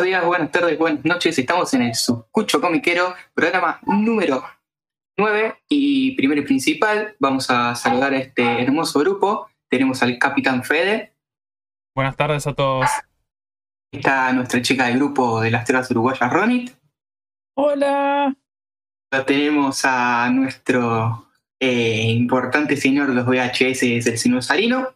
Buenos días, buenas tardes, buenas noches. Estamos en el Sucucho Comiquero, programa número 9 y primero y principal. Vamos a saludar a este hermoso grupo. Tenemos al Capitán Fede. Buenas tardes a todos. Está nuestra chica del grupo de las tierras uruguayas, Ronit. Hola. Tenemos a nuestro eh, importante señor de los VHS, el señor Salino.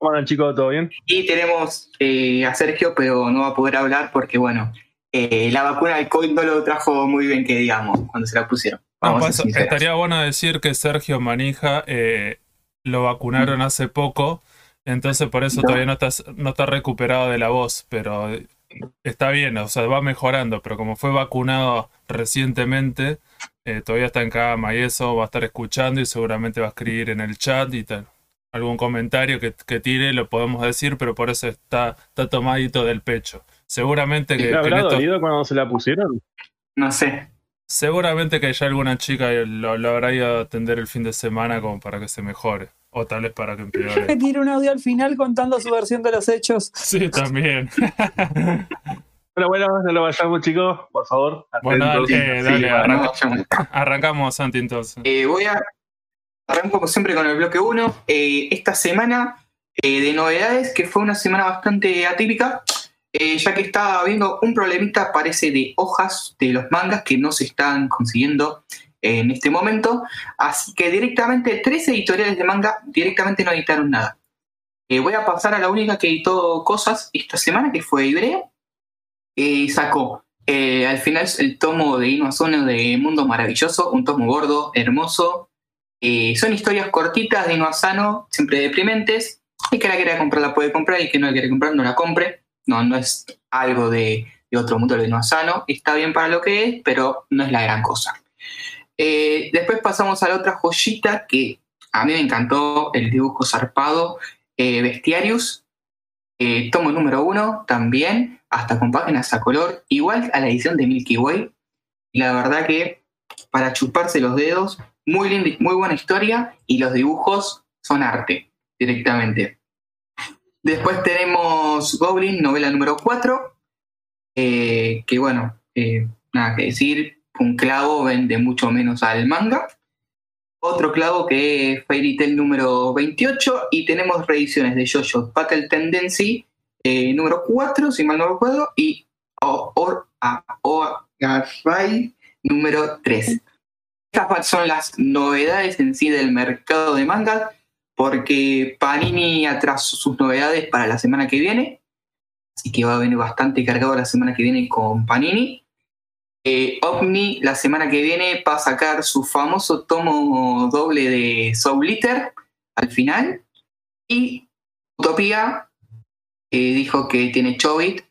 Hola chicos, ¿todo bien? Y tenemos eh, a Sergio, pero no va a poder hablar porque, bueno, eh, la vacuna del COVID no lo trajo muy bien, que digamos, cuando se la pusieron. No, pues, estaría bueno decir que Sergio Manija eh, lo vacunaron hace poco, entonces por eso todavía no está, no está recuperado de la voz, pero está bien, o sea, va mejorando, pero como fue vacunado recientemente, todavía está en cama y eso va a estar escuchando y seguramente va a escribir en el chat y tal algún comentario que, tire, lo podemos decir, pero por eso está, está tomadito del pecho. Seguramente que. habrá dolido cuando se la pusieron? No sé. Seguramente que ya alguna chica lo, habrá ido a atender el fin de semana como para que se mejore. O tal vez para que empeore. Que tire un audio al final contando su versión de los hechos. Sí, también. Pero bueno, no lo vayamos, chicos, por favor. Bueno, dale, dale, arrancamos, Santi, entonces. Eh, voy a Arranco como siempre con el bloque 1. Eh, esta semana eh, de novedades, que fue una semana bastante atípica, eh, ya que estaba habiendo un problemita, parece, de hojas de los mangas que no se están consiguiendo en este momento. Así que directamente, tres editoriales de manga directamente no editaron nada. voy a pasar a la única que editó cosas esta semana, que fue Ibrea. sacó al final el tomo de Inozono de Mundo Maravilloso, un tomo gordo, hermoso, eh, son historias cortitas de Inuasano, siempre deprimentes. El que la quiera comprar la puede comprar, y el que no la quiere comprar no la compre. No, no es algo de, otro mundo de Inuasano. Está bien para lo que es, pero no es la gran cosa. Eh, después pasamos a la otra joyita que a mí me encantó, el dibujo zarpado, eh, Bestiarius, tomo número uno también, hasta con páginas a color, igual a la edición de Milky Way. La verdad que para chuparse los dedos, muy, muy buena historia y los dibujos son arte directamente. Después tenemos Goblin, novela número 4, eh, que bueno, eh, nada que decir, un clavo vende mucho menos al manga. Otro clavo que es Fairy Tail número 28 y tenemos reediciones de JoJo Battle Tendency eh, número 4, si mal no recuerdo, y Or, número 3. Son las novedades en sí del mercado de mangas, porque Panini atrasó sus novedades para la semana que viene, así que va a venir bastante cargado la semana que viene con Panini. Eh, Omni la semana que viene va a sacar su famoso tomo doble de Soul Glitter al final. Y Utopía eh, dijo que tiene Chobit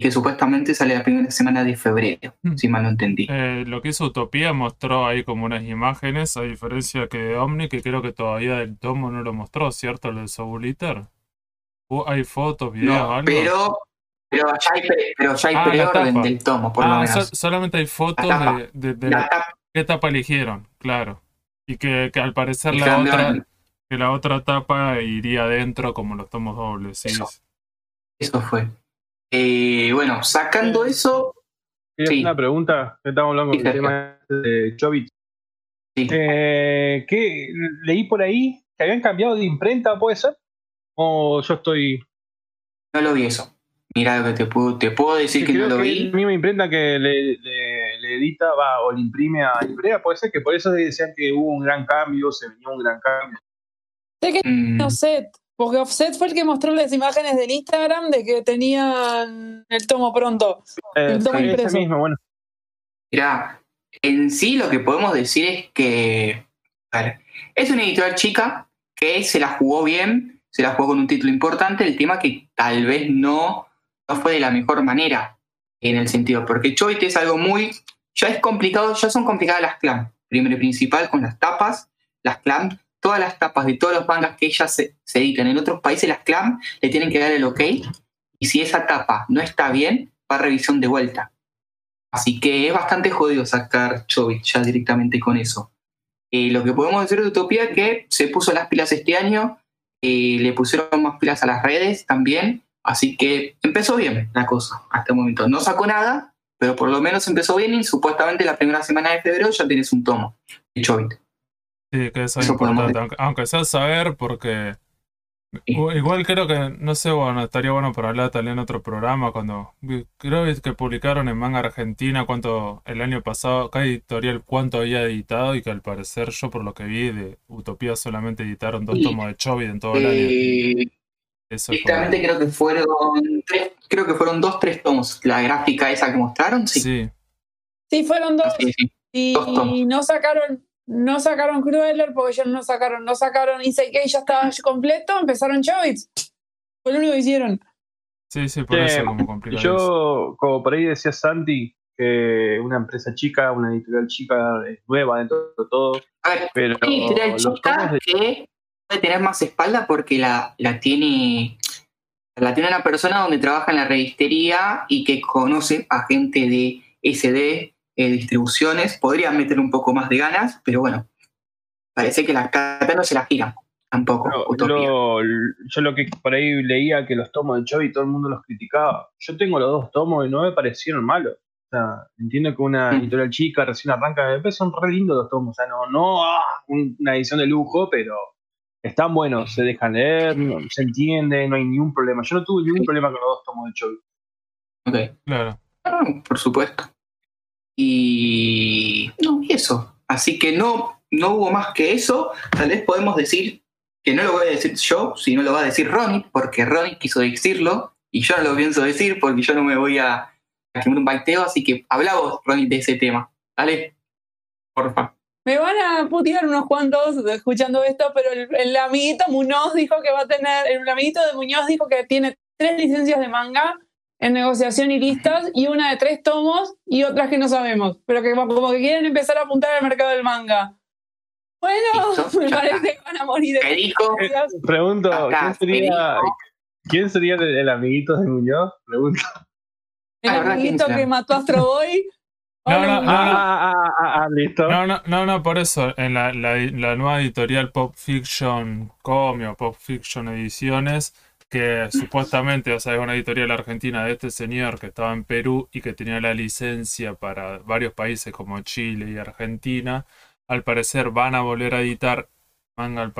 que supuestamente sale la primera semana de febrero, hmm. si mal no entendí. Eh, lo que hizo Utopía mostró ahí como unas imágenes, a diferencia que Omni, que creo que todavía el tomo no lo mostró, ¿cierto? El de Soul ¿Hay fotos, videos, algo? Pero, pero ya hay, pero ya hay ah, preorden del tomo, por lo ah, menos. solamente hay fotos de, qué etapa eligieron, claro. Y que, al parecer la otra, que la otra etapa iría adentro como los tomos dobles. Sí. eso fue. Eh, bueno, sacando eso. Sí. una pregunta. Estamos hablando del tema de Chovich. Eh, ¿Qué leí por ahí? ¿Que habían cambiado de imprenta, puede ser? ¿O yo estoy.? No lo vi eso. Mira, te puedo, te puedo decir que no lo vi. Es la misma imprenta que le, edita va, o le imprime a Ibrea, puede ser que por eso decían que hubo un gran cambio, se venía un gran cambio. Sé que mm. no sé, porque Offset fue el que mostró las imágenes del Instagram de que tenían el tomo pronto. Eh, el tomo impreso. Mismo, bueno. Mira, en sí lo que podemos decir es que a ver, es una editorial chica que se la jugó bien, se la jugó con un título importante, el tema que tal vez no, no fue de la mejor manera en el sentido, porque Choit es algo muy, ya es complicado, ya son complicadas las clams, primero y principal con las tapas, las clams todas las tapas de todos los mangas que ellas se, editan en otros países, las CLAM le tienen que dar el ok. Y si esa tapa no está bien, va a revisión de vuelta. Así que es bastante jodido sacar Chobit ya directamente con eso. Eh, lo que podemos decir de Utopía es que se puso las pilas este año, eh, le pusieron más pilas a las redes también, Así que empezó bien la cosa hasta el momento. No sacó nada, pero por lo menos empezó bien y supuestamente la primera semana de febrero ya tienes un tomo de Chobit. Sí, que eso es importante, aunque sea saber porque Igual creo que, no sé, bueno, estaría bueno para hablar también en otro programa cuando creo que publicaron en Manga Argentina cuánto el año pasado, cada editorial cuánto había editado y que al parecer yo por lo que vi de Utopía solamente editaron dos tomos de Chovit en todo el año. Eh, Eso creo que fueron tres, creo que fueron dos, tres tomos. La gráfica esa que mostraron, sí. Sí, fueron dos. y no sacaron no sacaron Crueler porque ellos no sacaron, no sacaron Isekai ya estaba completo, empezaron Chovitz. Fue lo único que hicieron. Sí, sí, por eso como complicado. Yo, como por ahí decía Santi, que una empresa chica, una editorial chica es nueva dentro de todo. A ver, pero una editorial chica que puede tener más espalda porque la, la tiene la tiene una persona donde trabaja en la revistería y que conoce a gente de SD eh, distribuciones, podrían meter un poco más de ganas, pero bueno, parece que la carta no se la giran tampoco. yo lo que por ahí leía que los tomos de Chovy todo el mundo los criticaba. Yo tengo los dos tomos y no me parecieron malos. O sea, entiendo que una mm. editorial chica recién arranca, de son re lindos los tomos. O sea, no, no ah, una edición de lujo, pero están buenos, se dejan leer, se entiende, no hay ningún problema. Yo no tuve ningún problema con los dos tomos de Chovy. Ok, claro. Ah, por supuesto. Y no, eso. Así que no, no hubo más que eso. Tal vez podemos decir que no lo voy a decir yo, sino lo va a decir Ronnie, porque Ronnie quiso decirlo y yo no lo pienso decir porque yo no me voy a, a un baiteo. Así que habla vos, Ronnie, de ese tema. Dale, porfa. Me van a putear unos cuantos escuchando esto, pero el, el, amiguito Muñoz dijo que va a tener, el amiguito de Muñoz dijo que tiene tres licencias de manga en negociación y listas, y una de tres tomos y otras que no sabemos, pero que como que quieren empezar a apuntar al mercado del manga. Bueno, me parece que van a morir. ¿Qué dijo? Pregunto, ¿quién sería, ¿quién sería el, amiguito de Muñoz? Pregunto. El amiguito que mató a Astro Boy. No, no, no, ah, ah, ah, listo. No, no, no, no, por eso, en la, la, la nueva editorial Pop Fiction Comio, Pop Fiction Ediciones, que supuestamente, o sea, es una editorial argentina de este señor que estaba en Perú y que tenía la licencia para varios países como Chile y Argentina, al parecer van a volver a editar manga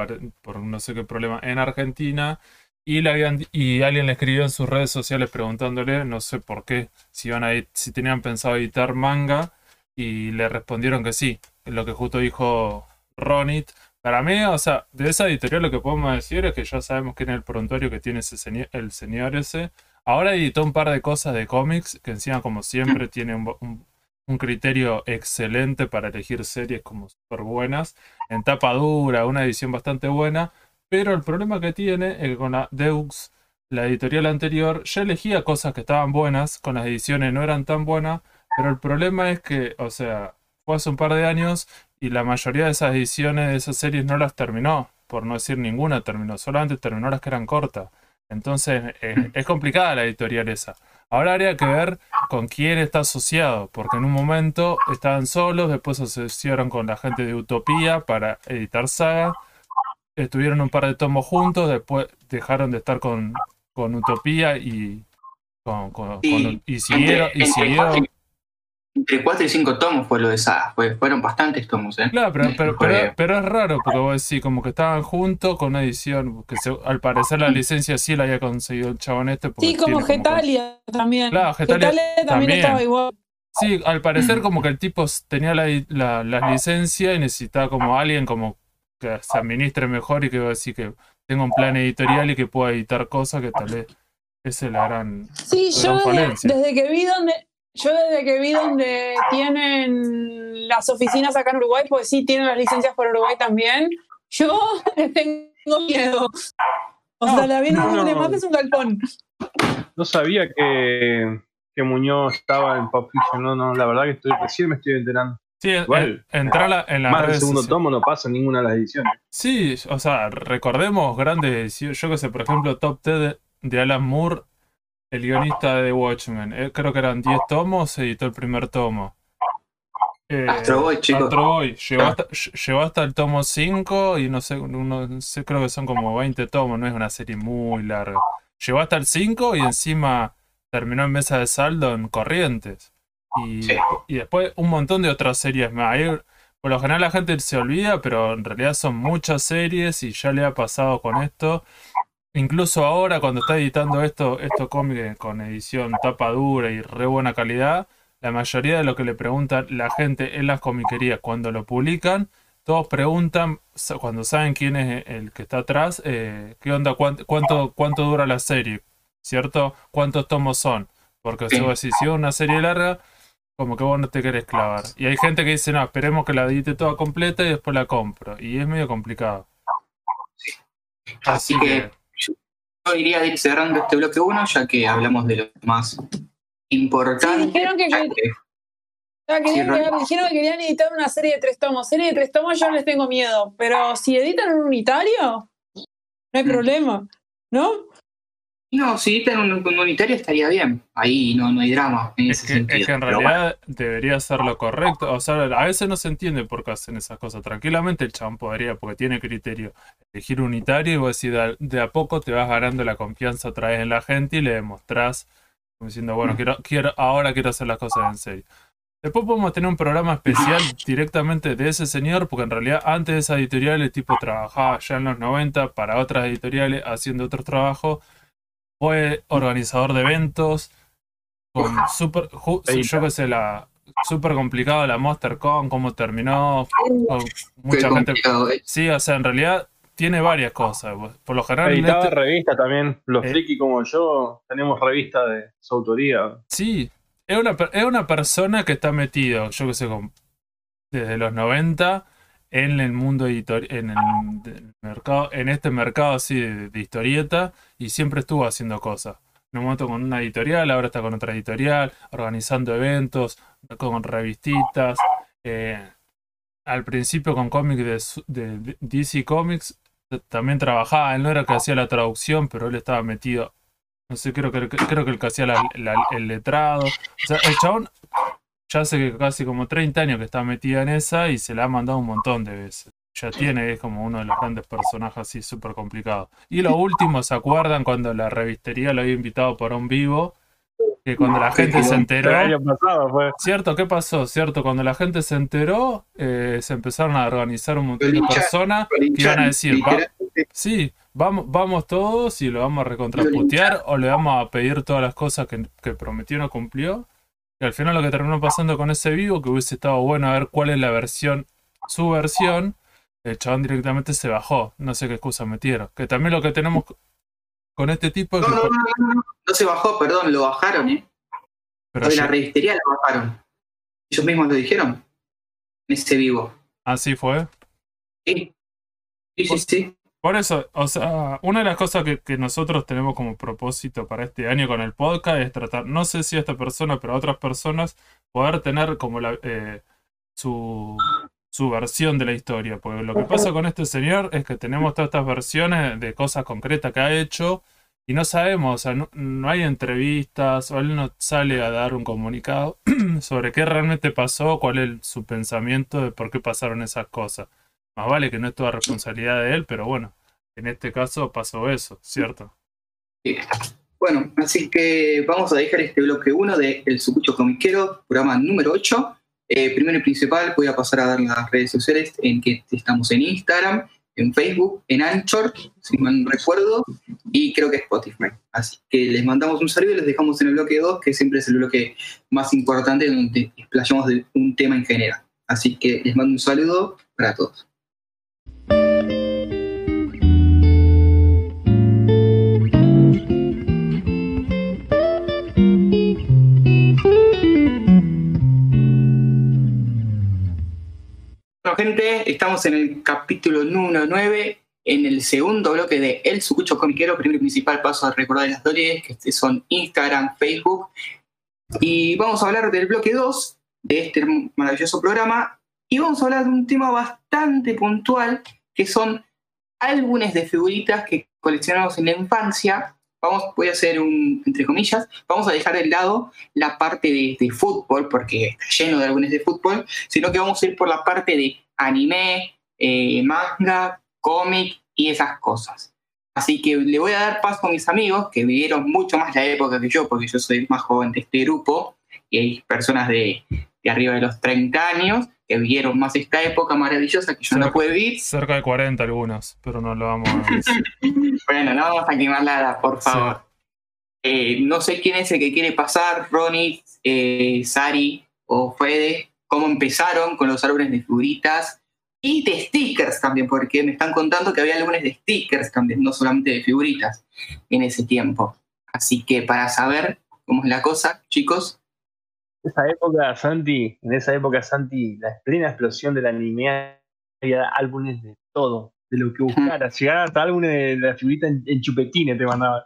por no sé qué problema en Argentina. Y, le y alguien le escribió en sus redes sociales preguntándole, no sé por qué, si, a, si tenían pensado editar manga y le respondieron que sí, lo que justo dijo Ronit, para mí, o sea, de esa editorial lo que podemos decir es que ya sabemos quién es el prontuario que tiene ese el señor ese. Ahora editó un par de cosas de cómics que encima, como siempre, tiene un, criterio excelente para elegir series como súper buenas. En tapa dura, una edición bastante buena. Pero el problema que tiene es que con la Deux, la editorial anterior, ya elegía cosas que estaban buenas, con las ediciones no eran tan buenas. Pero el problema es que, o sea, fue hace un par de años y la mayoría de esas ediciones de esas series no las terminó, por no decir ninguna terminó, solamente terminó las que eran cortas. Entonces eh, es complicada la editorial esa. Ahora habría que ver con quién está asociado, porque en un momento estaban solos, después se asociaron con la gente de Utopía para editar saga, estuvieron un par de tomos juntos, después dejaron de estar con, con Utopía y, con, y siguieron, y siguieron entre 4 y 5 tomos fue lo de Saga, fueron bastantes tomos, ¿eh? Claro, pero, pero, es raro, porque vos decís, como que estaban juntos con una edición, que al parecer la licencia sí la había conseguido el chabón este. Sí, como Getalia también. Claro, Getalia, también, estaba igual. Sí, al parecer como que el tipo tenía la, la, licencia y necesitaba como alguien como que se administre mejor y que va a decir que tenga un plan editorial y que pueda editar cosas que tal vez ese la gran. Sí, yo desde, que vi donde yo desde que vi donde tienen las oficinas acá en Uruguay, pues sí, tienen las licencias por Uruguay también, yo tengo miedo. O sea, la viene no, no, es un galpón. No sabía que, que Muñoz estaba en Pop Fiction, no, no, la verdad que estoy, recién me estoy enterando. Sí, Igual, entrar en la Más del segundo tomo no pasa en ninguna de las ediciones. Sí, o sea, recordemos grandes ediciones. Yo que sé, por ejemplo, Top 10 de Alan Moore el guionista de Watchmen. Eh, creo que eran 10 tomos, se editó el primer tomo. Eh, Astro Boy, chicos. Astro Boy. Llegó, hasta, llegó hasta el tomo 5 y no sé, uno, creo que son como 20 tomos, no es una serie muy larga. llegó hasta el 5 y encima terminó en mesa de saldo en Corrientes. Y, Sí. y después un montón de otras series más. Ahí, por lo general la gente se olvida, pero en realidad son muchas series y ya le ha pasado con esto. Incluso ahora cuando está editando esto, esto cómic con edición tapa dura y re buena calidad, la mayoría de lo que le preguntan la gente en las comiquerías cuando lo publican, todos preguntan, cuando saben quién es el que está atrás, eh, qué onda, cuánto, cuánto, cuánto dura la serie, ¿cierto? ¿Cuántos tomos son? Porque si Sí. vos decís, si es una serie larga, como que vos no te querés clavar. Y hay gente que dice, no, esperemos que la edite toda completa y después la compro. Y es medio complicado. Así que yo iría a ir cerrando este bloque 1, ya que hablamos de lo más importante. Sí, dijeron que- querían, Sí, que- dijeron que querían editar una serie de tres tomos. Serie de tres tomos yo no les tengo miedo, pero si editan un unitario, no hay Mm. problema, ¿no? No, si editan un, un unitario estaría bien. Ahí no, no hay drama en Es ese que, sentido. es que en Pero realidad debería ser lo correcto. O sea, a veces no se entiende por qué hacen esas cosas. Tranquilamente el chabón podría, porque tiene criterio, elegir unitario y vos decís, de a, de a poco te vas ganando la confianza otra vez en la gente y le demostrás, como diciendo, bueno, quiero, quiero, ahora quiero hacer las cosas en serio. Después podemos tener un programa especial directamente de ese señor, porque en realidad antes de esa editorial el tipo trabajaba ya en los 90 para otras editoriales haciendo otros trabajos. Fue organizador de eventos, con super, ju- yo que sé, la super complicado la MonsterCon, cómo terminó, con qué mucha gente. eh. Sí, o sea, en realidad tiene varias cosas. Por lo general, en Editaba este- revista también. Los Eh. friki como yo tenemos revista de su autoría. sí, es una, es una persona que está metido, yo que sé, con- desde los 90 en el mundo editorial, en el mercado, en este mercado así de, historieta, y siempre estuvo haciendo cosas. En un momento con una editorial, ahora está con otra editorial, organizando eventos, con revistitas. eh, al principio con cómics de, DC Comics también trabajaba. Él no era el que hacía la traducción, pero él estaba metido. No sé, creo que, creo que el que hacía el letrado. O sea, el chabón ya hace que casi como 30 años que está metido en esa y se la ha mandado un montón de veces. Ya tiene, es como uno de los grandes personajes así súper complicado. Y lo último, ¿se acuerdan cuando la revistería lo había invitado por un vivo? Que cuando la gente se enteró. El año pasado fue. Cierto, ¿qué pasó? Cierto, cuando la gente se enteró, eh, se empezaron a organizar un montón de personas que iban a decir, va, sí, vamos, vamos todos y lo vamos a recontraputear o le vamos a pedir todas las cosas que, que prometió no cumplió. Y al final lo que terminó pasando con ese vivo, que hubiese estado bueno a ver cuál es la versión, su versión, el chabón directamente se bajó. No sé qué excusa metieron. Que también lo que tenemos con este tipo es No, que... no, no, no, no, no se bajó, perdón, lo bajaron, ¿eh? pero de la revistería lo bajaron. Ellos mismos lo dijeron. En ese vivo. así fue. Sí. Sí, sí, sí. Por eso, o sea, una de las cosas que, que nosotros tenemos como propósito para este año con el podcast es tratar, no sé si a esta persona, pero a otras personas, poder tener como la, eh, su, su versión de la historia. Porque lo que pasa con este señor es que tenemos todas estas versiones de cosas concretas que ha hecho y no sabemos, o sea, no, no hay entrevistas, o él no sale a dar un comunicado sobre qué realmente pasó, cuál es su pensamiento de por qué pasaron esas cosas. Más vale que no es toda responsabilidad de él, pero bueno, en este caso pasó eso, ¿cierto? Sí. Bueno, así que vamos a dejar este bloque 1 de El Sucucho Comiquero, programa número 8. Eh, primero y principal, voy a pasar a dar las redes sociales en que estamos en Instagram, en Facebook, en Anchor, si mal recuerdo, y creo que Spotify. Así que les mandamos un saludo y les dejamos en el bloque 2, que siempre es el bloque más importante donde explayamos un tema en general. Así que les mando un saludo para todos. Gente, estamos en el capítulo número 9, en el segundo bloque de El Sucucho Comiquero. Primero y principal paso a recordar las redes, que son Instagram, Facebook. Y vamos a hablar del bloque 2 de este maravilloso programa. Y vamos a hablar de un tema bastante puntual, que son álbumes de figuritas que coleccionamos en la infancia. Vamos, voy a hacer un, entre comillas, vamos a dejar de lado la parte de, de fútbol, porque está lleno de álbumes de fútbol, sino que vamos a ir por la parte de anime, eh, manga, cómic y esas cosas. Así que le voy a dar paso a mis amigos que vivieron mucho más la época que yo, porque yo soy más joven de este grupo, y hay personas de, de arriba de los 30 años que vivieron más esta época maravillosa que yo no pude vivir. Cerca de 40 algunos, pero no lo vamos a decir. Bueno, no vamos a quemar nada, por favor. Eh, no sé quién es el que quiere pasar, Ronnie, eh, Sari o Fede, cómo empezaron con los álbumes de figuritas y de stickers también, porque me están contando que había álbumes de stickers también, no solamente de figuritas en ese tiempo. Así que para saber cómo es la cosa, chicos, En esa época, Santi, en esa época, Santi, la plena explosión del anime había álbumes de todo, de lo que buscaras. Llegaron hasta álbumes de la figurita en, en chupetines te mandaban.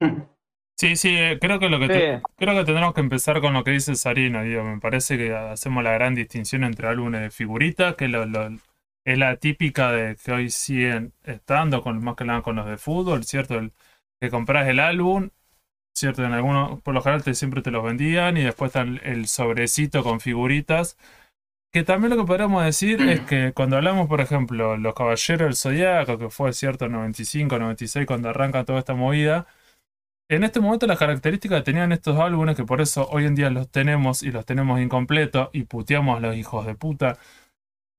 Sí, sí, eh, creo que lo que te- creo que tendremos que empezar con lo que dice Sarina, digo, me parece que hacemos la gran distinción entre álbumes de figuritas, que lo- lo- es la típica de que hoy siguen estando, con más que nada con los de fútbol, ¿cierto? El- que compras el álbum, ¿cierto? En algunos, por lo general te, siempre te los vendían y después está el, el sobrecito con figuritas. Que también lo que podríamos decir es que cuando hablamos, por ejemplo, Los Caballeros del Zodiaco, que fue cierto 95, 96, cuando arranca toda esta movida, en este momento las características que tenían estos álbumes, que por eso hoy en día los tenemos y los tenemos incompletos y puteamos a los hijos de puta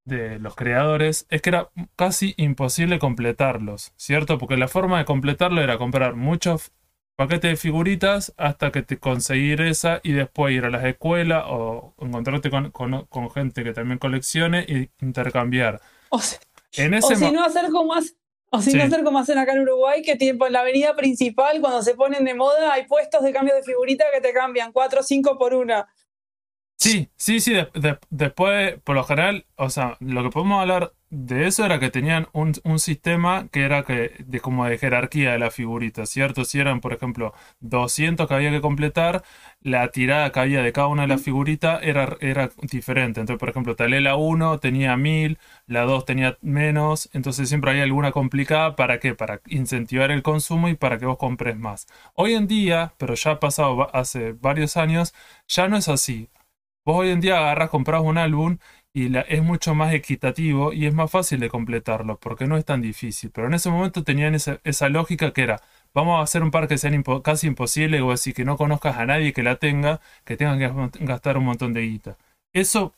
de los creadores, es que era casi imposible completarlos, ¿cierto? Porque la forma de completarlo era comprar muchos paquetes de figuritas hasta que te conseguir esa y después ir a las escuelas o encontrarte con, con- con gente que también coleccione y intercambiar. O, si- En o ese si mo- no hacer como hace- o si no Sí. hacer como hacen acá en Uruguay, que tipo en la avenida principal, cuando se ponen de moda, hay puestos de cambio de figurita que te cambian 4 o 5 por una. Sí, sí, sí. de- de- después, por lo general, o sea, lo que podemos hablar de eso era que tenían un, un sistema que era que de como de jerarquía de la figurita, ¿cierto? Si eran, por ejemplo, 200 que había que completar, la tirada que había de cada una de las figuritas era, era diferente. Entonces, por ejemplo, tal la 1 tenía 1000, la 2 tenía menos, entonces siempre había alguna complicada. ¿Para qué? Para incentivar el consumo y para que vos compres más. Hoy en día, pero ya ha pasado hace varios años, ya no es así. Vos hoy en día agarras, compras un álbum y la- es mucho más equitativo y es más fácil de completarlo porque no es tan difícil. Pero en ese momento tenían esa, esa lógica que era, vamos a hacer un par que impo- casi imposible, o decir, que no conozcas a nadie que la tenga, que tengan que gas- gastar un montón de guita. Eso,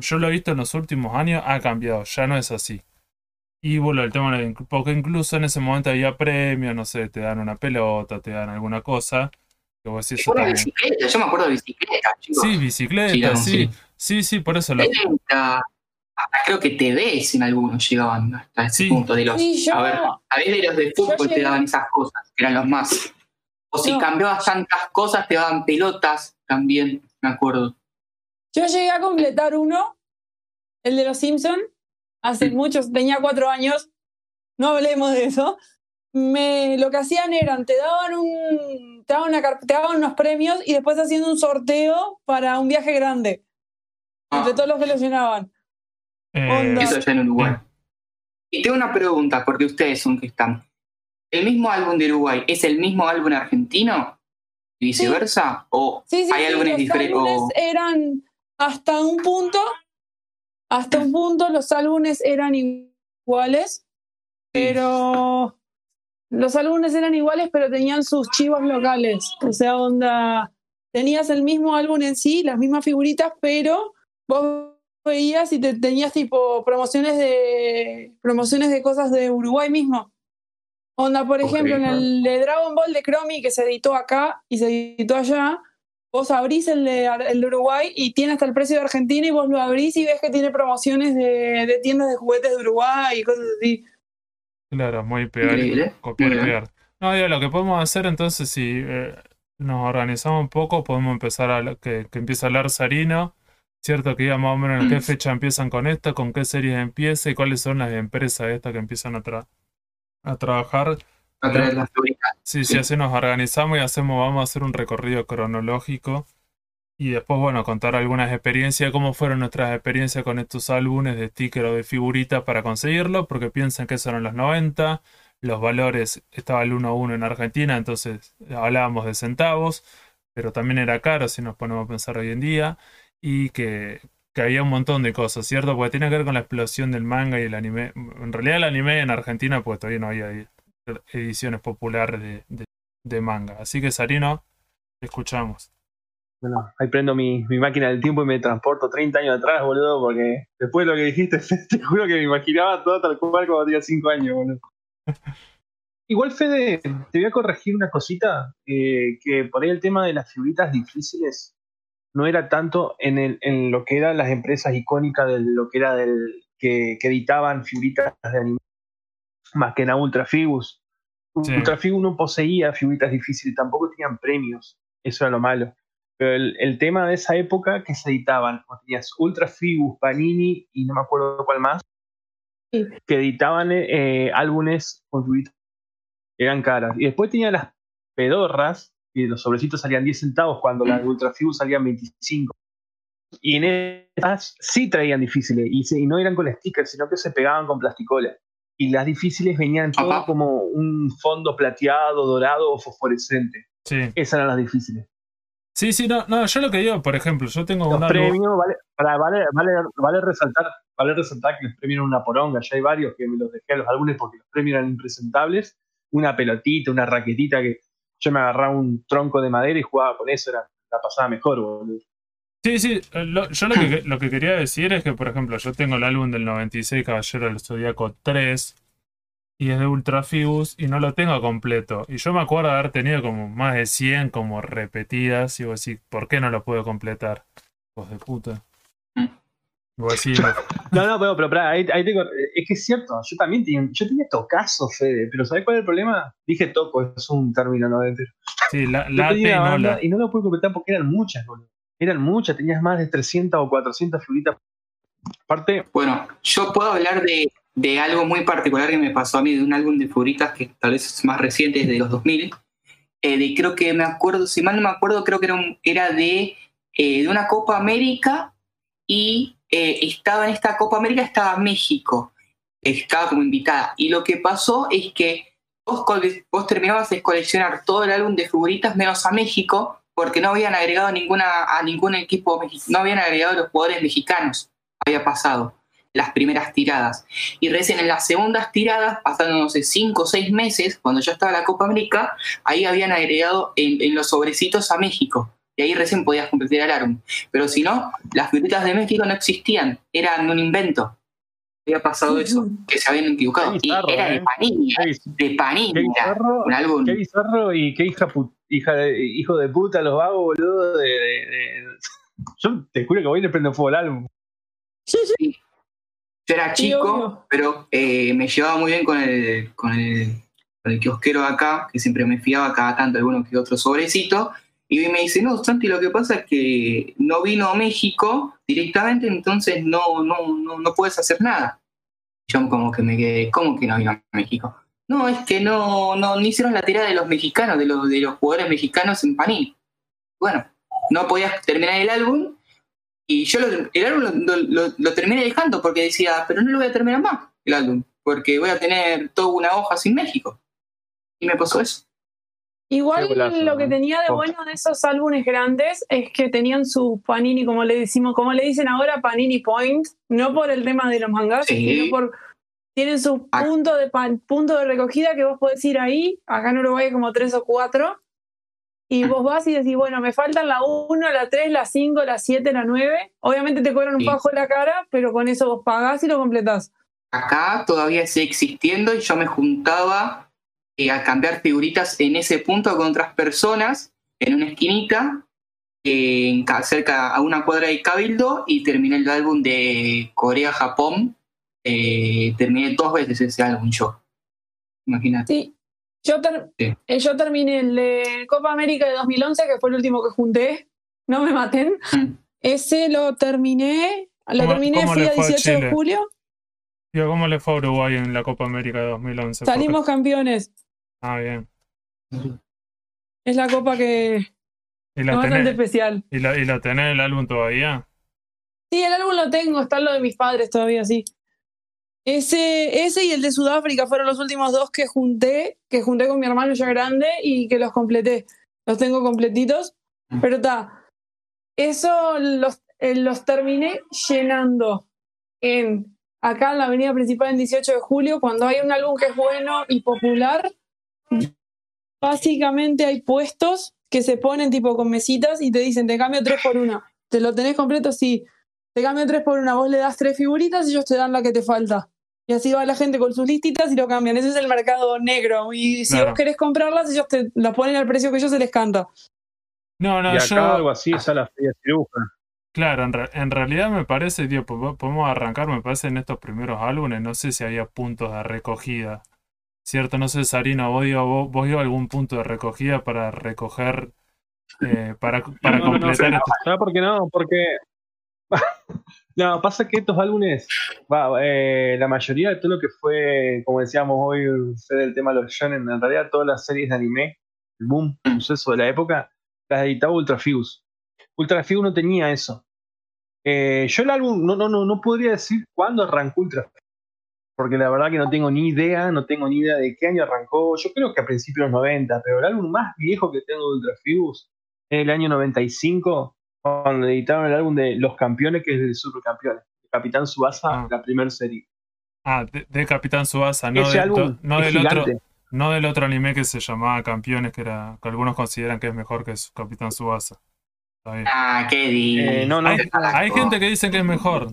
yo lo he visto en los últimos años, ha cambiado, ya no es así. Y bueno, el tema porque incluso en ese momento había premios, no sé, te dan una pelota, te dan alguna cosa. Que vos decís, eso Una también. bicicleta, yo me acuerdo de bicicleta, chicos. Sí, bicicleta, Sí, no, sí. sí. Sí, sí, por eso lo, 70, hasta creo que TVs en algunos llegaban hasta ese Sí. punto de los. Sí, yo- A ver, a ver de los de fútbol te daban esas cosas, que eran los más. O si No. cambiabas tantas cosas, te daban pelotas también, me acuerdo. Yo llegué a completar uno, el de los Simpson, hace muchos, tenía cuatro años, no hablemos de eso. Me, lo que hacían eran, te daban un, te daban, una, te daban unos premios y después haciendo un sorteo para un viaje grande, entre Ah, todos los que los llenaban. eh, eso ya en Uruguay. Y tengo una pregunta, porque ustedes son que están. ¿El mismo álbum de Uruguay es el mismo álbum argentino? ¿Y viceversa? ¿O Sí, sí, hay sí, álbumes los diferentes? álbumes eran hasta un punto, hasta un punto los álbumes eran iguales, pero los álbumes eran iguales, pero tenían sus chivos locales. O sea, onda, tenías el mismo álbum en sí, las mismas figuritas, pero vos veías y te, tenías tipo promociones de promociones de cosas de Uruguay mismo. Onda, por ejemplo, en el de Dragon Ball de Chromie que se editó acá y se editó allá, vos abrís el de, el de Uruguay y tiene hasta el precio de Argentina y vos lo abrís y ves que tiene promociones de, de tiendas de juguetes de Uruguay y cosas así. Claro, muy Increíble. copiar y pegar. No, digo, lo que podemos hacer entonces, si eh, nos organizamos un poco, podemos empezar a que, que empiece a hablar Sarino, ¿cierto? Que diga más o menos en qué fecha empiezan con esto, con qué series empieza y cuáles son las empresas estas que empiezan a, tra- a trabajar. A traer las sí, Sí. así nos organizamos y hacemos, vamos a hacer un recorrido cronológico y después, bueno, contar algunas experiencias, cómo fueron nuestras experiencias con estos álbumes de sticker o de figuritas para conseguirlo, porque piensan que eso eran los 90, los valores, estaba el 1 a 1 en Argentina, entonces hablábamos de centavos, pero también era caro si nos ponemos a pensar hoy en día, y que, que había un montón de cosas, ¿cierto? Porque tiene que ver con la explosión del manga y el anime. En realidad el anime en Argentina, pues todavía no había ediciones populares de, de, de manga. Así que Sarino, te escuchamos. Bueno, ahí prendo mi, mi, máquina del tiempo y me transporto 30 años atrás, boludo, porque después de lo que dijiste, te juro que me imaginaba todo tal cual cuando tenía 5 años, boludo. Igual, Fede, te voy a corregir una cosita, eh, que por ahí el tema de las figuritas difíciles no era tanto en, el, en lo que eran las empresas icónicas de lo que era del que, que editaban figuritas de anime, más que en Ultrafigus. Sí. Ultrafigus no poseía figuritas difíciles, tampoco tenían premios, eso era lo malo. Pero el, el, tema de esa época que se editaban, tenías Ultra Figus, Panini y no me acuerdo cuál más, sí. que editaban eh, álbumes con figuritas eran caras. Y después tenía las pedorras, y los sobrecitos salían 10 centavos cuando las de Ultra Figus salían 25. Y en esas sí traían difíciles, y, se, y, no eran con stickers, sino que se pegaban con plasticola. Y las difíciles venían todo Ajá. como un fondo plateado, dorado o fosforescente. Sí. Esas eran las difíciles. Sí, sí, no, no, yo lo que digo, por ejemplo, yo tengo los un premios, vale, vale, vale, vale, resaltar, vale resaltar que los premios eran una poronga, ya hay varios que me los dejé a los álbumes porque los premios eran impresentables, una pelotita, una raquetita que yo me agarraba un tronco de madera y jugaba con eso, era, la pasaba mejor, boludo. Sí, sí, lo, yo lo que, lo que quería decir es que, por ejemplo, yo tengo el álbum del 96, Caballero del Zodíaco 3, y es de Ultrafibus y no lo tengo completo. Y yo me acuerdo de haber tenido como más de 100 como repetidas y vos decís, ¿por qué no lo puedo completar? Vos de puta. No, no, pero, pero, pero ahí, ahí tengo, es que es cierto, yo también tenía, yo tenía tocazo, Fede, pero ¿sabés cuál es el problema? Dije toco, es un término no entero. Sí, la, la y, no la... y no lo pude completar porque eran muchas, boludo. Eran muchas, tenías más de 300 o 400 figuritas. Aparte. Bueno, yo puedo hablar de, de algo muy particular que me pasó a mí de un álbum de figuritas que tal vez es más reciente, es de los 2000. Eh, de, creo que me acuerdo, si mal no me acuerdo, creo que era, un, era de, eh, de una Copa América y eh, estaba en esta Copa América, estaba México, estaba como invitada. Y lo que pasó es que vos, terminabas de coleccionar todo el álbum de figuritas menos a México, porque no habían agregado ninguna, a ningún equipo, no habían agregado los jugadores mexicanos, había pasado las primeras tiradas. Y recién en las segundas tiradas, pasando, no sé, cinco o seis meses, cuando ya estaba la Copa América, ahí habían agregado en los sobrecitos a México. Y ahí recién podías completar el álbum. Pero si no, las figuritas de México no existían, eran un invento. Había pasado eso, que se habían equivocado. Bizarro, y era de ¿eh? Panini, de Panini. Qué bizarro, un álbum. Qué bizarro y qué hija, hija de, hijo de puta los vagos, boludo. De, de, de... Yo te juro que voy y le prendo fuego al álbum. Sí, sí. Yo era chico, sí, pero eh, me llevaba muy bien con el, con, el, con el kiosquero de acá, que siempre me fiaba cada tanto alguno que otro sobrecito. Y me dice, no, Santi, lo que pasa es que no vino a México directamente, entonces no, no, no, no puedes hacer nada. Yo como que me quedé, ¿cómo que no vino a México? No, es que no, no, no hicieron la tirada de los mexicanos, de los, de los jugadores mexicanos en Panini. Bueno, no podías terminar el álbum y yo el álbum lo, lo, lo, terminé dejando porque decía, pero no lo voy a terminar más, el álbum, porque voy a tener toda una hoja sin México. Y me pasó eso. Igual lo que tenía de bueno de esos álbumes grandes es que tenían su panini, como le decimos, como le dicen ahora, panini point, no por el tema de los mangas, sí. sino por tienen su punto de pan, punto de recogida que vos podés ir ahí, acá en Uruguay hay como tres o cuatro, y vos vas y decís, bueno, me faltan la 1, la 3, la 5, la 7, la 9. Obviamente te cobran un sí. bajo la cara, pero con eso vos pagás y lo completás. Acá todavía sigue existiendo y yo me juntaba eh, a cambiar figuritas en ese punto con otras personas en una esquinita eh, cerca a una cuadra de Cabildo y terminé el álbum de Corea-Japón. Eh, terminé dos veces ese álbum yo. Imagínate. Sí. Yo, ter sí. eh, yo terminé el de Copa América de 2011, que fue el último que junté. No me maten. Mm. Ese lo terminé. Lo terminé fui a 18 de julio. ¿Cómo le fue a Uruguay en la Copa América de 2011? Salimos Porque... campeones. Ah, bien. Es la copa que ¿Y la es bastante tenés, especial. ¿Y la, ¿Y la tenés el álbum todavía? Sí, el álbum lo tengo, está lo de mis padres todavía, sí. Ese, ese y el de Sudáfrica fueron los últimos dos que junté, que junté con mi hermano ya grande y que los completé. Los tengo completitos. Pero está. Eso los, eh, los terminé llenando en acá en la avenida principal en 18 de julio, cuando hay un álbum que es bueno y popular, básicamente hay puestos que se ponen tipo con mesitas y te dicen, te cambio tres por una. ¿Te lo tenés completo? Sí. Te cambio tres por una. Vos le das tres figuritas y ellos te dan la que te falta. Y así va la gente con sus listitas y lo cambian. Ese es el mercado negro. Y si Claro. vos querés comprarlas, ellos te las ponen al precio que ellos se les canta. No, no, y acá yo. algo así es a la feria ciruja. Claro, en, re- en realidad me parece, tío, po- podemos arrancar, me parece, en estos primeros álbumes, no sé si había puntos de recogida. ¿Cierto? No sé, Sarino, vos, digo, vos, vos dio algún punto de recogida para recoger, eh, para, para No, no, no, completar no, este- ¿Sabes por qué no? Porque. no, pasa que estos álbumes, va, eh, la mayoría de todo lo que fue, como decíamos hoy, del tema de los shonen, en realidad todas las series de anime, el boom, el suceso de la época, las editaba Ultrafuse. Ultrafuse no tenía eso. Eh, yo el álbum, no, no, no, no podría decir cuándo arrancó Ultrafuse. Porque la verdad que no tengo ni idea, no tengo ni idea de qué año arrancó. Yo creo que a principios de los 90, pero el álbum más viejo que tengo de Ultrafuse es el año 95, cuando editaron el álbum de Los Campeones, que es de Supercampeones. Capitán Subasa, Ah. la primera serie. Ah, de, de Capitán Subasa, no, Ese de- álbum no del otro, no del otro anime que se llamaba Campeones, que era, que algunos consideran que es mejor que su Capitán Subasa. Ah, qué. Eh, no, no, Hay, hay gente que dice que es mejor.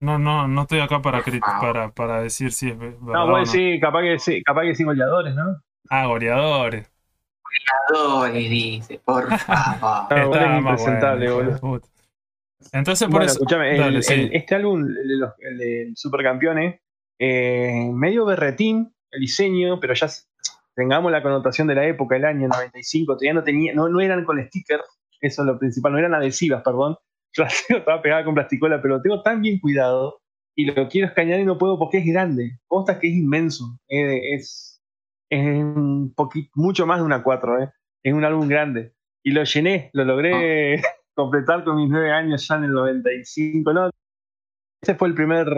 No, no, no estoy acá para, favor. para, para decir si es ve- verdad No, bueno, no. sí, capaz que sí, capaz que sí goleadores, ¿no? Ah, goleadores. Creadores, dice, por favor. No, Estaba más bueno, boludo. Entonces, por Bueno, eso. escúchame, el- Dale, sí. el- este álbum, el de los el de Supercampeones, eh, medio berretín, el diseño, pero ya tengamos la connotación de la época, el año 95, todavía no tenía, no, no eran con stickers, eso es lo principal, no eran adhesivas, perdón. La tengo toda pegada con plasticola, pero lo tengo tan bien cuidado y lo quiero escanear y no puedo porque es grande. Posta que es inmenso. eh, es, es un poquito, mucho más de una 4, eh. Es un álbum grande. Y lo llené, lo logré completar con mis nueve años ya en el 95. No, ese fue el primer,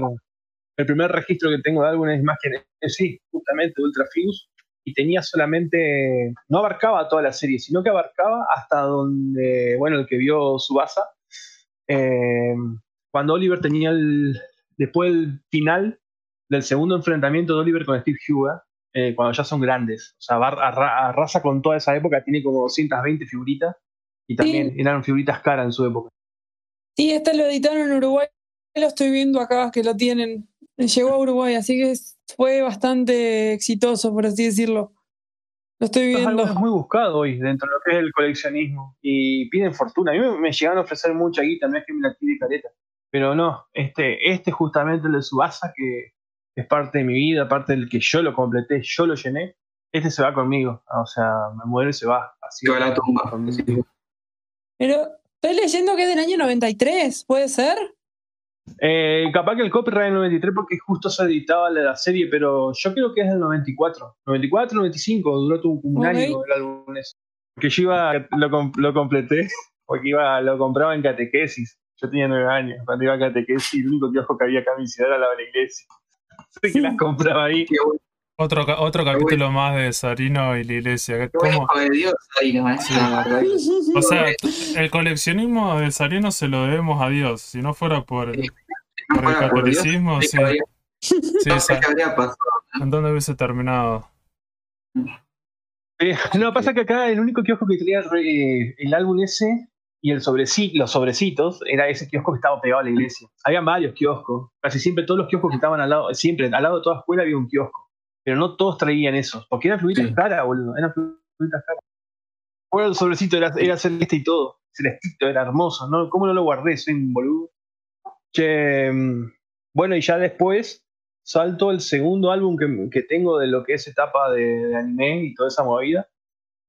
el primer registro que tengo de álbumes más que eh, sí, justamente Ultra Fuse. Y tenía solamente, no abarcaba toda la serie, sino que abarcaba hasta donde, bueno, el que vio Subasa, eh, cuando Oliver tenía el, después del final del segundo enfrentamiento de Oliver con Steve Huga, eh, cuando ya son grandes, o sea, arra- arrasa con toda esa época, tiene como 220 figuritas, y también eran figuritas caras en su época. Sí, este lo editaron en Uruguay. Lo estoy viendo acá que lo tienen. Llegó a Uruguay, así que fue bastante exitoso, por así decirlo. Lo estoy Esto es algo viendo. es muy buscado hoy dentro de lo que es el coleccionismo y piden fortuna. A mí me, me llegaron a ofrecer mucha guita, no es que me la tire careta, pero no, este, este justamente el de Subasa, que es parte de mi vida, parte del que yo lo completé, yo lo llené, este se va conmigo, o sea, me muere y se va. Así va la tumba. Pero estoy leyendo que es del año 93, ¿puede ser? Eh, capaz que el copyright es el 93 porque justo se editaba la, la serie, pero yo creo que es del 94. 94, 95, duró tu- un año el álbum ese. Porque yo iba, lo, lo completé, porque iba, lo compraba en catequesis. Yo tenía nueve años, cuando iba a catequesis, el único kiosco que había acá en mi ciudad era la de la iglesia. Así que las compraba ahí. Otro, otro capítulo más de Sarino y la iglesia. O sea, el coleccionismo de Sarino se lo debemos a Dios. Si no fuera por, Sí. Por el fuera por Dios, catolicismo, ¿qué sí. habría- Sí, no sé qué habría pasado. ¿En dónde hubiese terminado? Eh, no, pasa que acá el único kiosco que tenía eh, el álbum ese y el sobreci- los sobrecitos era ese kiosco que estaba pegado a la iglesia. Había varios kioscos, casi siempre todos los kioscos que estaban al lado, siempre al lado de toda escuela había un kiosco, pero no todos traían esos, porque eran figuritas Sí. caras, boludo, eran figuritas caras. Bueno, el sobrecito era, era celeste y todo, celestito, era hermoso, ¿no? ¿Cómo no lo guardé? Soy un boludo. Che, mm, bueno, y ya después salto el segundo álbum que, que tengo de lo que es etapa de, de anime y toda esa movida,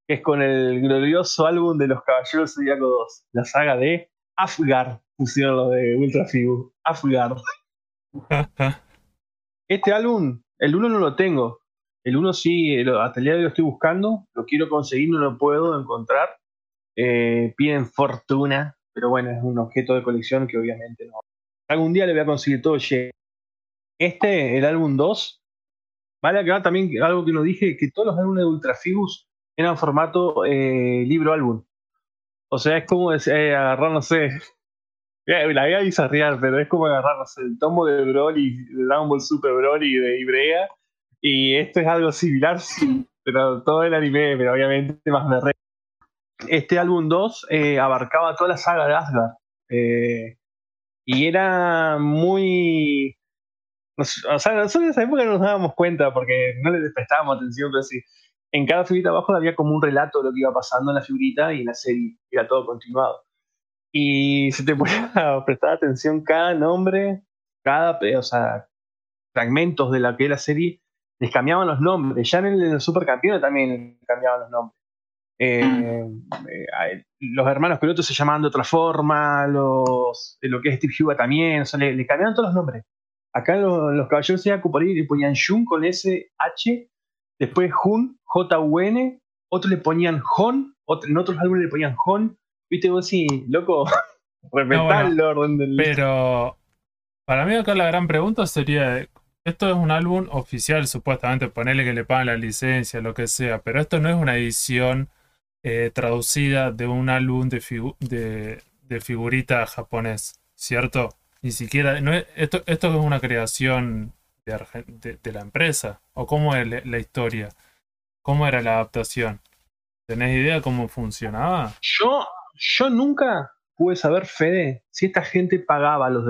que es con el glorioso álbum de los Caballeros Zodíaco 2, la saga de Afgar, pusieron los de Ultra Figu, Afgar. Este álbum, el 1 no lo tengo, el 1 sí, lo- hasta el día de hoy lo estoy buscando, lo quiero conseguir, no lo puedo encontrar, Eh, piden fortuna, pero bueno, es un objeto de colección que obviamente no. Algún día le voy a conseguir todo. Este, el álbum 2, vale aclarar también algo que no dije, que todos los álbumes de Ultrafigus eran formato eh, libro-álbum. O sea, es como eh, agarrar, no sé, La voy a bizarrear, pero es como agarrar el tomo de Broly, de Dragon Ball Super Broly de Ibrea, y esto es algo similar, sí, pero todo el anime, pero obviamente más de Este álbum 2 eh, abarcaba toda la saga de Asgard. Eh, y era muy. O sea, nosotros en esa época no nos dábamos cuenta porque no le prestábamos atención, pero sí. En cada figurita abajo había como un relato de lo que iba pasando en la figurita y en la serie era todo continuado. Y se te ponía a prestar atención cada nombre, cada, o sea, fragmentos de la que era la serie, les cambiaban los nombres. Ya en el, Supercampeón también cambiaban los nombres. Eh, eh, los hermanos pilotos se llamaban de otra forma, los, lo que es Steve Huga también, o sea, le, cambiaron todos los nombres. Acá los, los caballeros de Akupari le ponían Jun con S, H, después Jun, J-U-N, otros le ponían Hon, en otros álbumes le ponían Hon, viste vos sí, loco, respetar el orden del... Pero para mí acá la gran pregunta sería, esto es un álbum oficial, supuestamente, ponerle que le pagan la licencia, lo que sea, pero esto no es una edición eh, traducida de un álbum de, de, figurita japonés, ¿cierto? Ni siquiera, no esto, es una creación de, de, la empresa, o cómo es la, historia, cómo era la adaptación. ¿Tenés idea cómo funcionaba? Yo, yo nunca pude saber, Fede, si esta gente pagaba los,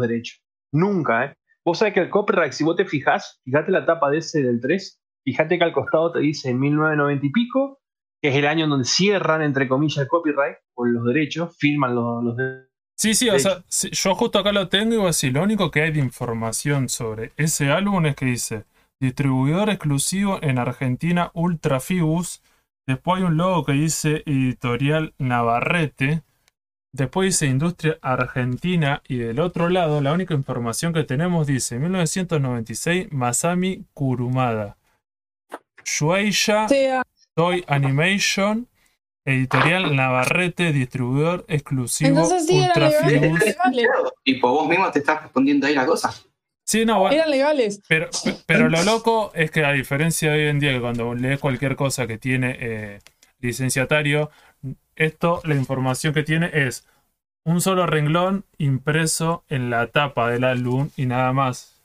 derechos. Nunca, ¿eh? Vos sabés que el copyright, si vos te fijás, fíjate la tapa de ese del 3, fíjate que al costado te dice 1990 y pico, que es el año en donde cierran, entre comillas, el copyright, o los derechos, filman los, los derechos. Sí, sí, o sea, yo justo acá lo tengo y voy a decir, lo único que hay de información sobre ese álbum es que dice distribuidor exclusivo en Argentina Ultra Fibus. Después hay un logo que dice editorial Navarrete. Después dice Industria Argentina y del otro lado la única información que tenemos dice 1996 Masami Kurumada. Shueisha Toy Animation, editorial Navarrete, distribuidor exclusivo Entonces sí, Ultra legales. Tipo, vos mismo te estás respondiendo ahí la cosa. Sí, no, bueno, Eran legales. Pero, pero lo loco es que a diferencia de hoy en día, que cuando lees cualquier cosa que tiene eh, licenciatario, esto, la información que tiene es un solo renglón impreso en la tapa del álbum y nada más.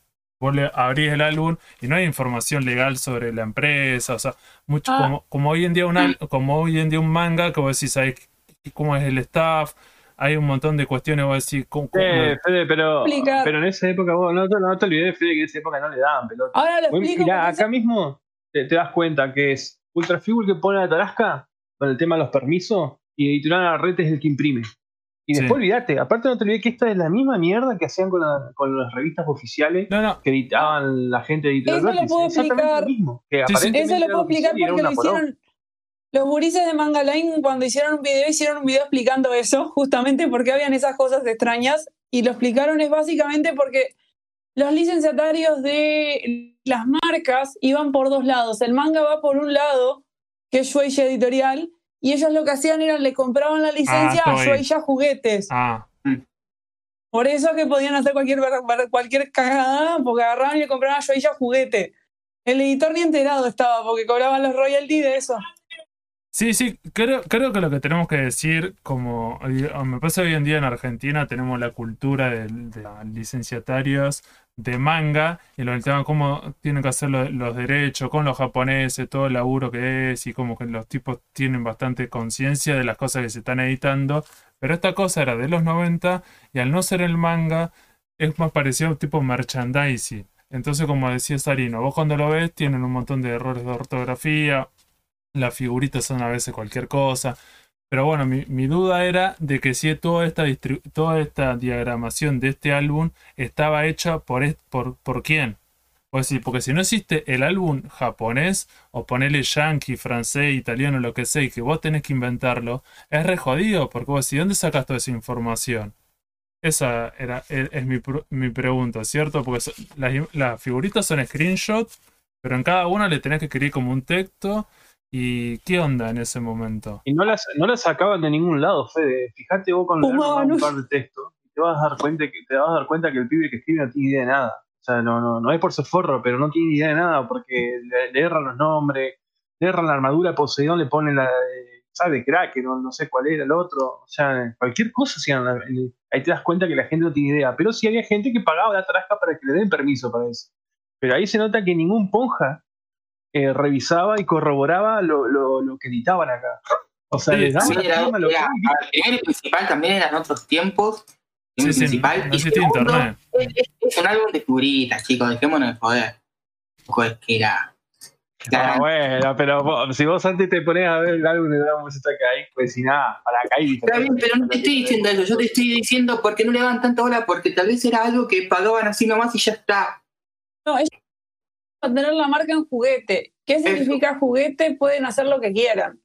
Vos le abrís el álbum y no hay información legal sobre la empresa, o sea, mucho ah. como, hoy en día un como hoy en día un manga que vos decís sabes cómo es el staff, hay un montón de cuestiones, vos decís cómo, Fede, pero, pero en esa época vos no, no, te olvides, Fede, que en esa época no le daban pelota. Ahora lo explico. Mirá, acá mismo te, das cuenta que es Ultrafigure que pone la tarasca con el tema de los permisos y Editorial red es el que imprime. Y después olvídate, aparte no te olvides que esta es la misma mierda que hacían con, con las revistas oficiales que editaban la gente de Editorial Eso lo puedo explicar. Eso lo puedo explicar porque lo hicieron. Los gurises de Manga Line, cuando hicieron un video, hicieron un video explicando eso, justamente porque habían esas cosas extrañas. Y lo explicaron es básicamente porque los licenciatarios de las marcas iban por dos lados. El manga va por un lado, que es Shueisha Editorial, y ellos lo que hacían era le compraban la licencia ah, a Shueisha Juguetes. Ah. Por eso que podían hacer cualquier, cualquier cagada, porque agarraban y le compraban a Shueisha Juguete. El editor ni enterado estaba, porque cobraban los royalties de eso. Sí, sí, creo, creo que lo que tenemos que decir, como me pasa hoy en día en Argentina, tenemos la cultura de, de licenciatarios de manga y lo del tema cómo tienen que hacer los, derechos con los japoneses, todo el laburo que es y como que los tipos tienen bastante conciencia de las cosas que se están editando. Pero esta cosa era de los 90 y al no ser el manga es más parecido a un tipo merchandising. Entonces, como decía Sarino, vos cuando lo ves tienen un montón de errores de ortografía, las figuritas son a veces cualquier cosa. Pero bueno, mi, duda era de que si toda esta, toda esta diagramación de este álbum estaba hecha por, por, por quién. Porque si no existe el álbum japonés o ponerle yankee, francés, italiano, lo que sea, y que vos tenés que inventarlo, es re jodido, porque vos decís, ¿dónde sacas toda esa información? Esa era, e, es, mi, mi, pregunta, ¿cierto? Porque las, las figuritas son screenshots, pero en cada una le tenés que escribir como un texto ¿Y qué onda en ese momento? Y no las, no las sacaban de ningún lado, Fede. Fíjate vos con un par de textos y te vas a dar cuenta que te vas a dar cuenta que el pibe que escribe no tiene idea de nada. O sea, no, no, no es por su forro, pero no tiene idea de nada porque le, erran los nombres, le erran la armadura Poseidón, le ponen la ¿sabes? Crack, no, no sé cuál era el otro. O sea, cualquier cosa hacían. Ahí te das cuenta que la gente no tiene idea. Pero sí había gente que pagaba la trasca para que le den permiso para eso. Pero ahí se nota que ningún ponja eh, revisaba y corroboraba lo, lo, lo, que editaban acá. O sea, Sí, Sí, era, ver, el principal también eran otros tiempos. El Sí, sí, principal. no y segundo, internet. es, es- es un álbum de figuritas, chicos, dejémonos de joder. Es que era. Ah, bueno, pero vos- si vos antes te pones a ver el álbum de Dragon Ball Z que hay, pues si nada, para acá y Está bien, pero no te estoy diciendo eso, yo te estoy diciendo porque no le daban tanta bola, porque tal vez era algo que pagaban así nomás y ya está. No, ellos a tener la marca en juguete. ¿Qué significa juguete? Pueden hacer lo que quieran.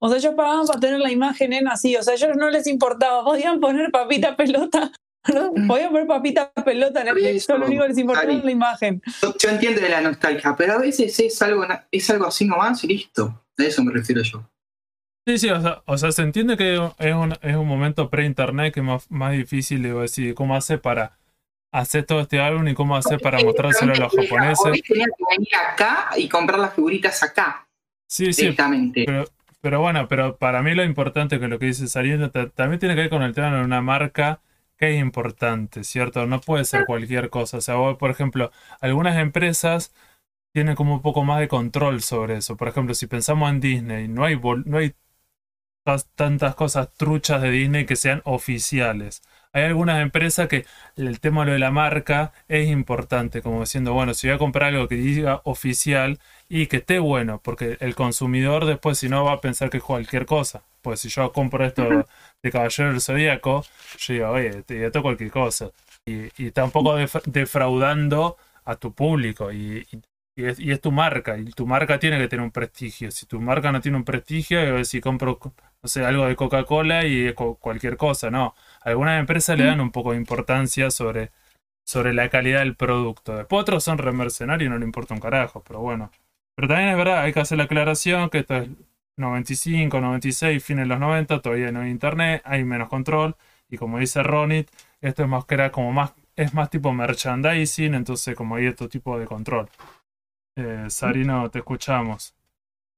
O sea, ellos pagaban para tener la imagen en así. O sea, a ellos no les importaba. Podían poner papita pelota. ¿no? Podían poner papita pelota en el texto. Lo único que les importaba era la imagen. Yo, yo entiendo de la nostalgia, pero a veces es algo, es algo así nomás y listo. A eso me refiero yo. Sí, sí, o sea, o sea, se entiende que es un, es un momento pre-internet que es más, más difícil de decir cómo hace para hacer todo este álbum y cómo hace para mostrárselo a los japoneses. Tenía que venir acá y comprar las figuritas acá, Sí, sí, pero, pero bueno, pero para mí lo importante que lo que dice Sariendo ta- también tiene que ver con el tema de una marca que es importante, ¿cierto? No puede ser cualquier cosa. O sea, vos, por ejemplo, algunas empresas tienen como un poco más de control sobre eso. Por ejemplo, si pensamos en Disney, no hay, no hay tas- tantas cosas truchas de Disney que sean oficiales. Hay algunas empresas que el tema de la marca es importante, como diciendo, bueno, si voy a comprar algo que diga oficial y que esté bueno, porque el consumidor después si no va a pensar que es cualquier cosa. Pues si yo compro esto de Caballero del Zodíaco, yo digo, oye, te esto cualquier cosa. Y, y tampoco def- defraudando a tu público. Y, y- y es, y es tu marca, y tu marca tiene que tener un prestigio. Si tu marca no tiene un prestigio, si compro, no sé, algo de Coca-Cola y cualquier cosa, no. Algunas empresas le dan un poco de importancia sobre, sobre la calidad del producto. Después otros son remercenarios y no le importa un carajo, pero bueno. Pero también es verdad, hay que hacer la aclaración que esto es 95, 96, fines de los 90, todavía no hay internet, hay menos control. Y como dice Ronit, esto es más que era como más, es más tipo merchandising, entonces como hay otro tipo de control. Eh, Sarino, te escuchamos.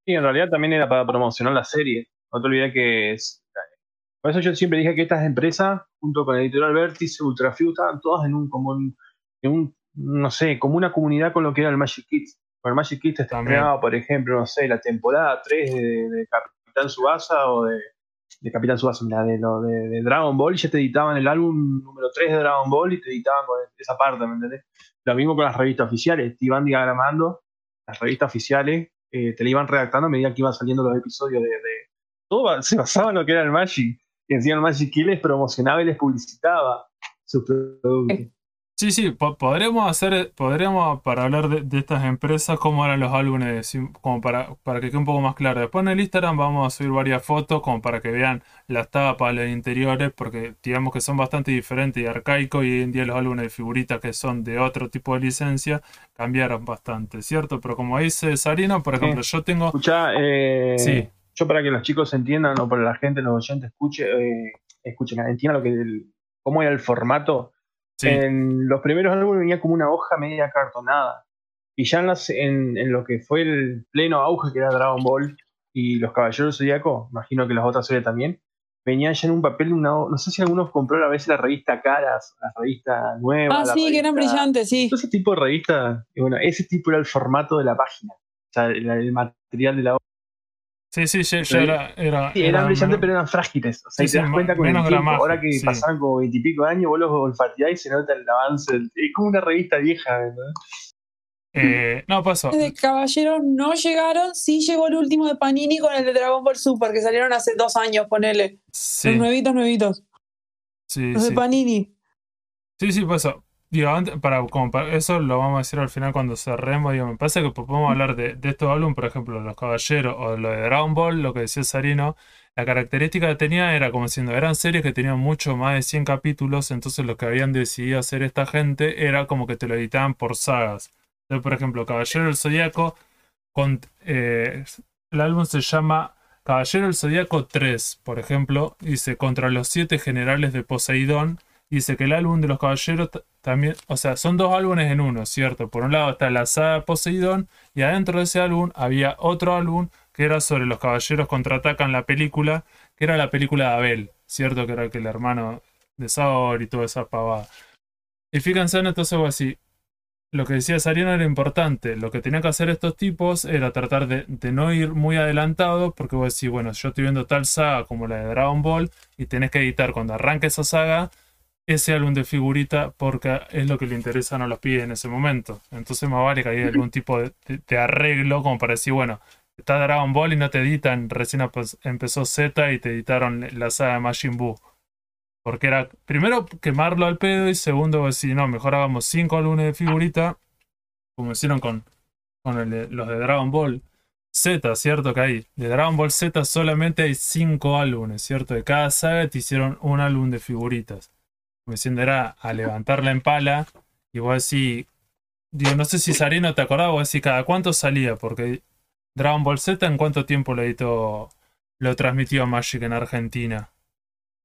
Sí, en realidad también era para promocionar la serie. No te olvides que es. Por eso yo siempre dije que estas empresas, junto con Editorial Vértice, Ultrafew, estaban todas en un, como en, en un, no sé, como una comunidad con lo que era el Magic Kids. Con el Magic Kids También. estrenaba, por ejemplo, no sé, la temporada 3 de, de Capitán Subasa o de, de Capitán Subasa, mira, de, lo de, de Dragon Ball, y ya te editaban el álbum número 3 de Dragon Ball y te editaban con esa parte, ¿me entendés? Lo mismo con las revistas oficiales, te iban diagramando las revistas oficiales eh, te la iban redactando a medida que iban saliendo los episodios de, de- todo se basaba en lo que era el Magic y encima Magic Kill les promocionaba y les publicitaba sus productos Sí, sí, po- podremos hacer, podríamos para hablar de, de estas empresas, cómo eran los álbumes, sí, como para, para que quede un poco más claro. Después en el Instagram vamos a subir varias fotos como para que vean las tapas, los interiores, porque digamos que son bastante diferentes y arcaicos y hoy en día los álbumes de figuritas que son de otro tipo de licencia cambiaron bastante, ¿cierto? Pero como dice Sarino, por ejemplo, yo tengo... escucha eh, Sí. Yo para que los chicos entiendan o para la gente los oyentes escuche eh, escuchen entiendan lo que el- cómo era el formato Sí, En los primeros álbumes venía como una hoja media cartonada. Y ya en, las- en, en lo que fue el pleno auge que era Dragon Ball y los Caballeros del Zodíaco, imagino que las otras series también, venía ya en un papel, una, no sé si algunos compraron a veces la revista Caras, la revista nueva. Ah, la sí, que eran brillantes, sí. Todo ese tipo de revista, y bueno, ese tipo era el formato de la página. O sea, el, el material de la hoja. Sí, sí, ya, ya era... era, Sí, eran era brillantes, pero eran frágiles. O sea, Sí, y te das cuenta con el menos tiempo. gramaje, Ahora que sí. pasaban como veintipico de años, vos los olfateás y se nota el avance. del- Es como una revista vieja, ¿verdad? eh, no, pasó. de Caballeros no llegaron, sí llegó el último de Panini con el de Dragon Ball Super, que salieron hace dos años, ponele. Sí, Los nuevitos, nuevitos. sí, Los sí. de Panini. Sí, sí, eso. Digo, antes- para, como para- eso lo vamos a decir al final cuando cerremos. Digo, me parece que podemos hablar de, de estos álbumes, por ejemplo, Los Caballeros o lo de Dragon Ball, lo que decía Sarino. La característica que tenía era como siendo, eran series que tenían mucho más de 100 capítulos, entonces lo que habían decidido hacer esta gente era como que te lo editaban por sagas. Por ejemplo, Caballero del Zodíaco, con, eh, el álbum se llama Caballero del Zodíaco 3, por ejemplo, dice Contra los siete generales de Poseidón, dice que el álbum de los caballeros también, o sea, son dos álbumes en uno, ¿cierto? Por un lado está la saga Poseidón y adentro de ese álbum había otro álbum que era sobre los caballeros contraatacan la película, que era la película de Abel, ¿cierto? Que era que el hermano de Saur y toda esa pavada. Y fíjense, entonces, así, lo que decía Sarino era importante. Lo que tenían que hacer estos tipos era tratar de, no ir muy adelantado, porque vos decís, bueno, yo estoy viendo tal saga como la de Dragon Ball, y tenés que editar cuando arranque esa saga ese álbum de figurita, porque es lo que le interesa a los pibes en ese momento. Entonces, más vale que haya algún tipo de, arreglo, como para decir, bueno, está Dragon Ball y no te editan, recién empezó Z y te editaron la saga de Majin Buu. Porque era, primero, quemarlo al pedo y segundo, decir, no, mejor hagamos cinco álbumes de figurita, como hicieron con, con los de Dragon Ball Z, ¿cierto? Que hay, de Dragon Ball Z solamente hay cinco álbumes, ¿cierto? De cada saga te hicieron un álbum de figuritas. Como diciendo, era a levantarla en pala y vos decís, digo, no sé si Sarino te acordás, vos decís, ¿cada cuánto salía? Porque Dragon Ball Z, ¿en cuánto tiempo lo editó, lo transmitió Magic en Argentina?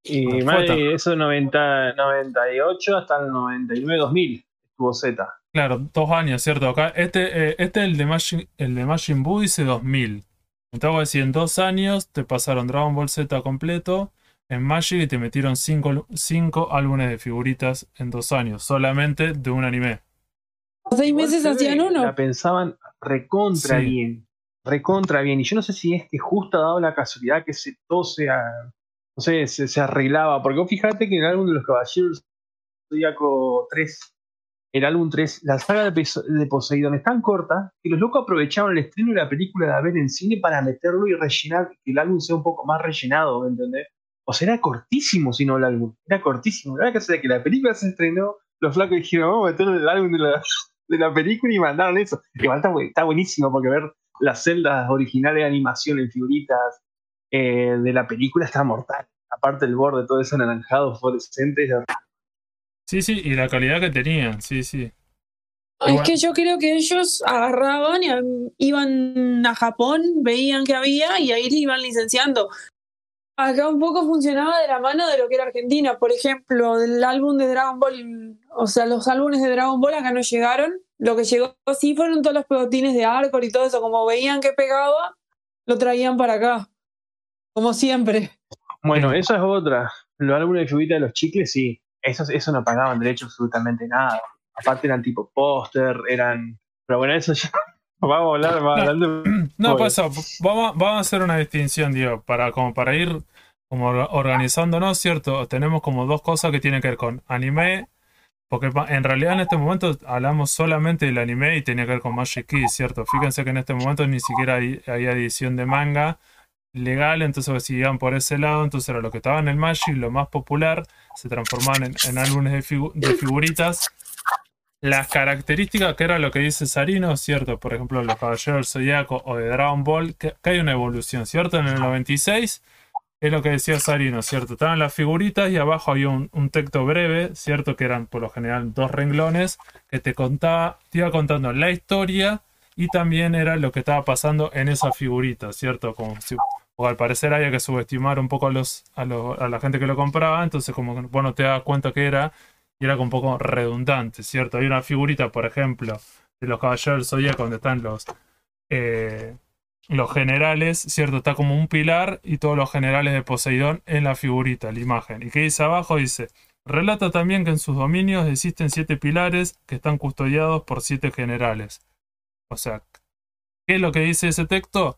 Y más de eso 90, 98 hasta el 99, 2000 estuvo Z. Claro, dos años, ¿cierto? Acá, este, eh, este el de Majin, el de Majin Buu dice 2000. Entonces, si en dos años te pasaron Dragon Ball Z completo en Magic y te metieron cinco, cinco álbumes de figuritas en dos años, solamente de un anime. Seis meses hacían uno. La pensaban recontra bien. Recontra bien. Y yo no sé si es que justo ha dado la casualidad que se, todo sea no sé, se, arreglaba. Porque vos fíjate que en el álbum de los Caballeros Zodíaco 3, el álbum 3, la saga de, Poseidón es tan corta que los locos aprovecharon el estreno de la película de Abel en cine para meterlo y rellenar, que el álbum sea un poco más rellenado, ¿entendés? O sea, era cortísimo si no el álbum, era cortísimo. La verdad que, que la película se estrenó, los flacos dijeron, vamos a meterlo en el álbum de la, de la película y mandaron eso. Igual está, está buenísimo porque ver las celdas originales de animación en figuritas, eh, de la película está mortal. Aparte el borde, todo ese anaranjado fluorescente. Sí, sí, y la calidad que tenían, sí, sí. Es que yo creo que ellos agarraban y iban a Japón, veían que había y ahí iban licenciando. Acá un poco funcionaba de la mano de lo que era Argentina. Por ejemplo, del álbum de Dragon Ball, o sea, los álbumes de Dragon Ball acá no llegaron. Lo que llegó sí fueron todos los pegotines de Arcor y todo eso. Como veían que pegaba, lo traían para acá. Como siempre. Bueno, esa es otra. Los álbumes de figuritas de los chicles, sí. Esos, eso no pagaban derecho absolutamente nada. Aparte eran tipo póster, eran. Pero bueno, eso ya. Vamos a hablar más adelante. No, pues vamos, vamos a hacer una distinción, digo, para, como para ir como organizándonos, ¿cierto? Tenemos como dos cosas que tienen que ver con anime, porque en realidad en este momento hablamos solamente del anime y tenía que ver con Magic Key, ¿cierto? Fíjense que en este momento ni siquiera hay, hay edición de manga, legal, entonces si iban por ese lado, entonces era lo que estaba en el Magic, lo más popular, se transformaban en, álbumes de, figuritas. Las características, que era lo que dice Sarino, ¿cierto? Por ejemplo, los Caballeros del Zodíaco o de Dragon Ball, que, hay una evolución, ¿cierto? En el 96 es lo que decía Sarino, ¿cierto? Estaban las figuritas y abajo había un, texto breve, ¿cierto? Que eran por lo general dos renglones que te contaba, te iba contando la historia y también era lo que estaba pasando en esa figurita, ¿cierto? Como si o al parecer había que subestimar un poco a, los, a, la gente que lo compraba, entonces como bueno te das cuenta que era, y era un poco redundante, ¿cierto? Hay una figurita, por ejemplo, de los caballeros del Zodíaco donde están los, eh, los generales, ¿cierto? Está como un pilar y todos los generales de Poseidón en la figurita, la imagen. ¿Y qué dice abajo? Dice, relata también que en sus dominios existen siete pilares que están custodiados por siete generales. O sea, ¿qué es lo que dice ese texto?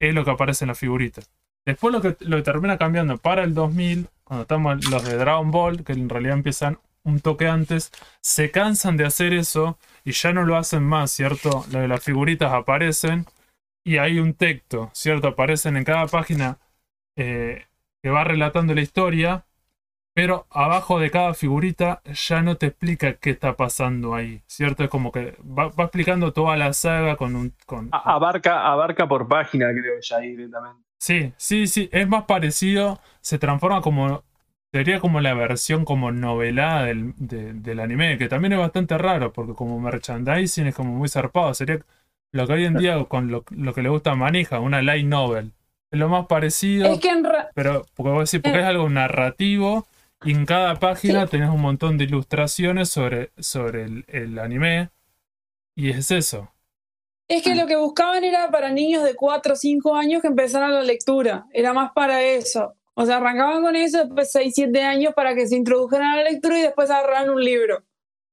es lo que aparece en la figurita. Después lo que, lo termina cambiando para el 2000, cuando estamos los de Dragon Ball, que en realidad empiezan un toque antes, se cansan de hacer eso y ya no lo hacen más, ¿cierto? Lo de las figuritas aparecen y hay un texto, ¿cierto? Aparecen en cada página eh, que va relatando la historia pero abajo de cada figurita ya no te explica qué está pasando ahí, ¿cierto? Es como que va, explicando toda la saga con un... Con, abarca, abarca por página, creo, ya directamente. Sí, sí, sí, es más parecido, se transforma como... Sería como la versión como novelada del, del anime, que también es bastante raro, porque como merchandising es como muy zarpado, sería lo que hoy en día con lo, que le gusta a Manija, una light novel. Es lo más parecido, es que en pero porque, porque es algo narrativo y en cada página tenés un montón de ilustraciones sobre, sobre el, anime. Y es eso. Es que lo que buscaban era para niños de 4 o 5 años que empezaran la lectura. Era más para eso. O sea, arrancaban con eso, después 6, 7 años para que se introdujeran a la lectura y después agarraran un libro.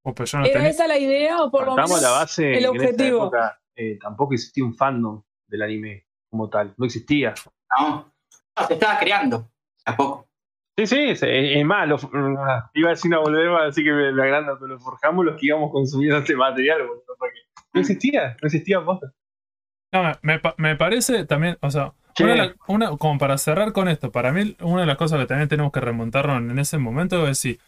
Oh, ¿Era esa la idea o por lo menos la base el que en esa objetivo? época, eh, tampoco existía un fandom del anime como tal. No existía. No, no se estaba creando. Tampoco. Sí, sí, es, es más, lo- iba a decir una volvemos, así que me, me agranda, pero lo forjamos los que íbamos consumiendo este material, boludo, porque no existía, no existía posta. No, me, me pa- me parece también, o sea. Una, como para cerrar con esto, para mí una de las cosas que también tenemos que remontarnos en ese momento es decir,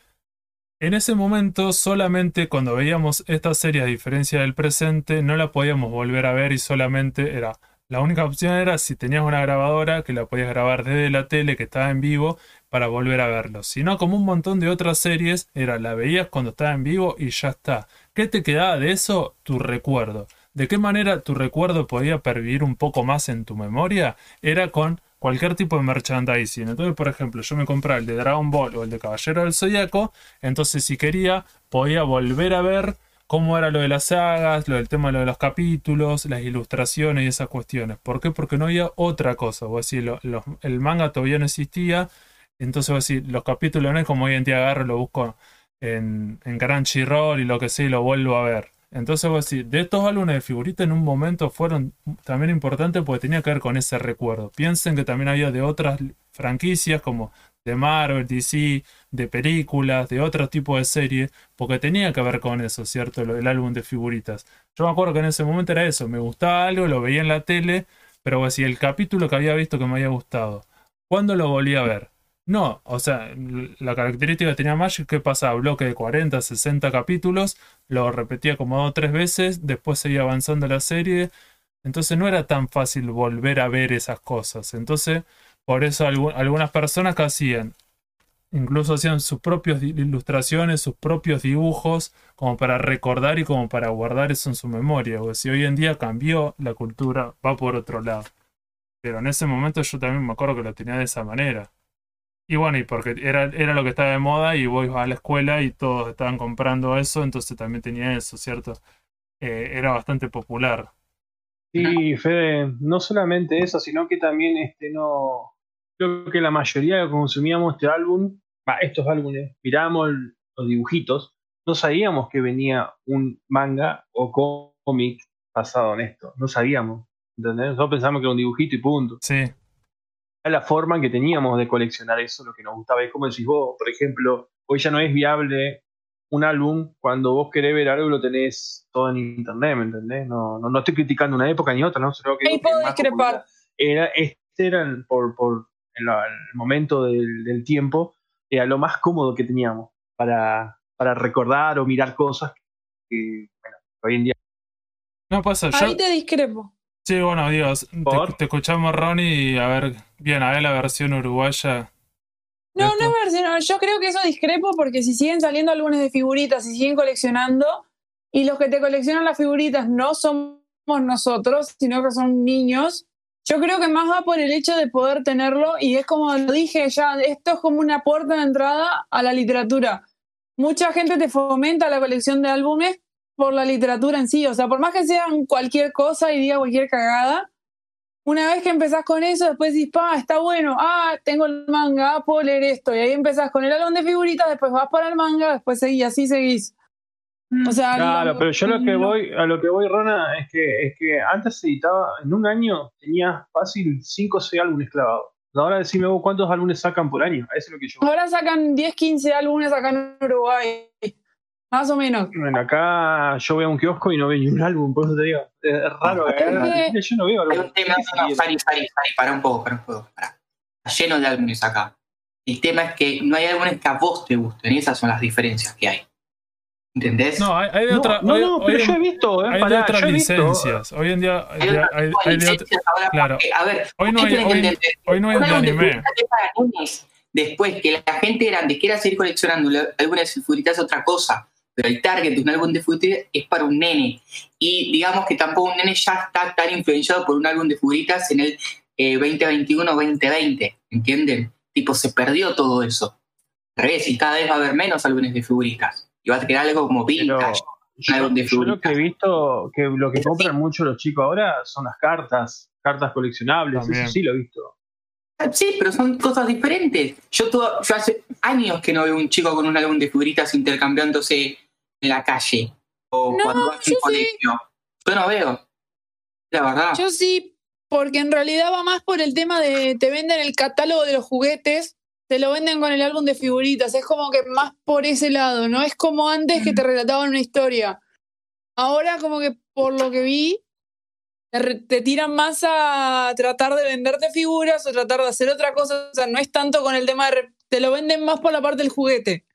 en ese momento solamente cuando veíamos esta serie a diferencia del presente no la podíamos volver a ver y solamente era, la única opción era si tenías una grabadora que la podías grabar desde la tele que estaba en vivo para volver a verlo. Si no, como un montón de otras series, era la veías cuando estaba en vivo y ya está. ¿Qué te quedaba de eso? Tu recuerdo. ¿De qué manera tu recuerdo podía pervivir un poco más en tu memoria? Era con cualquier tipo de merchandising. Entonces, por ejemplo, yo me compraba el de Dragon Ball o el de Caballero del Zodíaco, entonces si quería, podía volver a ver cómo era lo de las sagas, lo del tema lo de los capítulos, las ilustraciones y esas cuestiones. ¿Por qué? Porque no había otra cosa. Lo- los- el manga todavía no existía, entonces vos decís, los capítulos no es como hoy en día agarro, lo busco en, en Crunchyroll y lo que sea y lo vuelvo a ver. Entonces vos decís, de estos álbumes de figuritas en un momento fueron también importantes porque tenía que ver con ese recuerdo. Piensen que también había de otras franquicias como de Marvel, DC, de películas, de otros tipos de series, porque tenía que ver con eso, ¿cierto? El álbum de figuritas. Yo me acuerdo que en ese momento era eso, me gustaba algo, lo veía en la tele, pero vos el capítulo que había visto que me había gustado, ¿cuándo lo volví a ver? No, o sea, la característica que tenía Magic que pasaba bloque de 40, 60 capítulos, lo repetía como dos o tres veces, después seguía avanzando la serie, entonces no era tan fácil volver a ver esas cosas. Entonces, por eso algu- algunas personas que hacían, incluso hacían sus propias ilustraciones, sus propios dibujos, como para recordar y como para guardar eso en su memoria. O si hoy en día cambió la cultura, va por otro lado. Pero en ese momento yo también me acuerdo que lo tenía de esa manera. Y bueno, y porque era, era lo que estaba de moda y vos ibas a la escuela y todos estaban comprando eso, entonces también tenía eso, ¿cierto? Eh, era bastante popular. Sí, Fede, no solamente eso, sino que también este no. Creo que la mayoría que consumíamos este álbum, estos álbumes, miramos el- los dibujitos, no sabíamos que venía un manga o cómic basado en esto. No sabíamos. ¿Entendés? Nosotros pensamos que era un dibujito y punto. Sí, la forma en que teníamos de coleccionar eso, lo que nos gustaba. Es como decís vos, por ejemplo, hoy ya no es viable un álbum cuando vos querés ver algo lo tenés todo en internet, ¿me entendés? No, no, no estoy criticando una época ni otra, ¿no? Solo que Ahí puedo discrepar. Era, este era el- por, por el, el momento del, del tiempo, era lo más cómodo que teníamos para, para recordar o mirar cosas que, bueno, hoy en día no pasa. Yo, Ahí te discrepo. Sí, bueno, Dios, te, ¿Por? te escuchamos, Ronnie, y a ver, bien, a ver la versión uruguaya. No, Esto. no es versión. Yo creo que eso discrepo porque si siguen saliendo álbumes de figuritas y siguen coleccionando, y los que te coleccionan las figuritas no somos nosotros, sino que son niños, yo creo que más va por el hecho de poder tenerlo, y es como lo dije ya, esto es como una puerta de entrada a la literatura. Mucha gente te fomenta la colección de álbumes por la literatura en sí, o sea, por más que sean cualquier cosa y diga cualquier cagada, una vez que empezás con eso, después decís, pa, está bueno, ah, tengo el manga, ah, puedo leer esto, y ahí empezás con el álbum de figuritas, después vas para el manga, después seguís, así seguís. O sea, Claro, lo- pero yo lo que voy, a lo que voy, Rona, es que, es que antes se editaba, en un año tenía fácil 5 o 6 álbumes clavados. Ahora decime vos cuántos álbumes sacan por año. Eso es lo que yo. Ahora sacan 10, 15 álbumes acá en Uruguay, más o menos. Bueno, acá yo voy a un kiosco y no veo ni un álbum, por eso te digo. Es raro, Es acá en que- yo no veo Hay álbumes. un tema, no, Sari, Sari, Sari, para un poco, para un poco, para. Está lleno de álbumes acá. El tema es que no hay álbumes que a vos te gusten, y esas son las diferencias que hay. ¿Entendés? No, hay, hay de No, otra. no, hoy- no, hoy pero en- yo he visto, eh, hay de pará, otras he visto- licencias. Hoy en día hay, Hay de- hay- de hay de otra- ahora claro. porque, a ver, Hoy no ¿qué hay, hoy, hoy no hay de álbum de anime. Después que la gente grande quiera seguir coleccionando álbumes de figuritas es otra cosa. Pero el target de un álbum de figuritas es para un nene. Y digamos que tampoco un nene ya está tan influenciado por un álbum de figuritas en el eh, 2021-2020. ¿Entienden? Tipo, se perdió todo eso. Al revés, y cada vez va a haber menos álbumes de figuritas. Y va a quedar algo como vintage. Yo, álbum de yo lo que he visto, que lo que compran mucho los chicos ahora son las cartas, cartas coleccionables, También. eso sí lo he visto. Sí, pero son cosas diferentes. Yo, todo, yo hace años que no veo un chico con un álbum de figuritas intercambiándose en la calle o No, cuando vas en colegio. Yo no veo. La verdad. Yo sí, porque en realidad va más por el tema de te venden el catálogo de los juguetes, te lo venden con el álbum de figuritas. Es como que más por ese lado, ¿no? Es como antes que te relataban una historia. Ahora, como que por lo que vi, te, tiran más a tratar de venderte figuras o tratar de hacer otra cosa. O sea, no es tanto con el tema de. Te lo venden más por la parte del juguete.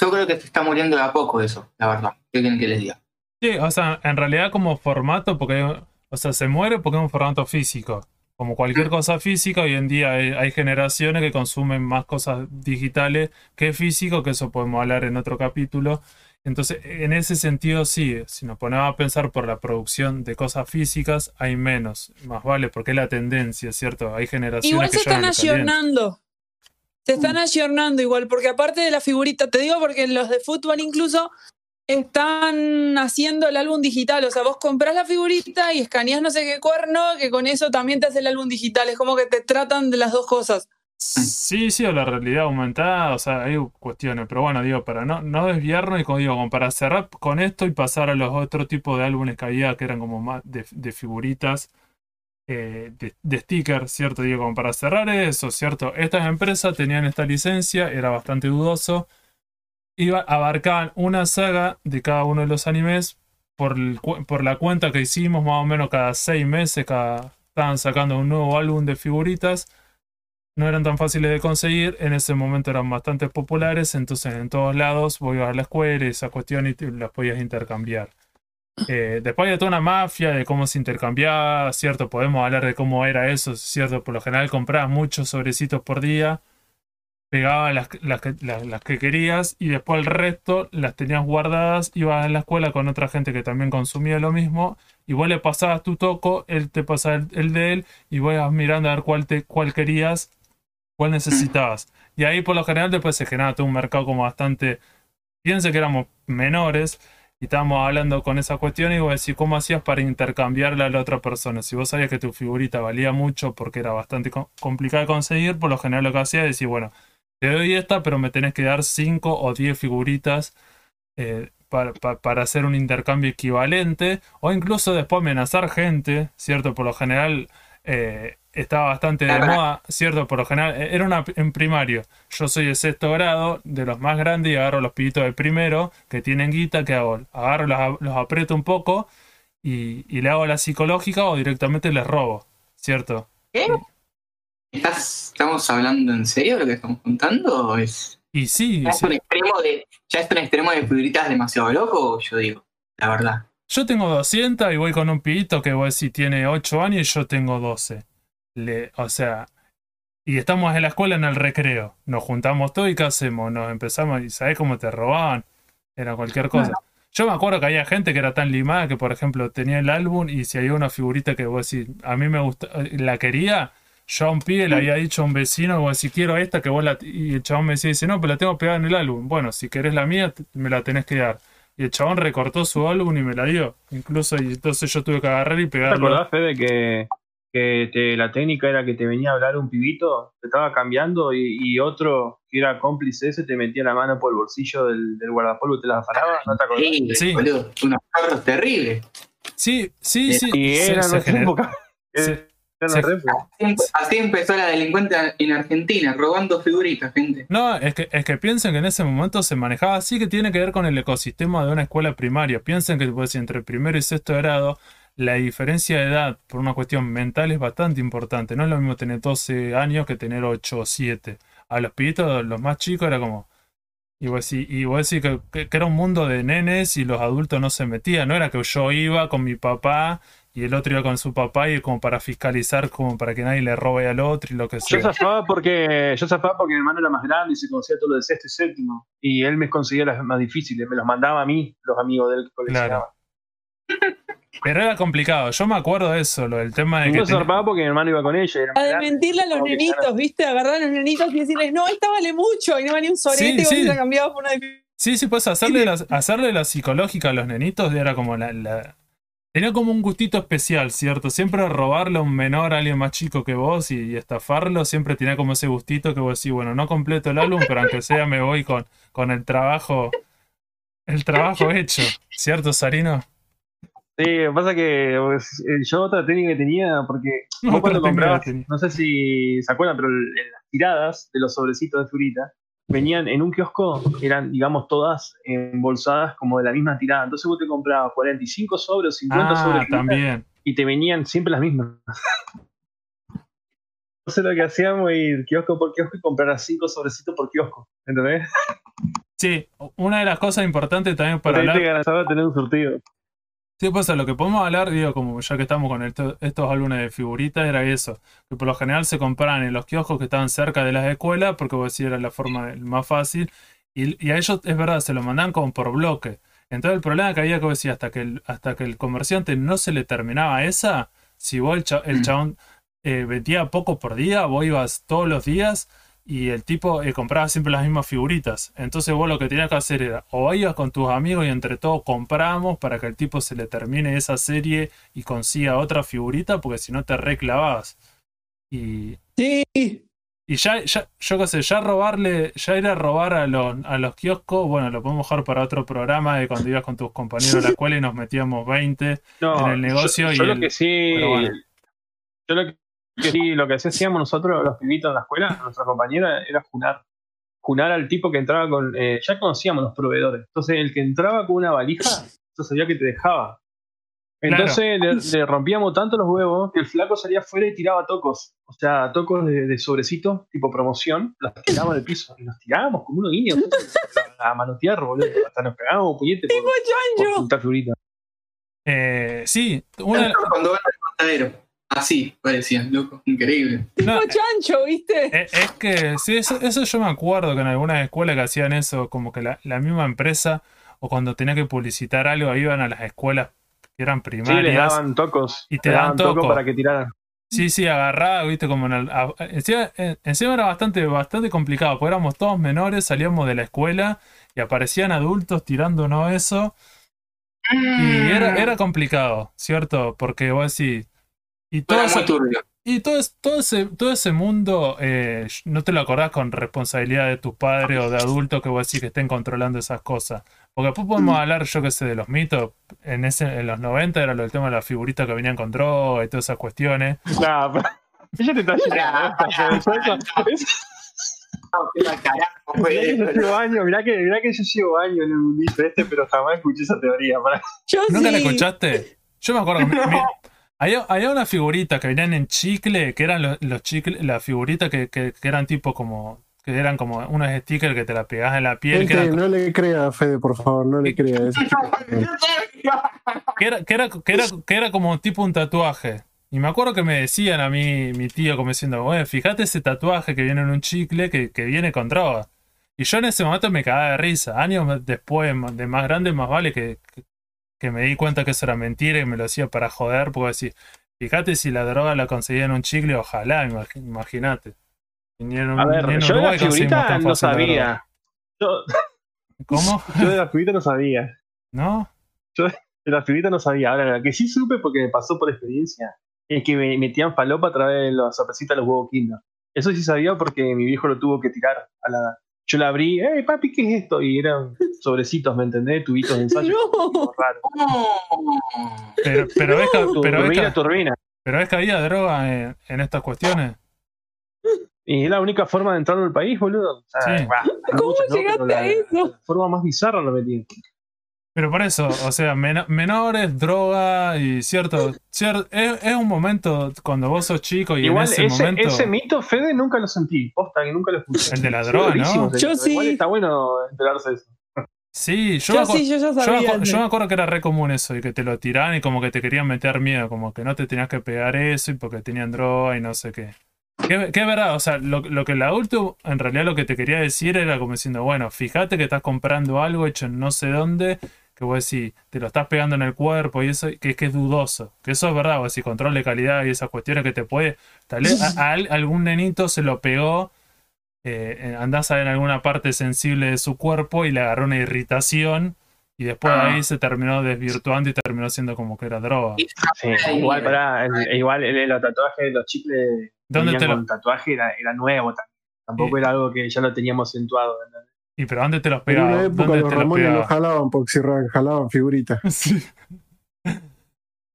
Yo creo que se está muriendo de a poco eso, la verdad. ¿Qué quieren que les diga? Sí, o sea, en realidad como formato, porque, o sea, se muere porque es un formato físico. Como cualquier cosa física, hoy en día hay, hay generaciones que consumen más cosas digitales que físico, que eso podemos hablar en otro capítulo. Entonces, en ese sentido, sí, si nos ponemos a pensar por la producción de cosas físicas, hay menos. Más vale, porque es la tendencia, ¿cierto? Hay generaciones Igual que se están les Se están ayornando igual, porque aparte de la figurita, te digo porque los de fútbol incluso están haciendo el álbum digital. O sea, vos comprás la figurita y escaneás no sé qué cuerno, que con eso también te hace el álbum digital. Es como que te tratan de las dos cosas. Sí, sí, o la realidad aumentada, o sea, hay cuestiones, pero bueno, digo, para no, no desviarnos y como digo, como para cerrar con esto y pasar a los otros tipos de álbumes que había que eran como más de figuritas, eh, de, de stickers, ¿cierto? Digo, como para cerrar eso, ¿cierto? Estas empresas tenían esta licencia, era bastante dudoso, iba, abarcaban una saga de cada uno de los animes por, por la cuenta que hicimos, más o menos cada seis meses, cada, estaban sacando un nuevo álbum de figuritas no eran tan fáciles de conseguir, en ese momento eran bastante populares, entonces en todos lados ibas a la escuela y esa cuestión y las podías intercambiar. Eh, después hay toda una mafia de cómo se intercambiaba, ¿cierto? Podemos hablar de cómo era eso, ¿cierto? Por lo general comprabas muchos sobrecitos por día, pegabas las, las que, querías y después el resto las tenías guardadas, ibas a la escuela con otra gente que también consumía lo mismo y vos le pasabas tu toco, él te pasaba el, el de él y vos ibas mirando a ver cuál, te, cuál querías cuál necesitabas. Y ahí por lo general después se generaba todo un mercado como bastante... Piense que éramos menores y estábamos hablando con esa cuestión y vos decís, ¿cómo hacías para intercambiarla a la otra persona? Si vos sabías que tu figurita valía mucho porque era bastante co- complicada de conseguir, por lo general lo que hacías es decir, bueno, te doy esta, pero me tenés que dar 5 o 10 figuritas eh, para, pa- para hacer un intercambio equivalente o incluso después amenazar gente, ¿cierto? Por lo general eh, estaba bastante de moda, ¿cierto? Por lo general eh, era una en primario. Yo soy de sexto grado, de los más grandes, y agarro los pibitos de primero que tienen guita, ¿qué hago? Agarro, los, los aprieto un poco y, y le hago la psicológica o directamente les robo, ¿cierto? ¿Estás, ¿Estamos hablando en serio de lo que estamos contando? ¿O es, Y sí, ya, es sí. un extremo de, ¿Ya es un extremo de figuritas demasiado loco? Yo digo, la verdad. Yo tengo 200 y voy con un pibito que vos decís tiene 8 años y yo tengo 12. Le, o sea, y estamos en la escuela en el recreo. Nos juntamos todos y ¿qué hacemos? Nos empezamos y ¿sabés cómo te robaban? Era cualquier cosa. Yo me acuerdo que había gente que era tan limada que, por ejemplo, tenía el álbum y si había una figurita que vos decís, a mí me gusta, la quería, yo a un pibe le había dicho a un vecino, vos si quiero esta, que vos la... Y el chabón me decía, dice, no, pero la tengo pegada en el álbum. Bueno, si querés la mía, me la tenés que dar. Y el chabón recortó su álbum y me la dio. Incluso, y entonces yo tuve que agarrar y ¿Te pegarlo. acordás, Fede, que, que te- la técnica era que te venía a hablar un pibito, te estaba cambiando y, y otro que era cómplice ese te metía la mano por el bolsillo del, del guardapolvo y te la afanaba? ¿No te acordás? Sí, Sí. boludo, unos carros terribles. Sí, sí, sí. Y era se se- Se-. Así, así empezó la delincuencia en Argentina, robando figuritas, gente. No, es que, es que piensen que en ese momento se manejaba así que tiene que ver con el ecosistema de una escuela primaria. Piensen que pues, entre primero y sexto grado la diferencia de edad por una cuestión mental es bastante importante. No es lo mismo tener 12 años que tener 8 o 7. A los pibitos, los más chicos, era como... Y vos decís, y vos decís que, que- que era un mundo de nenes y los adultos no se metían. No era que yo iba con mi papá y el otro iba con su papá y como para fiscalizar, como para que nadie le robe al otro y lo que Yo sea. zafaba porque yo zafaba porque mi hermano era más grande y se conocía todo lo de sexto y séptimo. Y él me conseguía las más difíciles, me los mandaba a mí, los amigos de él que coleccionaban. Pero era complicado. Yo me acuerdo de eso, lo del tema de Y que... yo tenía- zafaba porque mi hermano iba con ella. A de grande. mentirle a los nenitos, ¿viste? Agarrar a los nenitos y decirles, no, esta vale mucho. Y no valía un sorete Sí, y vos sí. la cambiabas por una de Sí, sí, puedes hacerle la, hacerle la psicológica a los nenitos, era como la, la- Tenía como un gustito especial, ¿cierto? Siempre robarle a un menor, a alguien más chico que vos y, y estafarlo, siempre tenía como ese gustito que vos decís, bueno, no completo el álbum, pero aunque sea me voy con, con el trabajo, el trabajo hecho, ¿cierto, Sarino? Sí, lo que pasa que pues, eh, yo otra técnica que tenía, porque No, vos cuando comprabas, no sé si se acuerdan, pero las tiradas de los sobrecitos de figurita venían en un kiosco, eran, digamos, todas embolsadas como de la misma tirada. Entonces vos te comprabas 45 sobres, 50 sobres Ah, también. y te venían siempre las mismas. Entonces lo que hacíamos ir kiosco por kiosco y comprar a 5 sobrecitos por kiosco. ¿Entendés? Sí, una de las cosas importantes también para hablar te tener un surtido. Sí, pues a lo que podemos hablar, digo, como ya que estamos con esto- estos álbumes de figuritas, era eso, que por lo general se compraban en los kioscos que estaban cerca de las escuelas, porque vos decís era la forma más fácil, y, y a ellos, es verdad, se lo mandaban como por bloque. Entonces el problema que había que vos decís, hasta que el, hasta que el comerciante no se le terminaba esa, si vos el, cha- el chabón eh, vendía poco por día, vos ibas todos los días y el tipo eh, compraba siempre las mismas figuritas. Entonces vos lo que tenías que hacer era o ibas con tus amigos y entre todos compramos para que el tipo se le termine esa serie y consiga otra figurita, porque si no te reclavabas. Y, Sí. y ya, ya, yo qué sé, ya robarle, ya ir a robar a los, a los kioscos, bueno, lo podemos dejar para otro programa de cuando ibas con tus compañeros a la escuela y nos metíamos 20 No, en el negocio yo, y yo lo el- que sí, bueno. yo lo que sí, lo que hacíamos nosotros, los pibitos en la escuela, nuestra compañera, era junar. Junar al tipo que entraba con. eh, ya conocíamos los proveedores. Entonces, el que entraba con una valija, yo sabía que te dejaba. Entonces le, le rompíamos tanto los huevos que el flaco salía afuera y tiraba tocos. O sea, tocos de, de sobrecito, tipo promoción, los tirábamos del piso. Y los tirábamos como unos guiños. a manotear, boludo. Hasta nos pegábamos puñete por, por figuritas. Eh, sí, una, Cuando van al matadero. Así parecían, loco. Increíble. no, Tipo chancho, ¿viste? Eh, Es que sí, eso, eso yo me acuerdo que en algunas escuelas que hacían eso, como que la, la misma empresa, o cuando tenía que publicitar algo, iban a las escuelas que eran Sí, les primarias. daban tocos. Y te les daban tocos toco. para que tiraran. Sí, sí, agarraba, viste, como en el- a- encima, eh, encima era bastante, bastante complicado, porque éramos todos menores, salíamos de la escuela y aparecían adultos tirándonos eso. Y era, era complicado, ¿cierto? Porque vos decís. Y todo turbio. y todo, todo, ese, todo ese mundo, eh, no te lo acordás con responsabilidad de tus padres o de adultos que vos decís que estén controlando esas cosas. Porque después podemos hablar, yo qué sé, de los mitos. En, ese, en los 90 era lo del tema de las figuritas que venían con droga y todas esas cuestiones. Nah, pero- ella te está llegando. No, carajo, Mirá que yo llevo años, mirá que, mirá que yo llevo años en el mundillo este, pero jamás escuché esa teoría. Para... Yo ¿Nunca sí. la escuchaste? Yo me acuerdo que mi- mi- había, había una figurita que venían en chicle, que eran los, los chicles, las figuritas que, que, que eran tipo como, que eran como unos stickers que te la pegabas en la piel, que eran, no le crea Fede, por favor, no le crea. De- que era, que era, que era, que era como tipo un tatuaje. Y me acuerdo que me decían a mí, mi tío, como diciendo, bueno, fíjate ese tatuaje que viene en un chicle que, que viene con droga. Y yo en ese momento me cagaba de risa. Años después, de más grande, más vale que, que, me di cuenta que eso era mentira y me lo hacía para joder, porque fíjate si la droga la conseguía en un chicle, ojalá, imagínate. A ver, yo de la figurita no la sabía. Yo, ¿Cómo? yo de la figurita no sabía. ¿No? De la figurita no sabía. Ahora, la que sí supe porque me pasó por experiencia es que me metían falopa a través de las sorpresitas de los huevos Kinder. Eso sí sabía porque mi viejo lo tuvo que tirar. A la... Yo la abrí, ¡eh, papi, qué es esto! Y eran sobrecitos, ¿me entendés? Tubitos de ensayo. No. Raro. Pero, pero, ves que, pero, turbina, pero ves que había droga en, en estas cuestiones. Y es la única forma de entrar al país, boludo. O sea, Sí. bah, ¿Cómo muchas, ¿no? llegaste la- a eso? La forma más bizarra lo metí. Pero por eso, o sea, meno- menores, droga y cierto, cier- es, es un momento cuando vos sos chico y Igual, en ese, ese, momento ese mito, Fede, nunca lo sentí. Posta, que nunca lo escuché. El de la droga, ¿no? Yo igual sí. Está bueno enterarse de eso. sí, yo, Yo sí, yo ya yo me sabía. acuer- yo me acuerdo que era re común eso y que te lo tiraban y como que te querían meter miedo, como que no te tenías que pegar eso y porque tenían droga y no sé qué. Que, que es verdad, o sea, lo, lo que el adulto en realidad lo que te quería decir era como diciendo, bueno, fíjate que estás comprando algo hecho en no sé dónde, que vos decís, te lo estás pegando en el cuerpo y eso, que, que es dudoso. Que eso es verdad, vos decís, control de calidad y esas cuestiones que te puede. Tal vez a, a al- algún nenito se lo pegó eh, andás a ver en alguna parte sensible de su cuerpo y le agarró una irritación y después de Ah. ahí se terminó desvirtuando y terminó siendo como que era droga. Sí, igual, pará, el- igual el- los tatuajes, los chicles ¿Dónde te lo- con tatuaje era, era nuevo también. Tampoco era algo que ya lo teníamos acentuado. ¿entendés? ¿Y pero dónde te los En pegaba? una época ¿Dónde los te los Ramones lo pegaba? jalaban porque si ra- jalaban figuritas. Sí.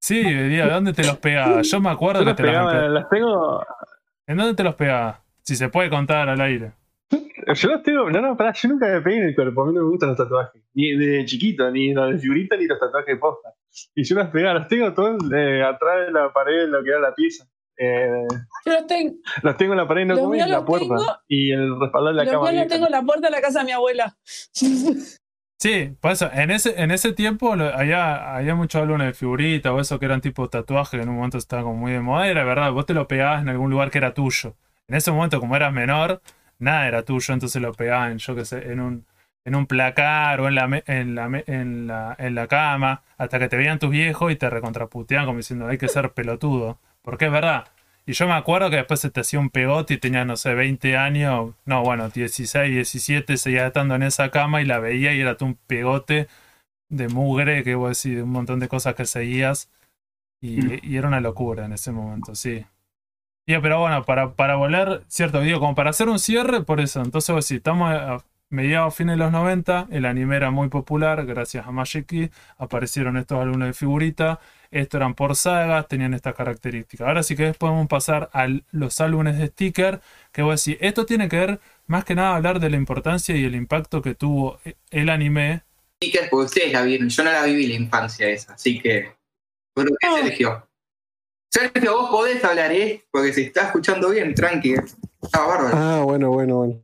Sí, ¿dónde te los pegaba? Yo me acuerdo Yo que las, te los pegaba, pegaba. las tengo. ¿En dónde te los pegaba? Si se puede contar al aire. Yo las tengo. No, no, pará, yo nunca me pegué en el cuerpo. A mí no me gustan los tatuajes. Ni de chiquito, ni los de figurita, ni los tatuajes de posta. Y yo las pegaba, las tengo todos eh, atrás de la pared, lo que era la pieza. Eh, Yo los tengo, los tengo en la pared, no Los como míos en la puerta. tengo- Y el respaldo de la los cama. míos los tengo en la puerta de la casa de mi abuela. Sí, por eso, en ese, en ese tiempo lo- había, había muchos álbumes de figuritas o eso que eran tipo tatuajes que en un momento estaban como muy de moda, era verdad, vos te lo pegabas en algún lugar que era tuyo. En ese momento, como eras menor, nada era tuyo, entonces lo pegaban, yo qué sé, en un, en un placar o en la, en, la, en, la, en la cama, hasta que te veían tus viejos y te recontraputeaban como diciendo, hay que ser pelotudo. Porque es verdad. Y yo me acuerdo que después se te hacía un pegote y tenías, no sé, 20 años, no, bueno, 16, 17, seguías estando en esa cama y la veía y era todo un pegote de mugre, que vos decís, de un montón de cosas que seguías. Y, y era una locura en ese momento, sí. Y, pero bueno, para, para volver, cierto, digo, como para hacer un cierre, por eso. Entonces, vos, estamos a mediados, fines de los 90, el anime era muy popular, gracias a Magic Key, aparecieron estos álbumes de figurita, estos eran por sagas, tenían estas características. Ahora sí que podemos pasar a los álbumes de sticker, que vos decís, esto tiene que ver más que nada hablar de la importancia y el impacto que tuvo el anime. Stickers, porque ustedes la vieron, yo no la viví la infancia esa, así que. Bueno, ¿qué Ah. Sergio? Sergio, vos podés hablar, ¿eh? Porque se está escuchando bien, tranqui. Está bárbaro. Ah, bueno, bueno, bueno.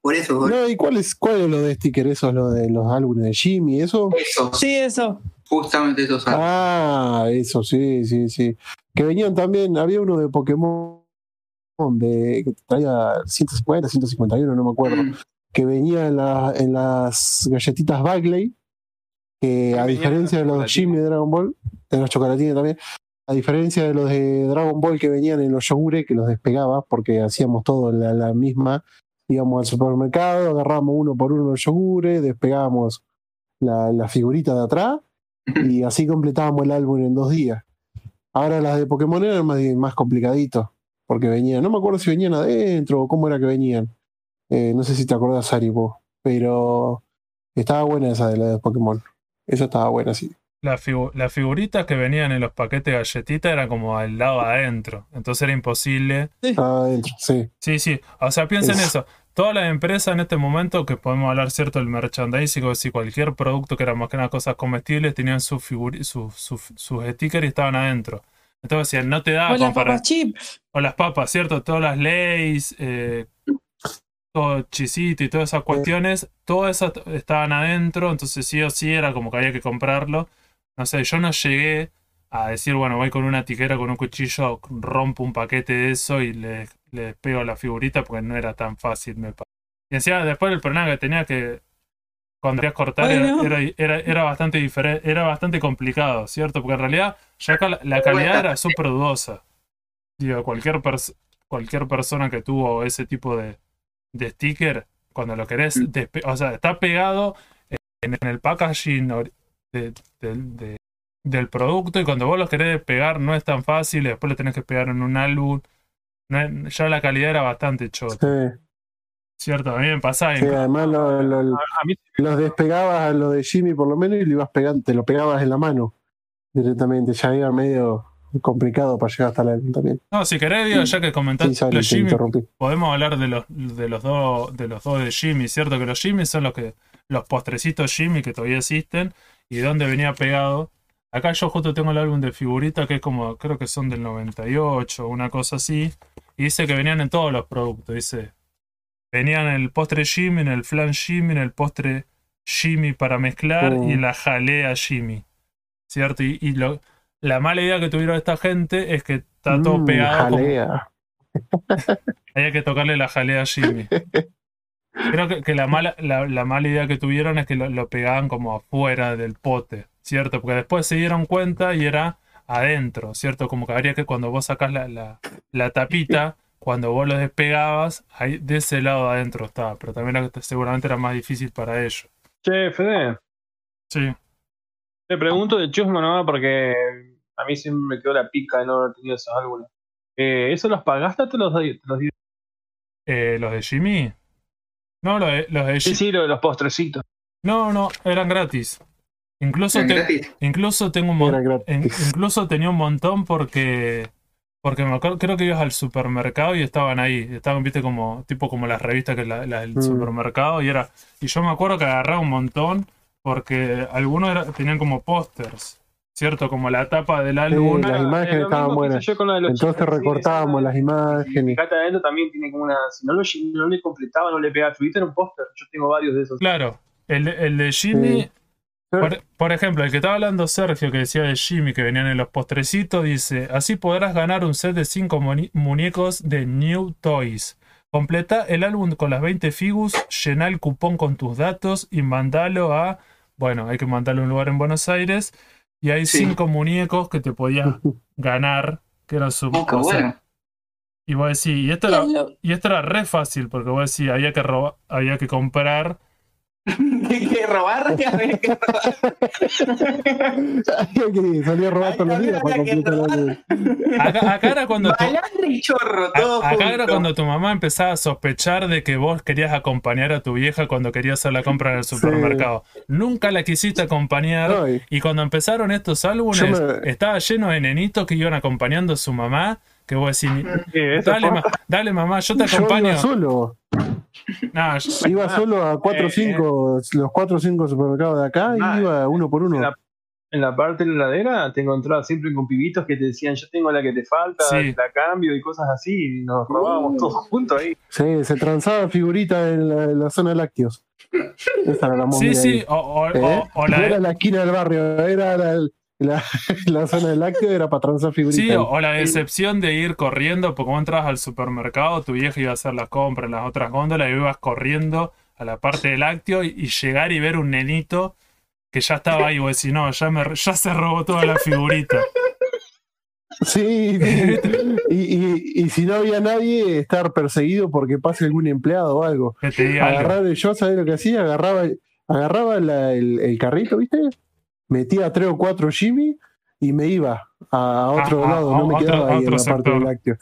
Por eso, No, ¿y cuál es, cuál es lo de sticker? ¿Eso es lo de los álbumes de Jimmy? ¿Eso? eso, Sí, eso. Justamente esos álbumes. Ah, eso, sí, sí, sí. Que venían también, había uno de Pokémon de, que traía 150, 151, no me acuerdo. Mm. que venía en, la- en las galletitas Bagley, que a diferencia de los Jimmy de Dragon Ball, de los chocolatines también, a diferencia de los de Dragon Ball que venían en los yogures, que los despegaba, porque hacíamos todo en la, la misma, íbamos al supermercado, agarramos uno por uno los yogures, despegábamos la, la figurita de atrás y así completábamos el álbum en dos días. Ahora las de Pokémon eran más, más complicaditos, porque venían, no me acuerdo si venían adentro o cómo era que venían. Eh, no sé si te acordás, Ari, vos, pero estaba buena esa de la de Pokémon. Esa estaba buena, sí. La figu- las figuritas que venían en los paquetes de galletitas eran como al lado adentro. Entonces era imposible. Estaba adentro, sí. Sí, sí. O sea, piensen Es- eso. Todas las empresas en este momento, que podemos hablar cierto del merchandising, o si cualquier producto que era más que nada cosas comestibles, tenían sus sus- sus- sus stickers y estaban adentro. Entonces decían, no te da o las papas chip. O las papas, ¿cierto? Todas las leyes, eh, todo chisito y todas esas cuestiones, todas esas estaban adentro, entonces sí o sí era como que había que comprarlo. No sé, yo no llegué a decir, bueno, voy con una tijera, con un cuchillo, rompo un paquete de eso y le, le despego la figurita porque no era tan fácil, me parece. Y encima después el problema que tenía que cuando querías cortar era- Bueno. era, era, era bastante diferente, era bastante complicado, ¿cierto? Porque en realidad ya acá la, la calidad era súper dudosa. Digo, cualquier, pers- cualquier persona que tuvo ese tipo de, de sticker, cuando lo querés, Mm. o sea, está pegado en, en el packaging de- del- de- del producto y cuando vos lo querés despegar no es tan fácil, y después lo tenés que pegar en un álbum. Ya la calidad era bastante chota, Sí, ¿cierto? A mí me pasaba. sí, además lo- lo- A, a mí los despegabas a lo de Jimmy por lo menos y lo ibas pegando, te lo pegabas en la mano directamente. Ya era medio complicado para llegar hasta el álbum también. No, si querés, digo, ya que Sí, comentaste sorry, los Jimmy, podemos hablar de los de los dos de los dos de Jimmy, cierto que los Jimmy son los que los postrecitos Jimmy que todavía existen y dónde venía pegado. Acá yo justo tengo el álbum de figurita que es como creo que son del 98, una cosa así, y dice que venían en todos los productos, dice venían en el postre Jimmy, en el flan Jimmy, en el postre Jimmy para mezclar Oh. y en la jalea Jimmy. ¿Cierto? Y, y lo, la mala idea que tuvieron esta gente es que está todo Mm, pegado como- jalea. hay que tocarle la jalea a Jimmy. Creo que, que la, mala, la, la mala idea que tuvieron es que lo, lo pegaban como afuera del pote, ¿cierto? Porque después se dieron cuenta y era adentro, ¿cierto? Como que habría que cuando vos sacás la, la, la tapita, cuando vos los despegabas, ahí de ese lado adentro estaba, pero también era- seguramente era más difícil para ellos. Che, Fede, Sí. te pregunto de Chusma nomás porque a mí siempre me quedó la pica de no haber tenido esos álbumes. Eh, ¿Eso los pagaste o te los, te los? Eh, ¿Los de Jimmy? No, los de, los de Sí, Ji- sí, lo de los postrecitos. No, no, eran gratis. Incluso, incluso tengo un Era montón. gratis. incluso tenía un montón porque. Porque me acuerdo, creo que ibas al supermercado y estaban ahí. Estaban, viste, como, tipo como las revistas que la, la del Mm. supermercado. Y era. Y yo me acuerdo que agarraba un montón porque algunos era- tenían como pósters. ¿Cierto? Como la tapa del álbum. las imágenes estaban buenas. yo con la de los Entonces chicos, recortábamos las imágenes. Adentro también tiene como una. Si no, lo, no le completaba, no le pegaba Twitter, un póster. Yo tengo varios de esos. Claro. El, de- el de Jimmy. Sí. Por, por ejemplo, el que estaba hablando Sergio, que decía de Jimmy, que venían en los postrecitos, dice: Así podrás ganar un set de 5 muñecos de New Toys. Completa el álbum con las 20 figus, llená el cupón con tus datos y mandalo a. Bueno, hay que mandarlo a un lugar en Buenos Aires. Y hay Sí. 5 muñecos que te podías ganar, que era su. Oh, o sea, bueno. y vos decís, y esto Y era, y esto era re fácil, porque vos decís, había que robar, había que comprar. ¿Qué que robar? Que robar. Que salir a robar todos los días Acá, acá era cuando tu- y chorro, A- Acá era cuando tu mamá empezaba a sospechar de que vos querías acompañar a tu vieja cuando quería hacer la compra en el supermercado. Nunca la quisiste acompañar. Y- cuando empezaron estos álbumes, me- estaba lleno de nenitos que iban acompañando a su mamá. Que vos decís, dale, ma- dale mamá, yo te Yo acompaño. iba solo, No, yo- iba solo a 4 o Eh, 5, los 4 o 5 supermercados de acá Ah, y iba uno por uno. en la, en la parte de la heladera te encontrabas siempre con pibitos que te decían yo tengo la que te falta, Sí. la cambio y cosas así, y nos robábamos todos juntos ahí. Sí, se transaba figurita en la, en la zona de lácteos. Esa era la sí, sí. ahí. O, o- ¿Eh? o- o la No era la esquina del barrio, era la, la, la zona del lácteo, era para transar figuritas. Sí, o, o la decepción de ir corriendo, porque vos entrabas al supermercado, tu vieja iba a hacer las compras en las otras góndolas y ibas corriendo a la parte del lácteo y, y llegar y ver un nenito que ya estaba ahí, vos decís, no, ya, me, ya se robó toda la figurita. Sí, sí. y, y, y si no había nadie, estar perseguido porque pase algún empleado o algo. Diga algo. Agarrar, yo, ¿sabés lo que hacía? Agarraba, agarraba la- el, el carrito, ¿viste? Metía tres o cuatro Jimmy y me iba a otro Ah, ah, lado, no me otro- quedaba ahí en la parte del lácteo.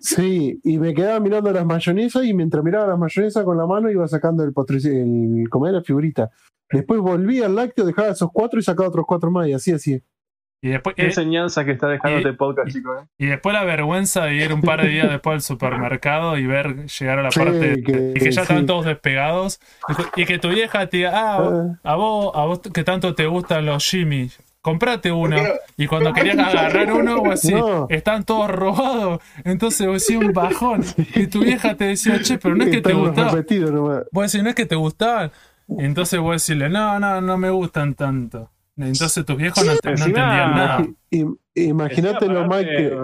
Sí, y me quedaba mirando las mayonesas y mientras miraba las mayonesas con la mano iba sacando el el comer la figurita. Después volvía al lácteo, dejaba esos cuatro y sacaba otros cuatro más y así, así. Y después, Qué eh, enseñanza que está dejando este podcast, chicos. ¿eh? y después la vergüenza de ir un par de días después al supermercado y ver llegar a la Sí, parte que- y que ya estaban sí. todos despegados y que- y que tu vieja te diga, ah, Ah. a vos, a vos que tanto te gustan los Jimmy, comprate uno. Pero- Y cuando querías agarrar uno, vos decís, No. están todos robados. Entonces vos decís un bajón. Y tu vieja te decía, che, pero no es que te Están gustaban. Vos decís, no es que te gustaban. Y entonces vos decirle, no, no, no me gustan tanto. Entonces tus viejos no, no Encima- entendían nada. Imagínate lo mal que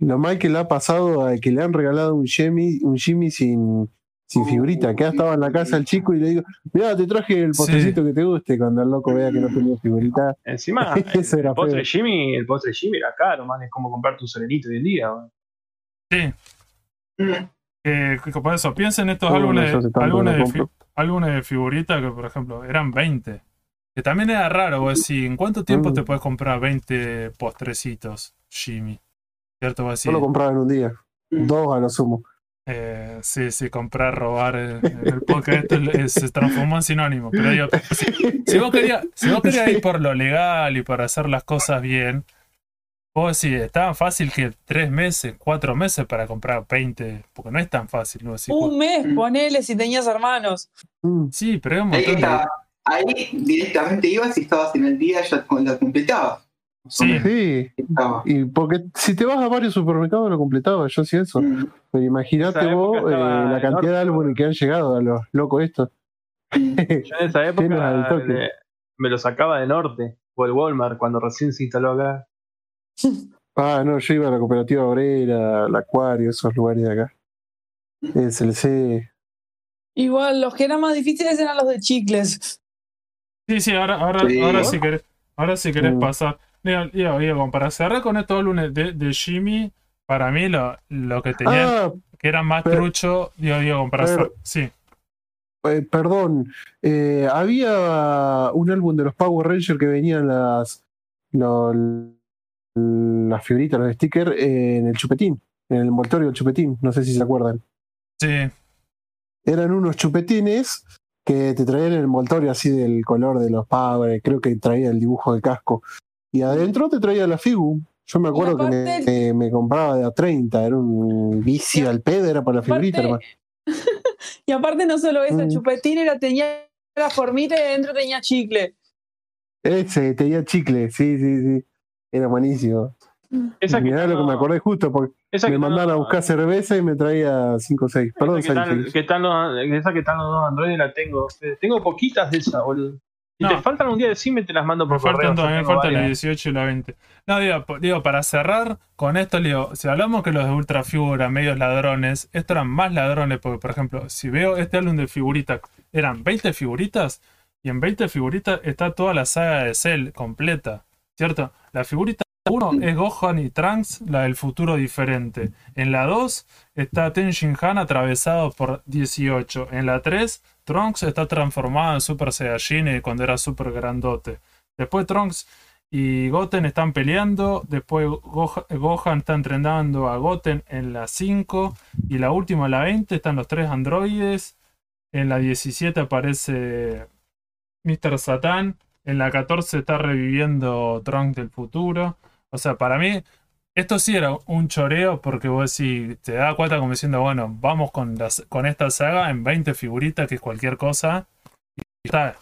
lo mal que le ha pasado a que le han regalado un Jimmy, un Jimmy sin, sin figurita. Que estaba en la casa el chico y le digo, mira, te traje el postrecito que te guste. Cuando el loco vea que no tenía figurita. Encima, Eso era el postre feo. Jimmy, el postre Jimmy era caro, man, es como comprarte un serenito hoy en día. man. Sí. Mm. Eh, por eso, piensen estos Oh, álbumes, no álbumes, de álbumes de figurita que, por ejemplo, eran 20. Que también era raro, vos decís, ¿en cuánto tiempo Mm. te puedes comprar 20 postrecitos, Jimmy? ¿Cierto? Vos Yo decís, lo compraba en un día. Dos a lo sumo. eh, sí, sí, comprar, robar. eh, el podcast esto es- se transformó en sinónimo. Pero digo, si, si vos querías, si vos querías ir por lo legal y para hacer las cosas bien, vos decís, es tan fácil que tres meses, cuatro meses para comprar 20, porque no es tan fácil. ¿no? Decís, Un mes, Mm. ponele si tenías hermanos. Mm. Sí, pero es un Ahí, montón de... Ahí directamente ibas y estabas en el día ya lo completabas. Sí. Sí. Y porque si te vas a varios supermercados lo completaba, yo hacía eso. Mm. Pero imagínate vos eh, la cantidad de álbumes que han llegado a los locos estos. Yo en esa época le- me lo sacaba de norte, o el Walmart, cuando recién se instaló acá. Ah, no, yo iba a la cooperativa obrera, al acuario, esos lugares de acá. Es el C. Igual, los que eran más difíciles eran los de chicles. Sí, sí, ahora, ahora, Sí. ahora si querés, ahora si querés Mm. pasar. Digo, digo, para cerrar con estos álbumes de, de Jimmy, Para mí lo, lo que tenía, Ah, que era más pero- trucho, digo, digo, para pero- hacer- sí. eh, perdón. eh, había un álbum de los Power Rangers que venían las, las figuritas, los stickers eh, en el chupetín, en el envoltorio del chupetín. No sé si se acuerdan. Sí, Eran unos chupetines que te traían el envoltorio así del color de los Power. Creo que traía el dibujo del casco. Y adentro te traía la figu. Yo me acuerdo que me, aparte- me- me compraba de a 30. Era un vicio al pedo, era para la figurita. aparte-. Y aparte no solo eso, Mm. chupetín era, tenía la formita y adentro tenía chicle. Ese, tenía chicle, sí, sí, sí. Era buenísimo. Esa que Mirá lo que me acordé justo, porque esa me mandaban a buscar cerveza y me traía 5 o 6. Perdón, esa que están, Sánchez. que están los, esa que están los dos Android la tengo. Eh, Tengo poquitas de esas, boludo. Si No. te faltan un día de me te las mando por me faltan tengo faltan la varias. 18 y la 20. No, digo, digo, para cerrar con esto, digo, si hablamos que los de Ultra Figura, medios ladrones, estos eran más ladrones, porque, por ejemplo, si veo este álbum de figuritas, eran 20 figuritas, y en 20 figuritas está toda la saga de Cell completa, ¿cierto? La figurita 1 es Gohan y Trunks, la del futuro diferente. En la 2 está Tenshin Han atravesado por 18. En la 3, Trunks está transformado en Super Saiyajin cuando era super grandote. Después Trunks y Goten están peleando. Después Goha- Gohan está entrenando a Goten en la 5. Y la última, la 20, están los tres androides. En la 17 aparece Mr. Satan. En la 14 está reviviendo Trunks del futuro. O sea, para mí, esto sí era un choreo porque vos decís, te das cuenta como diciendo, bueno, vamos con, las, con esta saga en 20 figuritas, que es cualquier cosa. Y está.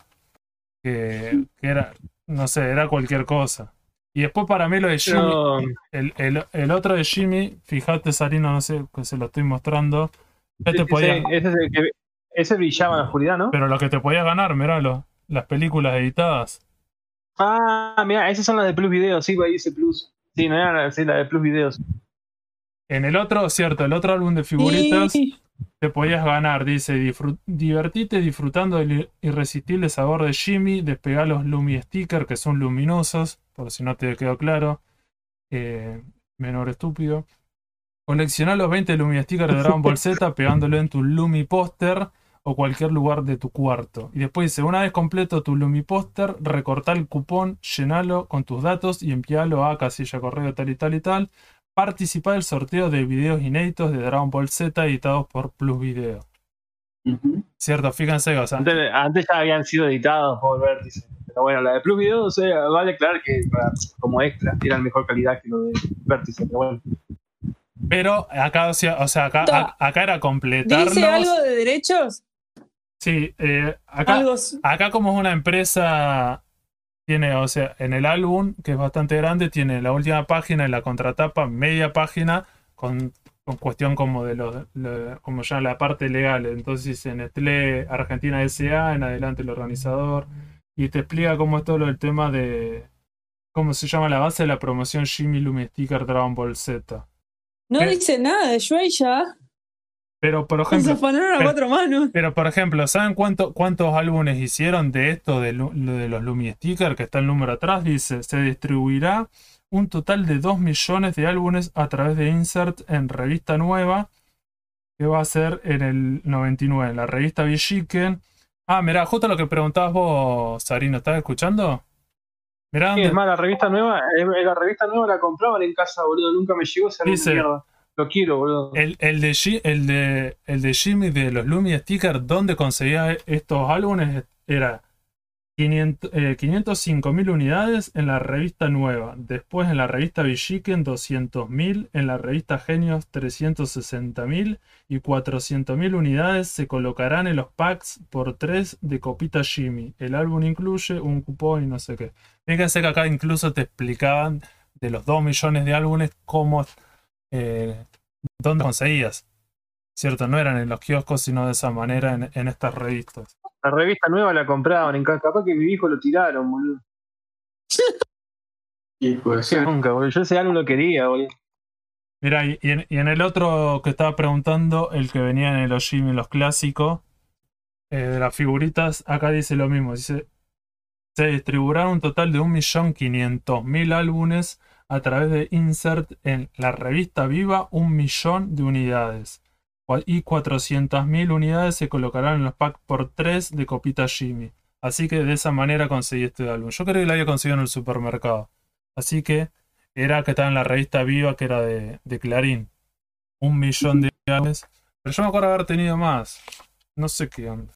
Que, que era, no sé, era cualquier cosa. Y después para mí lo de Jimmy, el, el- el otro de Jimmy, fíjate Sarino, no sé, que se lo estoy mostrando. Ya te ese, podía- ese es el que ese brillaba en la oscuridad, ¿no? pero lo que te podía ganar, miralo, las películas editadas. Ah, mira, esas son las de Plus Videos, sí, ahí dice Plus. Sí, no era sí, la de Plus Videos. En el otro, cierto, el otro álbum de figuritas. Te podías ganar, dice, "Disfrut- divertite disfrutando del irresistible sabor de Jimmy, despegar los Lumi Stickers que son luminosos, por si no te quedó claro, eh, menor estúpido. Colecciona los 20 Lumi Stickers de Dragon Ball Z pegándolo en tu Lumi Póster o cualquier lugar de tu cuarto. Y después dice, una vez completo tu Lumi Póster, recorta el cupón, llenalo con tus datos y envíalo a casilla correo tal y tal y tal. Participa del sorteo de videos inéditos de Dragon Ball Z editados por Plus Video. Cierto, fíjense, o sea, Antes, antes ya habían sido editados por Vértice. Pero bueno, la de Plus Videos, o sea, vale aclarar que para- como extra eran mejor calidad que lo de Vértice. Pero bueno, pero acá, o sea, o sea, acá, acá era completarlos. ¿Dice algo de derechos? Sí, eh, acá, Algo. acá como es una empresa, tiene, o sea, en el álbum, que es bastante grande, tiene la última página y la contratapa, media página, con, con cuestión como de los, lo- como ya la parte legal. Entonces, en Nestlé Argentina S.A., en adelante el organizador, y te explica cómo es todo lo del tema de, cómo se llama la base de la promoción Jimmy Lumi Sticker Dragon Ball Z. No ¿Qué? dice nada de Shueisha. Pero, por Se ejemplo, afanaron a pero- cuatro manos. Pero, por ejemplo, ¿saben cuánto, cuántos álbumes hicieron de esto, de, de los Lumi Sticker, que está el número atrás? Dice, se distribuirá un total de 2 millones de álbumes a través de Insert en revista nueva, que va a ser en el 99, en la revista Villiquen. Ah, mirá, justo lo que preguntabas vos, Sarino, ¿estás escuchando? Mirá Sí, dónde... es más, la revista nueva, eh, la revista nueva la compraban en casa, boludo. Nunca me llegó esa Dice- mierda. Lo quiero, boludo. El, el, de, el, de, el de Jimmy de los Lumi Sticker, ¿dónde conseguía estos álbumes? Era 500, eh, 505.000 unidades en la revista Nueva. Después en la revista Villiquen 200.000. En la revista Genios 360.000. Y 400.000 unidades se colocarán en los packs por 3 de Copita Jimmy. El álbum incluye un cupón y no sé qué. Fíjense que acá incluso te explicaban de los 2 millones de álbumes cómo eh, dónde conseguías. ¿Cierto? No eran en los kioscos, sino de esa manera en, en estas revistas. La revista nueva la compraban en casa. Capaz que mi hijo lo tiraron, boludo. Y puede ser. Nunca, boludo. Yo ese álbum lo quería, boludo. Mira, y, y en, y en el otro que estaba preguntando, el que venía en el Ojimi, los clásicos, eh, de las figuritas, acá dice lo mismo. Dice, se distribuirán un total de 1.500.000 álbumes a través de insert en la revista Viva un millón de unidades. Y 400.000 unidades se colocarán en los packs por 3 de Copita Jimmy. Así que de esa manera conseguí este álbum. Yo creo que lo había conseguido en el supermercado. Así que era que estaba en la revista Viva, que era de, de Clarín. Un millón de unidades. Pero yo me acuerdo haber tenido más. No sé qué onda.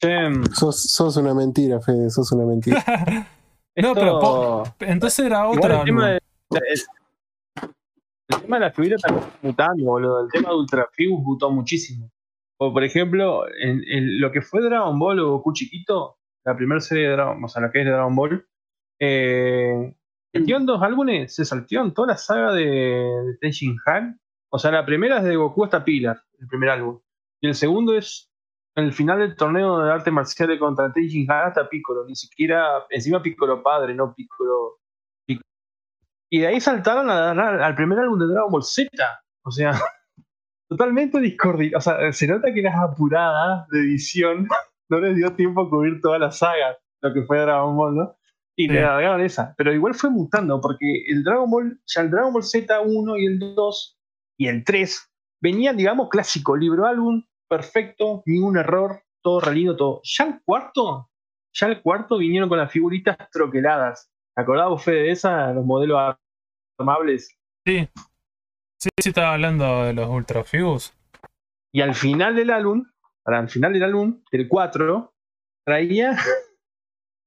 Che, Sos, sos una mentira, Fede, sos una mentira. No, esto- pero Entonces era igual otra. El tema de, la figura está mutando, boludo. El tema de Ultrafigus mutó muchísimo. O, por ejemplo, en, lo que fue Dragon Ball o Goku chiquito, la primera serie de Dragon, o sea, la que es de Dragon Ball, eh, metió en dos álbumes, se salteó en toda la saga de, de Teijin Han. O sea, la primera es de Goku hasta Pilar, el primer álbum. Y el segundo es el final del torneo de arte marcial contra Teijin Han hasta Piccolo. Ni siquiera, encima Piccolo padre, no. Piccolo. Y de ahí saltaron a- a- al primer álbum de Dragon Ball Z. O sea, totalmente discordia. O sea, se nota que las apuradas de edición no les dio tiempo a cubrir toda la saga, lo que fue Dragon Ball, ¿no? Y Sí. le agregaron esa. Pero igual fue mutando, porque el Dragon Ball, ya el Dragon Ball Z1 y el 2 y el 3 venían, digamos, clásico, libro álbum, perfecto, ningún error, todo re lindo, todo. Ya el cuarto, ya el cuarto vinieron con las figuritas troqueladas. ¿Te acordás vos, Fede, de esa? Los modelos armables. Sí. Sí, sí, estaba hablando de los Ultrafigus. Y al final del álbum, al final del álbum, el 4, traía,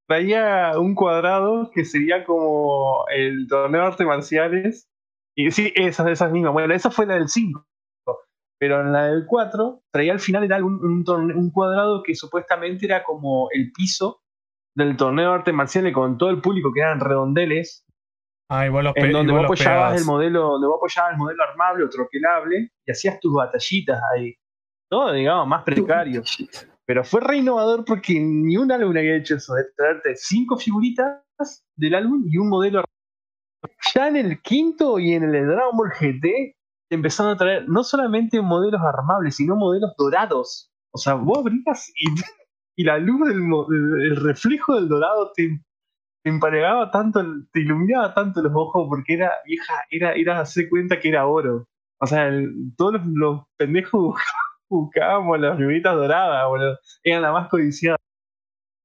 traía un cuadrado que sería como el torneo de artes marciales. Y sí, esas, esas mismas. Bueno, esa fue la del 5. Pero en la del 4 traía al final del álbum un, un cuadrado que supuestamente era como el piso del torneo de artes marciales con todo el público que eran redondeles Ah, igual los, en donde igual vos los apoyabas el modelo, donde vos apoyabas el modelo armable o troquelable y hacías tus batallitas ahí. Todo, digamos, más precario. Pero fue re innovador porque ni un álbum había hecho eso, de traerte cinco figuritas del álbum y un modelo armable. Ya en el quinto y en el Dragon Ball GT te empezaron a traer no solamente modelos armables, sino modelos dorados. O sea, vos abrías y, y la luz del mo- el reflejo del dorado te, te emparegaba tanto, te iluminaba tanto los ojos porque era, vieja, era, era hacer cuenta que era oro. O sea, el- todos los, los pendejos buscábamos las figuritas doradas, boludo. Eran la más codiciada.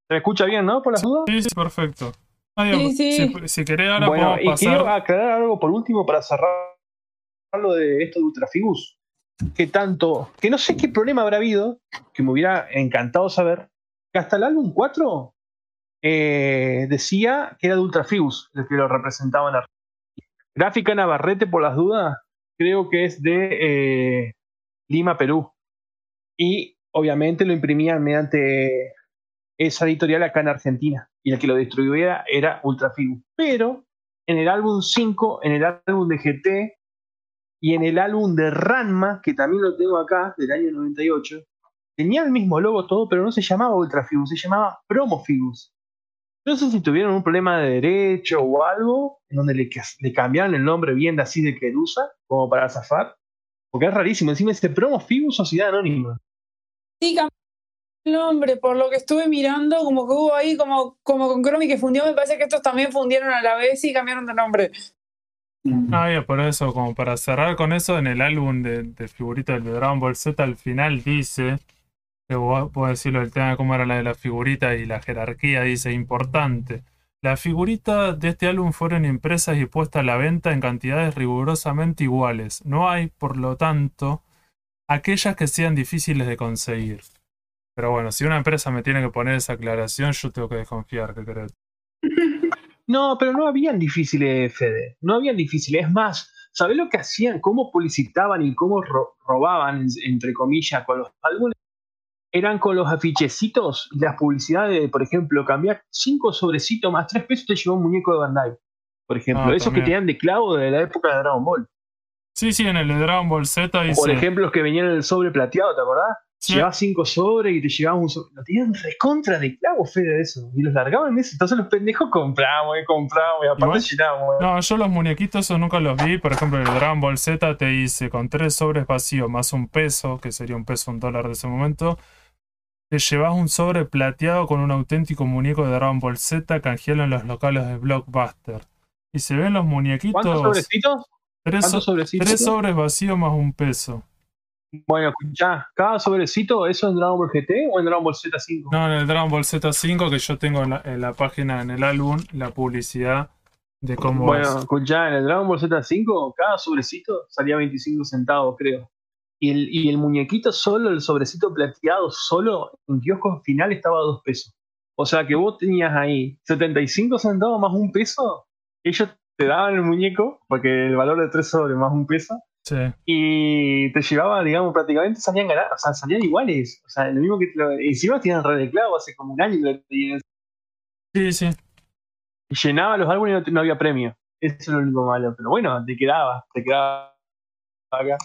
¿Se me escucha bien, no? Por las dudas. Sí, sí, perfecto. Ah, Sí, sí. Si, si querés, ahora bueno, podemos y pasar. quiero aclarar algo por último para cerrar lo de esto de Ultrafigus. Que tanto, que no sé qué problema habrá habido, que me hubiera encantado saber, hasta el álbum 4 eh, decía que era de Ultrafigus el que lo representaba en la gráfica Navarrete, por las dudas, creo que es de eh, Lima, Perú. Y obviamente lo imprimían mediante esa editorial acá en Argentina. Y el que lo distribuía era Ultrafigus. Pero en el álbum 5, en el álbum de GT y en el álbum de Ranma, que también lo tengo acá, del año 98, tenía el mismo logo todo, pero no se llamaba Ultrafigus, se llamaba Promofigus. No sé si tuvieron un problema de derecho o algo, en donde le, le cambiaron el nombre bien así de Kerusa, como para zafar. Porque es rarísimo, encima dice Promofigus Sociedad Anónima. Sí, cambió el nombre, por lo que estuve mirando, como que hubo ahí, como, como con Chromie que fundió, me parece que estos también fundieron a la vez y cambiaron de nombre. Ah, ya, por eso, como para cerrar con eso, en el álbum de, de figuritas de Dragon Ball Z al final dice, puedo decirlo, el tema de cómo era la de la figurita y la jerarquía, dice, importante. Las figuritas de este álbum fueron impresas y puestas a la venta en cantidades rigurosamente iguales. No hay, por lo tanto, aquellas que sean difíciles de conseguir. Pero bueno, si una empresa me tiene que poner esa aclaración, yo tengo que desconfiar, ¿qué crees? No, pero no habían difíciles, Fede. No habían difíciles. Es más, ¿sabés lo que hacían? ¿Cómo publicitaban y cómo ro- robaban, entre comillas, con los? Eran con los afichecitos y las publicidades, de, por ejemplo, cambiar cinco sobrecitos más tres pesos te llevó un muñeco de Bandai. Por ejemplo, Ah, esos que también. tenían de clavo de la época de Dragon Ball. Sí, sí, en el de Dragon Ball Z por ejemplo, los que venían en el sobre plateado, ¿te acordás? Sí. Llevabas cinco sobres y te llevaban un sobre. Lo tenían recontra de clavo, Fede, de eso. Y los largaban en eso. Entonces los pendejos compramos y compramos y aparte llenamos. No, yo los muñequitos esos nunca los vi. Por ejemplo, el Dragon Ball Z te dice con tres sobres vacíos más un peso, que sería un peso, un dólar de ese momento. Te llevas un sobre plateado con un auténtico muñeco de Dragon Ball Z, canjealo en los locales de Blockbuster. Y se ven los muñequitos. ¿Cuántos sobrecitos? Tres, ¿Cuántos so- sobrecitos? tres sobres vacíos más un peso. Bueno, escuchá, cada sobrecito, ¿eso en Dragon Ball GT o en Dragon Ball Z5? No, en el Dragon Ball Z5 que yo tengo en la, en la página, en el álbum, la publicidad de cómo bueno, es. escuchá, en el Dragon Ball Z5, cada sobrecito salía 25 centavos, creo. Y el, y el muñequito solo, el sobrecito plateado solo, en kiosco final estaba a 2 pesos. O sea que vos tenías ahí 75 centavos más un peso, ellos te daban el muñeco, porque el valor de 3 sobres más un peso, Sí. y te llevaba, digamos, prácticamente salían ganados, o sea, salían iguales. O sea, lo mismo que te lo, encima tenían red de clavo hace como un año tenían. sí, sí. Y llenaba los álbumes y no, no había premio. Eso es lo único malo. Pero bueno, te quedaba, te quedaba acá.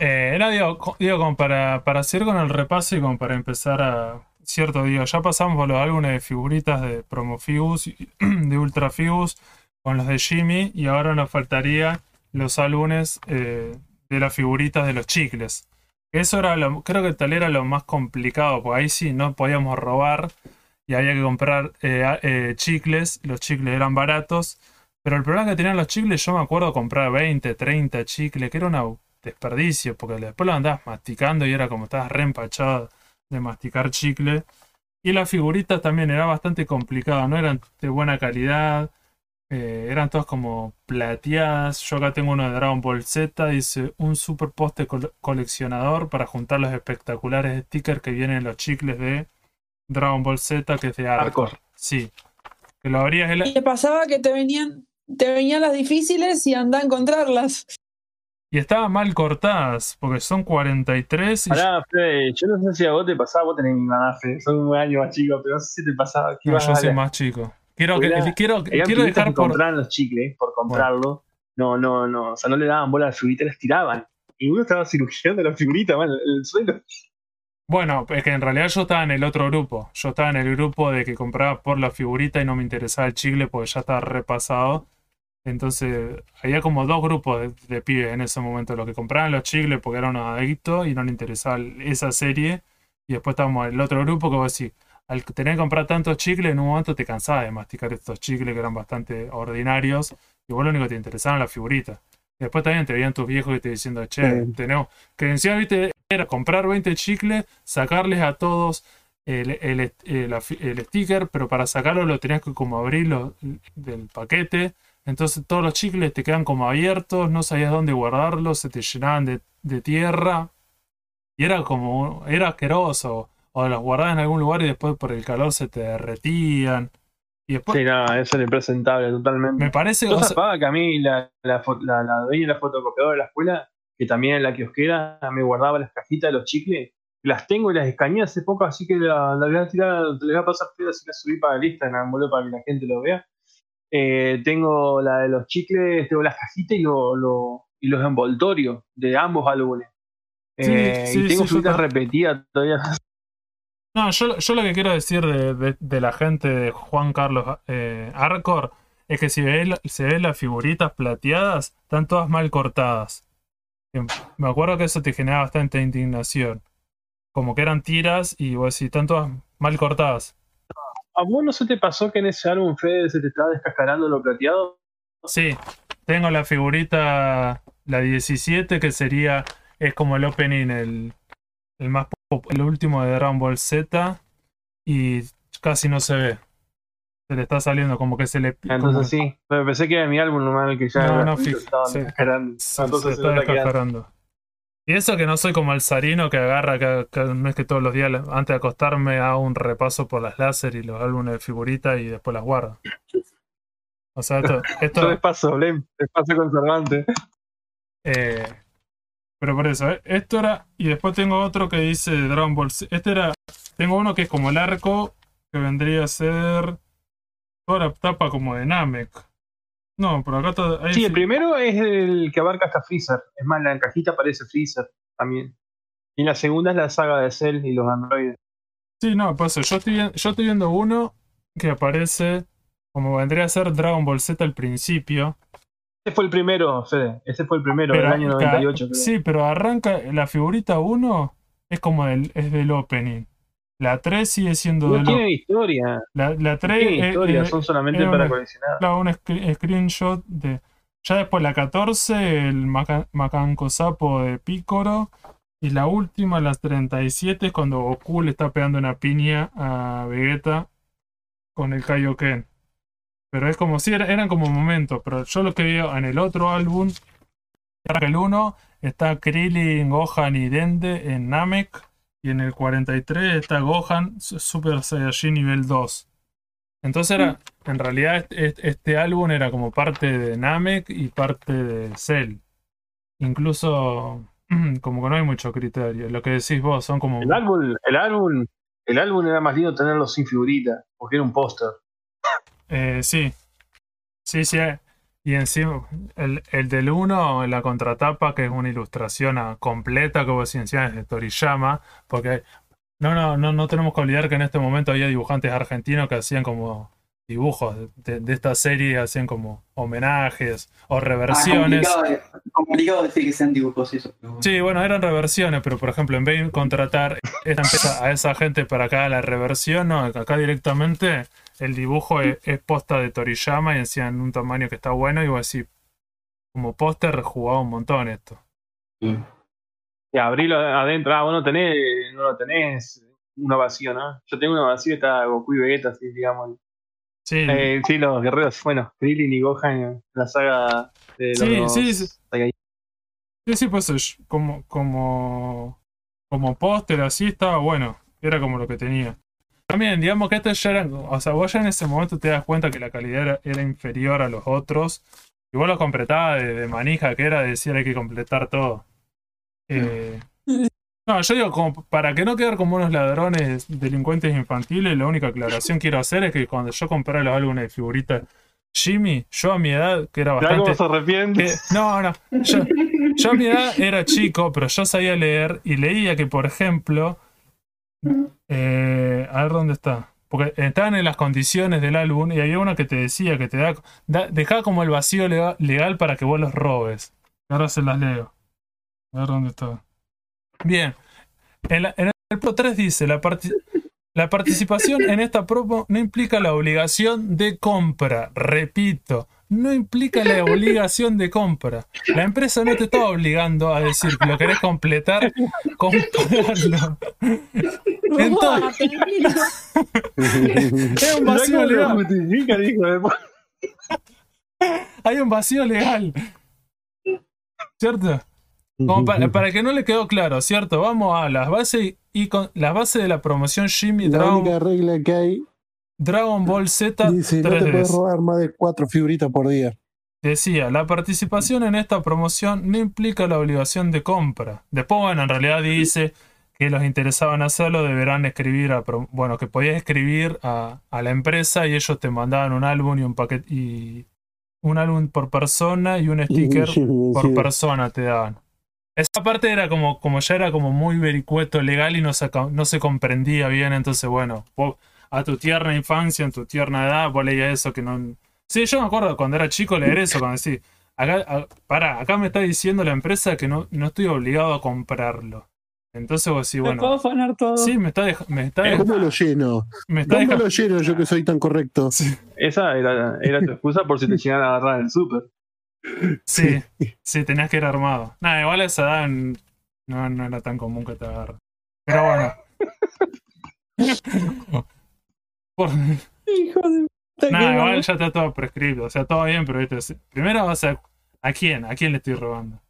Eh, era, digo, digo, como para, para seguir con el repaso y como para empezar a. Cierto, digo, ya pasamos por los álbumes de figuritas de Promofigus, de Ultrafigus, con los de Jimmy, y ahora nos faltaría los álbumes eh, de las figuritas de los chicles. Eso era lo, creo que tal era lo más complicado, porque ahí sí no podíamos robar y había que comprar eh, chicles, los chicles eran baratos, pero el problema que tenían los chicles, yo me acuerdo comprar 20, 30 chicles, que era un desperdicio, porque después lo andabas masticando y era como estabas re empachado de masticar chicle. Y las figuritas también era bastante complicado, no eran de buena calidad, eh, eran todas como plateadas. Yo acá tengo uno de Dragon Ball Z, dice un super poste col- coleccionador para juntar los espectaculares stickers que vienen en los chicles de Dragon Ball Z, que es de Arcor. Arcor. Sí. Que lo abrías el- Y te pasaba que te venían, te venían las difíciles y anda a encontrarlas. y estaban mal cortadas, porque son 43 y Pará, Fede, yo no sé si a vos te pasaba, vos tenés mi mamá, Fede, son un año más chico, pero no sé si te pasaba. que No, yo soy más chico. Quiero, que, Era- quiero, Habían quiero pibitos dejar que por. compraban los chicles por comprarlo. No, no, no. O sea, no le daban bola a la figurita, las tiraban. Y uno estaba cirugiando la figurita, man, en el suelo. Bueno, es que en realidad yo estaba en el otro grupo. Yo estaba en el grupo de que compraba por la figurita y no me interesaba el chicle porque ya estaba repasado. Entonces, había como dos grupos de, de pibes en ese momento. Los que compraban los chicles porque eran unos adictos y no les interesaba esa serie. Y después estábamos el otro grupo que vos decís, al tener que comprar tantos chicles, en un momento te cansabas de masticar estos chicles que eran bastante ordinarios. Y vos lo único que te interesaban las figuritas. Después también te veían tus viejos que te diciendo, che, Sí. tenemos. Que encima, viste, era comprar 20 chicles, sacarles a todos el, el- el- fi- el sticker, pero para sacarlo lo tenías que como abrirlo del paquete. Entonces todos los chicles te quedan como abiertos, no sabías dónde guardarlos, se te llenaban de, de tierra. Y era como, era asqueroso. O los guardabas en algún lugar y después por el calor se te derretían. Y después, Sí, no, eso era impresentable totalmente. me parece ¿No o sea, que a mí la, la, fo- la, la dueña de la fotocopiadora de la escuela, que también en la kiosquera, me guardaba las cajitas de los chicles? Las tengo y las escaneé hace poco, así que la, la voy a tirar, te la voy a pasar que la subí para la lista en boludo para que la gente lo vea. Eh, tengo la de los chicles, tengo las cajitas y, lo, lo- y los envoltorios de ambos álbumes. Sí, Eh, sí, y tengo sí, también. repetidas todavía. No, yo, yo lo que quiero decir de, de- de la gente de Juan Carlos eh, Arcor es que si si ves las figuritas plateadas, están todas mal cortadas. Me acuerdo que eso te generaba bastante indignación. Como que eran tiras y vos decís, están todas mal cortadas. ¿A vos no se te pasó que en ese álbum, Fede, se te estaba descascarando lo plateado? Sí, tengo la figurita, la 17, que sería, es como el opening, el, el más pop- el último de Dragon Ball Z, y casi no se ve. Se le está saliendo como que se le... Entonces sí, pero pensé que era mi álbum normal que ya No, no, descascarando. se, Entonces se se está descascarando. Y eso que no soy como el Sarino que agarra, que, que no es que todos los días antes de acostarme hago un repaso por las láser y los álbumes de figuritas y después las guardo. O sea, esto, esto, Yo despaso, Blem, despaso conservante. Eh, pero por eso, ¿eh? esto era. Y después tengo otro que dice Dragon Ball Z. Este era. Tengo uno que es como el arco, que vendría a ser. Toda la tapa como de Namek. No, por acá ahí Sí, el primero es el que abarca hasta Freezer. Es más, la cajita aparece Freezer también. Y la segunda es la saga de Cell y los androides. Sí, no, pues yo estoy, yo estoy viendo uno que aparece como vendría a ser Dragon Ball Z al principio. Ese fue el primero, Fede. Ese fue el primero del año ca- 98. creo. sí, pero arranca la figurita 1 es como del, es del opening. La 3 sigue siendo No de tiene historia. La, la No 3 tiene eh, historia, eh, son solamente para coleccionar. Claro, un scre- screenshot de. Ya después la 14, el Maca- Macanco Sapo de Pícoro. Y la última, las 37, es cuando Goku le está pegando una piña a Vegeta con el Kaioken. Pero es como si era- eran como momentos. Pero yo lo que veo en el otro álbum, el 1 está Krillin, Gohan y Dende en Namek. Y en el 43 está Gohan Super Saiyajin nivel 2. Entonces era, en realidad este, álbum era como parte de Namek y parte de Cell. Incluso como que no hay mucho criterio. Lo que decís vos son como... El álbum, el álbum, el álbum era más lindo tenerlo sin figurita, porque era un póster. Eh, sí. Sí, sí. Y encima, el, el del 1, la contratapa, que es una ilustración a- completa, como si encima es de Toriyama, porque no, no, no, no tenemos que olvidar que en este momento había dibujantes argentinos que hacían como dibujos de, de esta serie, hacían como homenajes o Ah, reversiones. complicado, complicado decir que sean dibujos eso. Sí, bueno, eran reversiones, pero por ejemplo, en vez de contratar esta empresa a esa gente para haga la reversión, no, acá directamente el dibujo es, es posta de Toriyama y encima en un tamaño que está bueno y vos decís, como póster jugaba un montón esto. Y abrirlo adentro, ah, vos no tenés, no lo tenés uno vacío, ¿no? Yo tengo uno vacío, está Goku y Vegeta, así digamos. Sí, Eh, sí, los guerreros, bueno, Krillin y Gohan en la saga de Sí, los sí, sí. Saiyajin. sí, sí, pues es como, como, como póster así estaba bueno, era como lo que tenía. También, digamos que estos ya eran, o sea, vos ya en ese momento te das cuenta que la calidad era, era inferior a los otros. Y vos lo completabas de, de manija, que era decir hay que completar todo. Eh, no, yo digo, como para que no quedar como unos ladrones delincuentes infantiles, la única aclaración que quiero hacer es que cuando yo compré los álbumes de figuritas Jimmy, yo a mi edad, que era bastante. se arrepiente. no, no. Yo, yo a mi edad era chico, pero yo sabía leer y leía que, por ejemplo. Eh, a ver dónde está. Porque estaban en las condiciones del álbum y había una que te decía que te da, da- dejaba como el vacío lega- legal para que vos los robes. Ahora se las leo. A ver dónde está. Bien. En, la- en el Pro 3 dice: la, la participación en esta promo no implica la obligación de compra. Repito, no implica la obligación de compra. La empresa no te está obligando a decir que lo querés completar, comprarlo. Entonces, es un vacío legal. Hay un vacío legal. ¿Cierto? Como para, para que no le quedó claro, ¿cierto? Vamos a las bases y con las bases de la promoción Jimmy La única regla que hay Dragon Ball Z dice no te 3D. puedes robar más de cuatro figuritas por día. Decía, la participación en esta promoción no implica la obligación de compra. Después, bueno, en realidad dice que los interesados en hacerlo deberán escribir a, bueno, que podías escribir a, a la empresa y ellos te mandaban un álbum y un paquete y un álbum por persona y un sticker por Sí. persona te daban. Esa parte era como, como ya era como muy vericueto legal y no se, ca- no se comprendía bien, entonces bueno, a tu tierna infancia, en tu tierna edad, vos leías eso que no... Sí, yo me acuerdo cuando era chico leer eso, cuando decís, acá, a- pará, acá me está diciendo la empresa que no, no estoy obligado a comprarlo. Entonces vos decís, Me puedo bueno, afanar todo. sí, me está, dej- me está, dej- ¿Cómo lo lleno? me está ¿Cómo dejando... lo lleno yo que soy tan correcto? Esa era, era tu excusa por si te llegan a agarrar en el súper. Sí, sí, tenías que ir armado. Nada, igual a esa edad no, no era tan común que te agarre. Pero bueno. Por- Hijo de puta no. igual ya está todo prescrito. O sea, todo bien, pero viste, primero vas a. ¿A quién? ¿A quién le estoy robando?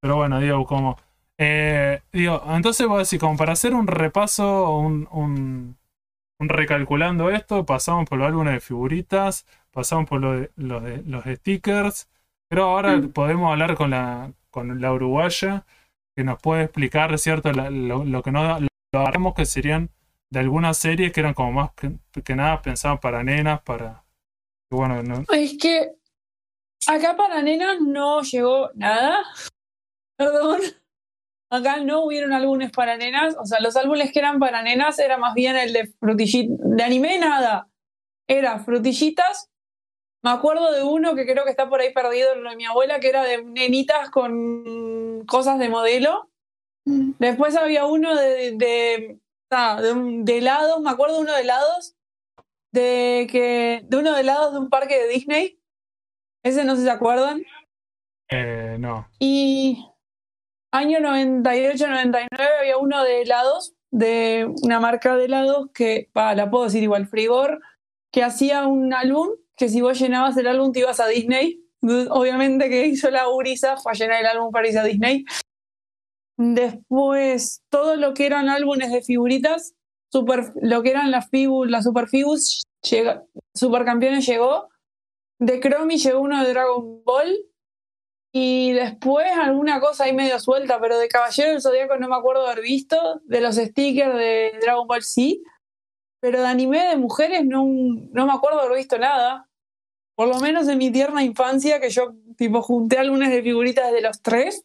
Pero bueno, digo, como. eh, digo, entonces voy a decir, como para hacer un repaso, un, un, un recalculando esto, pasamos por los álbumes de figuritas, pasamos por lo de- los, de- los stickers, pero ahora podemos hablar con la, con la uruguaya, que nos puede explicar, ¿cierto? La- lo, lo que no lo haremos que serían de algunas series que eran como más que, que nada pensaban para nenas, para. bueno, no, Es que acá para nenas no llegó nada. Perdón. Acá no hubieron álbumes para nenas. O sea, los álbumes que eran para nenas era más bien el de frutillitas. De anime nada. Era frutillitas. Me acuerdo de uno que creo que está por ahí perdido en lo de mi abuela, que era de nenitas con cosas de modelo. Después había uno de, de de, un- de helados, me acuerdo de uno de helados, de que de uno de helados de un parque de Disney. Ese no sé si se acuerdan. Eh, no. Y año 98-99 había uno de helados, de una marca de helados que, pa, la puedo decir igual, Frigor, que hacía un álbum, que si vos llenabas el álbum te ibas a Disney. Obviamente que hizo la gurisa fue a llenar el álbum para irse a Disney. Después, todo lo que eran álbumes de figuritas, super, lo que eran las figu, las Super llega, Supercampeones llegó. De Chromie llegó uno de Dragon Ball. Y después alguna cosa ahí medio suelta, pero de Caballero del Zodíaco no me acuerdo haber visto. De los stickers de Dragon Ball sí. Pero de anime de mujeres no, no me acuerdo haber visto nada. Por lo menos en mi tierna infancia, que yo tipo junté álbumes de figuritas de los tres.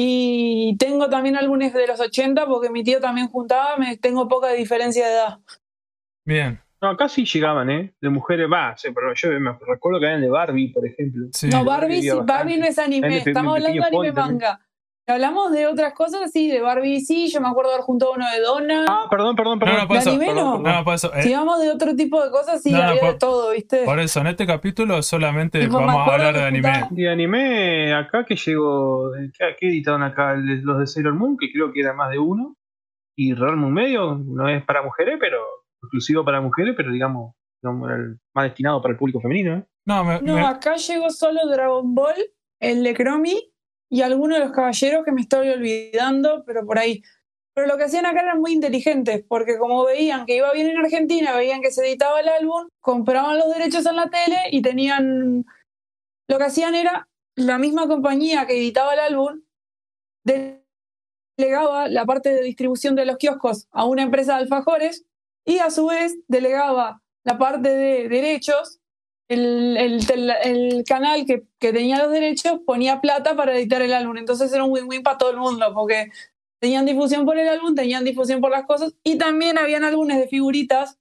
Y tengo también álbumes de los 80 porque mi tío también juntaba, me, tengo poca diferencia de edad. Bien. No, acá sí llegaban, ¿eh? De mujeres, va, sí, pero yo me recuerdo que eran de Barbie, por ejemplo. Sí. No, Barbie Barbie, sí, había Barbie no es anime, estamos hablando de anime manga. Si hablamos de otras cosas, sí, de Barbie sí, yo me acuerdo haber juntado uno de Donna. Ah, perdón, perdón, perdón. no, por eso. anime perdón, no? perdón. No, por eso. eh, Si vamos de otro tipo de cosas, sí, No, no, había por- de todo, ¿viste? por eso, en este capítulo solamente Tipo, vamos a hablar de anime. juntaba- De anime, acá que llegó. ¿Qué, qué editaron acá? Los de Sailor Moon, que creo que era más de uno. Y Real Moon Medio, no es para mujeres, pero. exclusivo para mujeres, pero digamos, más destinado para el público femenino, ¿eh? No, me, No, me- acá llegó solo Dragon Ball, el de Chromie y alguno de los caballeros que me estoy olvidando, pero por ahí. Pero lo que hacían acá eran muy inteligentes, porque como veían que iba bien en Argentina, veían que se editaba el álbum, compraban los derechos en la tele y tenían. Lo que hacían era la misma compañía que editaba el álbum delegaba la parte de distribución de los kioscos a una empresa de alfajores y a su vez delegaba la parte de derechos el, el canal que, que tenía los derechos ponía plata para editar el álbum. Entonces era un win-win para todo el mundo, porque tenían difusión por el álbum, tenían difusión por las cosas, y también habían álbumes de figuritas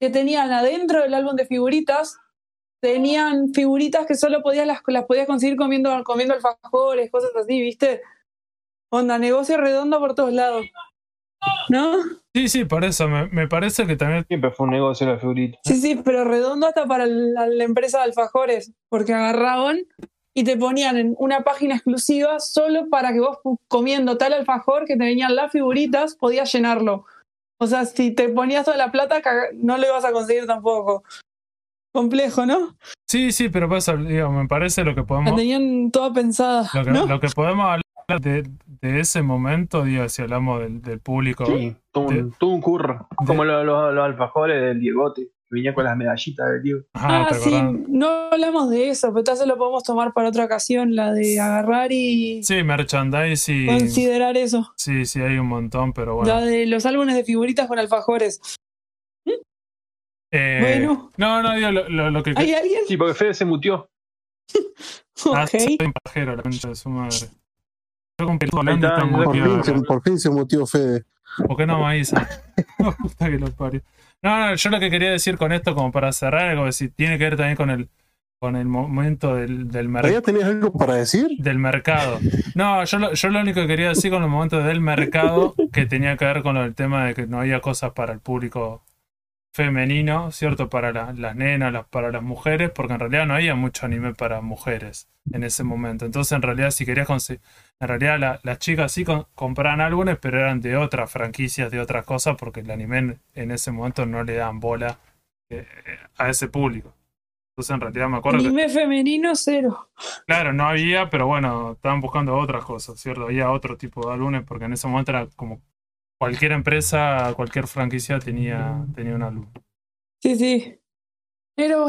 que tenían adentro del álbum de figuritas, tenían figuritas que solo podías las, las podías conseguir comiendo, comiendo alfajores, cosas así, ¿viste? Onda, negocio redondo por todos lados. ¿No? sí, sí, por eso. Me, me parece que también. Siempre fue un negocio la figurita. Sí, sí, pero redondo hasta para la, la empresa de alfajores, porque agarraban y te ponían en una página exclusiva solo para que vos comiendo tal alfajor que te venían las figuritas, podías llenarlo. O sea, si te ponías toda la plata, no lo ibas a conseguir tampoco. Complejo, ¿no? Sí, sí, pero por eso, digo, me parece lo que La podemos. tenían toda pensada, Lo que, ¿no? lo que podemos hablar de, de ese momento, digo, si hablamos del, del público. Sí, tuvo un, tuvo un curro. Como los, los- los alfajores del Diegote, que venía con las medallitas del Diego. Ah, Ah, ¿te sí, no hablamos de eso, pero entonces lo podemos tomar para otra ocasión, la de agarrar y Sí, merchandise y. considerar eso. Sí, sí, hay un montón, pero bueno. La de los álbumes de figuritas con alfajores. Eh, Bueno. No, no, digo, lo, lo- lo que. ¿Hay alguien? Sí, porque Fede se mutió. Ah, Ok. soy un pajero, la concha de su madre. Yo con Ahí hablando está. Por fin, se, por fin se mutió Fede. ¿Por qué no? Puta que lo parió. No, no, yo lo que quería decir con esto, como para cerrar, algo si tiene que ver también con el, con el momento del, del, mer- ¿Todavía tenías algo para decir? del mercado. No, yo lo, yo lo único que quería decir con los momentos del mercado, que tenía que ver con del tema de que no había cosas para el público femenino, ¿cierto? Para la- las nenas, las, para las mujeres, porque en realidad no había mucho anime para mujeres en ese momento. Entonces, en realidad, si querías conseguir, en realidad la- las chicas sí con- compraban álbumes, pero eran de otras franquicias, de otras cosas, porque el anime en, ese momento no le daban bola eh, a ese público. Entonces, en realidad me acuerdo que, Anime femenino cero. claro, no había, pero bueno, estaban buscando otras cosas, ¿cierto? Había otro tipo de álbumes, porque en ese momento era como cualquier empresa, cualquier franquicia tenía, tenía un álbum. Sí, sí. Pero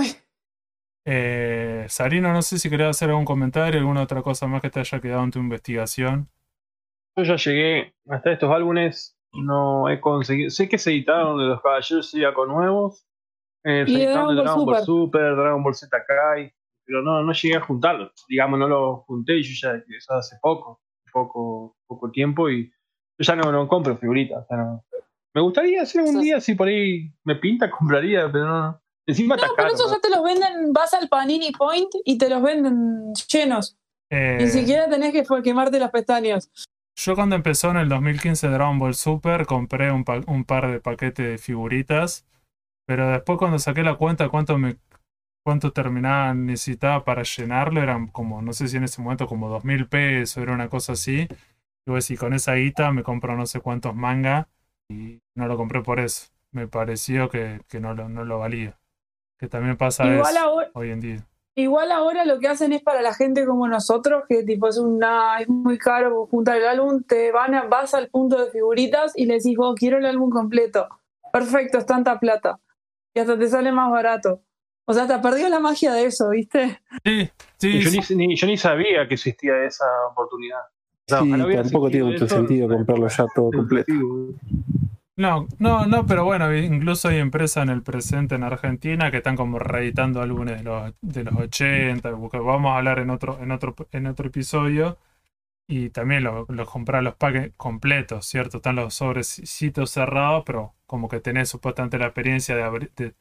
Eh, Sarino, no sé si querías hacer algún comentario, alguna otra cosa más que te haya quedado en tu investigación. Yo ya llegué hasta estos álbumes. No he conseguido. Sé que se editaron de los Caballeros Zodíaco nuevos. Eh, se editaron de Dragon Ball Super, Dragon Ball Z Kai. Pero no, no llegué a juntarlos. Digamos, no los junté y yo ya eso hace poco, poco, poco tiempo y yo ya no, no compro figuritas. o sea, no. Me gustaría hacer un día si por ahí me pinta, compraría, pero no. Encima no, pero caro. eso ¿no? ya te los venden, vas al Panini Point y te los venden llenos. Eh, Ni siquiera tenés que quemarte las pestañas. Yo cuando empezó en el 2015 Dragon Ball Super compré un, pa- un par de paquetes de figuritas, pero después cuando saqué la cuenta cuánto me cuánto terminaba necesitaba para llenarlo eran como no sé si en ese momento como dos mil pesos era una cosa así. Y voy decir, con esa guita me compro no sé cuántos manga y no lo compré por eso. Me pareció que, que no, lo, no lo valía. Que también pasa Igual eso ahora, hoy en día. igual ahora lo que hacen es para la gente como nosotros, que tipo es una, es muy caro juntar el álbum, te van a, vas al punto de figuritas y le decís, vos quiero el álbum completo. Perfecto, es tanta plata. Y hasta te sale más barato. O sea, te perdió la magia de eso, ¿viste? Sí, sí, Y yo, sí. ni, ni- yo ni sabía que existía esa oportunidad. O sea, Sí, tampoco tiene mucho sentido comprarlo ya todo completo. No, no, no, pero bueno, incluso hay empresas en el presente en Argentina que están como reeditando álbumes de los, de los 80, porque vamos a hablar en otro, en otro, en otro episodio. Y también los lo, comprar los paquetes completos, ¿cierto? Están los sobrecitos cerrados, pero como que tenés supuestamente la experiencia de, abrir- de,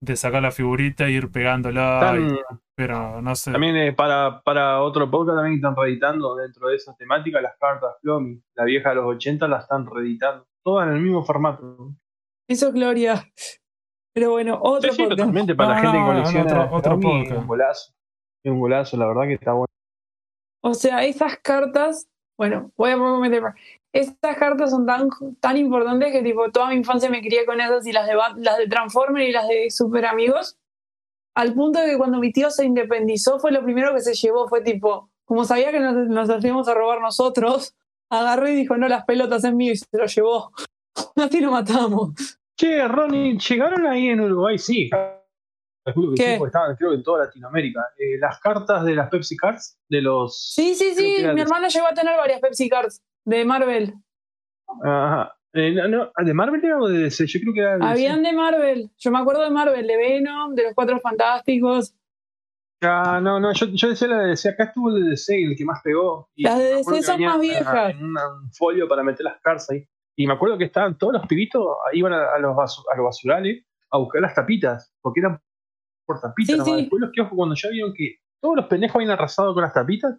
de sacar la figurita e ir pegándola. y- pero no sé. también eh, para, para otro podcast también están reeditando dentro de esa temática las cartas Flomi. La vieja de los 80 la están reeditando. Todas en el mismo formato. Eso es gloria. Pero bueno, otro Sí, sí, podcast. totalmente. Para No, la gente no, que no, colecciona otro- otro podcast. es un golazo. Es un golazo, la verdad que está bueno. O sea, esas cartas, bueno, voy a meter. Estas cartas son tan, tan importantes que tipo toda mi infancia me crié con esas y las de, las de Transformer y las de Super Amigos. Al punto de que cuando mi tío se independizó fue lo primero que se llevó, fue tipo, como sabía que nos, nos hacíamos a robar nosotros, agarró y dijo, no, las pelotas es mío y se lo llevó. Así lo matamos. Che, Ronnie, ¿llegaron ahí en Uruguay? Sí. Calculo que ¿Qué? sí, porque estaban creo que en toda Latinoamérica. Eh, las cartas de las Pepsi Cards, de los... Sí, sí, sí, mi de- hermano llegó a tener varias Pepsi Cards de Marvel. Ajá. Eh, no, no, ¿De Marvel era o de DC? Yo creo que era de DC. Habían de Marvel, yo me acuerdo de Marvel, de Venom, de los Cuatro Fantásticos. Ah, no, no, yo, yo decía la de DC. Acá estuvo el de DC, el que más pegó. Y Las de DC son más viejas. En un folio para meter las cartas ahí. Y me acuerdo que estaban todos los pibitos, iban a, a los, basu- a los basurales a buscar las tapitas, porque eran por tapitas. Sí, nomás. sí. Después los kioscos, cuando ya vieron que todos los pendejos habían arrasado con las tapitas,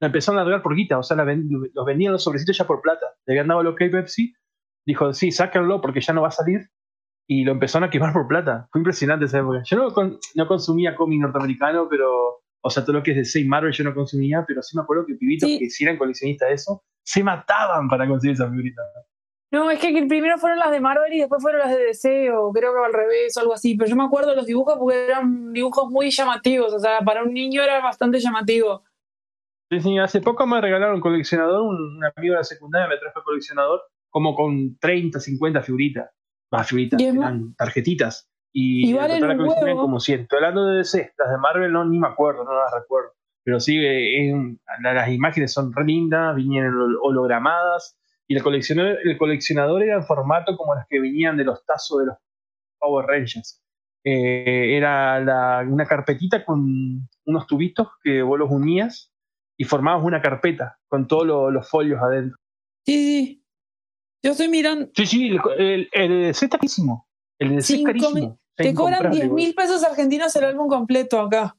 la empezaron a largar por guita. O sea, la ven- los vendían los sobrecitos ya por plata. Le habían dado lo que Pepsi. Dijo, sí, sáquenlo porque ya no va a salir. Y lo empezaron a quemar por plata. Fue impresionante esa época. Yo no, con- no consumía cómic norteamericano, pero. O sea, todo lo que es de Saint Marvel yo no consumía, pero sí me acuerdo que pibitos Sí. que si eran coleccionistas de eso, se mataban para conseguir esas figuritas. No, es que primero fueron las de Marvel y después fueron las de DC, o creo que al revés, o algo así. Pero yo me acuerdo de los dibujos porque eran dibujos muy llamativos. O sea, para un niño era bastante llamativo. Sí, sí, hace poco me regalaron un coleccionador, un, un amigo de la secundaria me trajo el coleccionador, como con 30, 50 figuritas. Más ma- eran tarjetitas. Y Y en total la colección como 100. Estoy hablando de DC, las de Marvel no ni me acuerdo, no las recuerdo. Pero sí, eh, un- la- las imágenes son re lindas, vinieron hol- hologramadas. Y el coleccionador, el coleccionador era en formato como las que venían de los tazos de los Power Rangers. Eh, era la- una carpetita con unos tubitos que vos los unías y formabas una carpeta con todos lo- los folios adentro. Sí, sí. Yo estoy mirando. Sí, sí, el, el, el está carísimo. El de es carísimo. Te cobran incomprable, 10 boludo. mil pesos argentinos el álbum completo acá.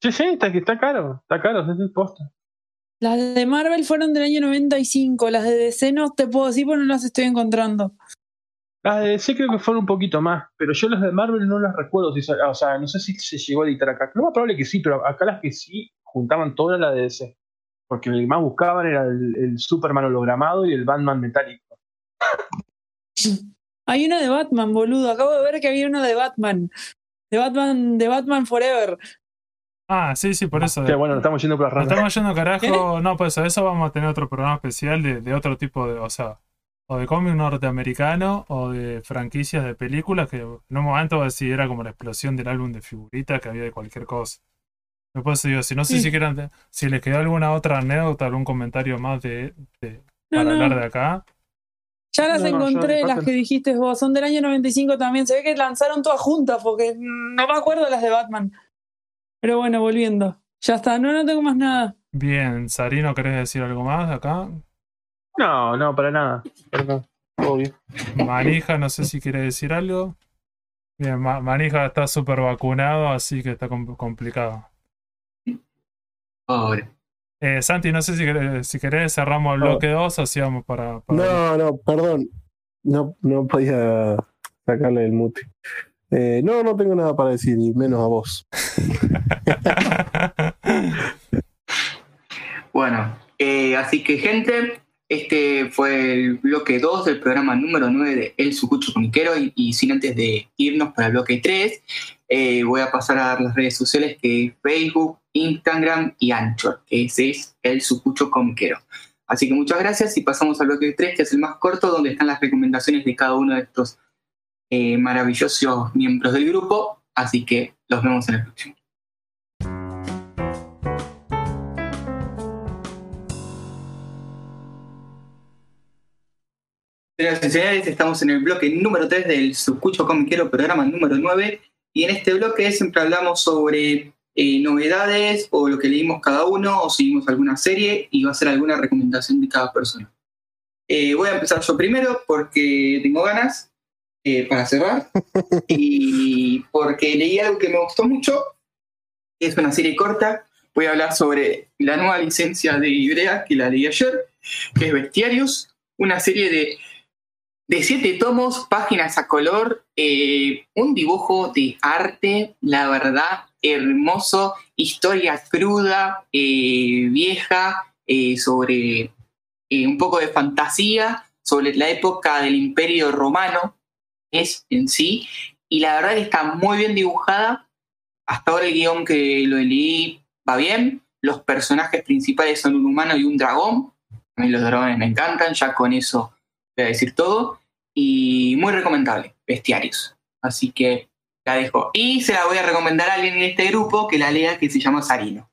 Sí, sí, está, está caro. Está caro, es el posta. Las de Marvel fueron del año 95. Las de DC no te puedo decir porque no las estoy encontrando. Las de DC creo que fueron un poquito más, pero yo las de Marvel no las recuerdo. Si, o sea, no sé si se llegó a editar acá. Lo más probable que sí, pero acá las que sí juntaban todas las de DC. Porque el que más buscaban era el, el Superman hologramado y el Batman metálico. Hay una de Batman, boludo. Acabo de ver que había una de Batman. De Batman, de Batman Forever. Ah, sí, sí, por eso. Que bueno, estamos yendo por las ramas. estamos yendo carajo. No, pues a eso vamos a tener otro programa especial de, de otro tipo de, o sea, o de cómic norteamericano o de franquicias de películas que en un momento va a decir era como la explosión del álbum de figuritas que había de cualquier cosa. Después digo, si no sé Sí. si quieren, si les quedó alguna otra anécdota, algún comentario más de, de- No, para no. hablar de acá. Ya las No, no, yo encontré, las que dijiste vos. Son del año 95 también. Se ve que lanzaron todas juntas porque mm, no me acuerdo las de Batman. Pero bueno, volviendo. Ya está. No, no tengo más nada. Bien, Sarino, ¿querés decir algo más de acá? No, no, para nada. Todo bien. Manija, no sé si quiere decir algo. Bien, Ma- Manija está súper vacunado, así que está com- complicado. Pobre. Eh, Santi, no sé si querés, si querés cerramos el bloque 2 o si vamos para. para- No, no, perdón. No, no podía sacarle el mute. Eh, no, no tengo nada para decir, y menos a vos. Bueno, eh, así que gente, este fue el bloque 2 del programa número 9 de El Sucucho Comiquero y, y sin antes de irnos para el bloque 3, eh, voy a pasar a las redes sociales que es Facebook, Instagram y Anchor, que ese es El Sucucho Comiquero. Así que muchas gracias y pasamos al bloque 3, que es el más corto, donde están las recomendaciones de cada uno de estos eh, maravillosos miembros del grupo. Así que los vemos en el próximo. Señores, estamos en el bloque número 3 del Subcucho Comiquero, programa número 9. Y en este bloque siempre hablamos sobre eh, novedades o lo que leímos cada uno, o si vimos alguna serie y va a ser alguna recomendación de cada persona. Eh, voy a empezar yo primero porque tengo ganas eh, para cerrar y porque leí algo que me gustó mucho. Es una serie corta. Voy a hablar sobre la nueva licencia de Ibrea que la leí ayer, que es Bestiarius, una serie de de siete tomos, páginas a color, eh, un dibujo de arte, la verdad, hermoso, historia cruda, eh, vieja, eh, sobre un poco de fantasía, sobre la época del Imperio Romano, es en sí, y la verdad que está muy bien dibujada. Hasta ahora el guion que lo leí va bien. Los personajes principales son un humano y un dragón. A mí los dragones me encantan, ya con eso voy a decir todo. Y muy recomendable, Bestiarios. Así que la dejo. Y se la voy a recomendar a alguien en este grupo que la lea, que se llama Sarino.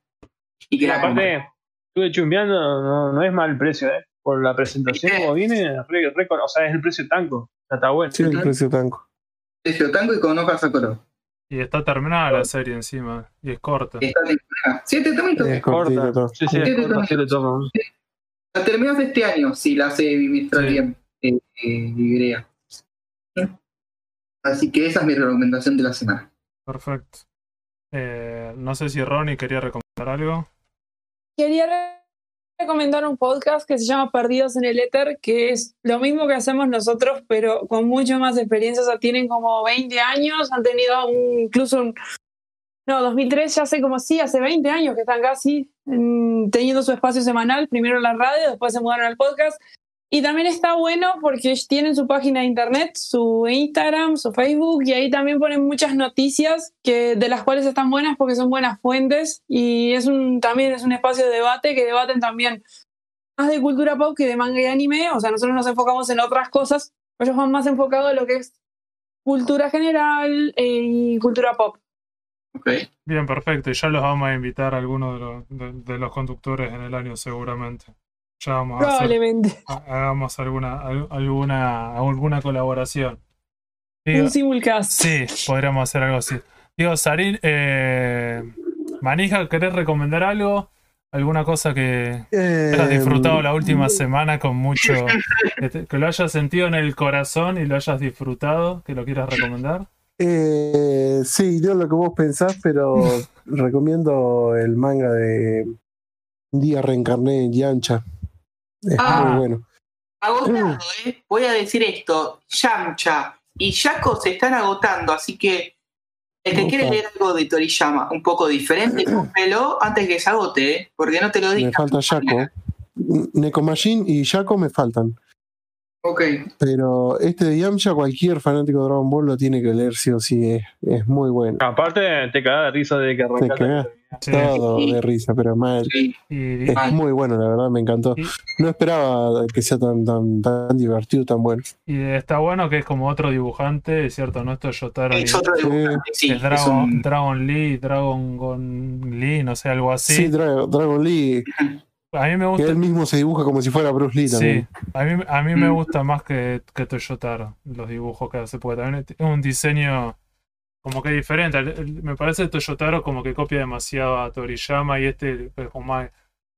Y que Y la compre. aparte, estuve chumbeando, no, no es mal precio, ¿eh? Por la presentación, como viene, re- re- o sea, es el precio tanco. Ya está bueno. Sí, el precio tanco. Precio tango y con hojas a color. Y está terminada la serie encima. Y es corta. Está terminada. Siete tomitos. Es Corta. Sí, sí, es corta. La terminas este año, si la hace administrar Sí. bien. Eh, eh, Ibrea. Así que esa es mi recomendación de la semana. Perfecto. Eh, no sé si Ronnie quería recomendar algo. Quería re- recomendar un podcast que se llama Perdidos en el Éter, que es lo mismo que hacemos nosotros, pero con mucho más experiencia. O sea, tienen como 20 años, han tenido un- incluso un. No, 2003, ya sé como sí, hace 20 años que están casi mm, teniendo su espacio semanal, primero en la radio, después se mudaron al podcast. Y también está bueno porque tienen su página de internet, su Instagram, su Facebook, y ahí también ponen muchas noticias que, de las cuales están buenas porque son buenas fuentes. Y es un, también es un espacio de debate que debaten también más de cultura pop que de manga y anime. O sea, nosotros nos enfocamos en otras cosas, ellos van más enfocados en lo que es cultura general eh, y cultura pop. Ok. Bien, perfecto. Y ya los vamos a invitar a algunos de los, de, de los conductores en el año seguramente. Ya vamos a hacer, Probablemente. ha- hagamos alguna, al- alguna, alguna colaboración. Digo, Un simulcast. sí, podríamos hacer algo así. Digo, Sarín, eh, Manija, ¿querés recomendar algo? ¿Alguna cosa que Eh, hayas disfrutado la última semana con mucho, que, te- que lo hayas sentido en el corazón y lo hayas disfrutado, que lo quieras recomendar? Eh, sí, no lo que vos pensás, pero recomiendo el manga de Un día reencarné en Yancha. Es Ah. muy bueno. Agotado, ¿eh? Voy a decir esto. Yamcha y Yako se están agotando, así que el que quiere leer algo de Toriyama un poco diferente, cómprelo antes que se agote, ¿eh? Porque no te lo Me digo. falta Yako. Nekomajin y Yako me faltan. Ok. Pero este de Yamcha, cualquier fanático de Dragon Ball lo tiene que leer sí o sí. Es, es muy bueno. Aparte, te cagás de risa de que arrancaste. Sí. Todo Sí. de risa, pero mal. Sí. Y, Es muy bueno, la verdad, me encantó. Y- No esperaba que sea tan, tan, tan divertido, tan bueno. y está bueno que es como otro dibujante, es cierto, no esto es Yotaro Es otro Sí. dibujante, sí. es es Dragon, un- Dragon Lee, Dragon Gon Lee, no sé, algo así. Sí, Dra- Dragon Lee, a mí me que gusta. él mismo se dibuja como si fuera Bruce Lee Sí, también. a mí, a mí me Mm. gusta más que, que Toyotaro, los dibujos que hace, porque también es un diseño como que diferente. El- el- Me parece Toyotaro como que copia demasiado a Toriyama y este es como más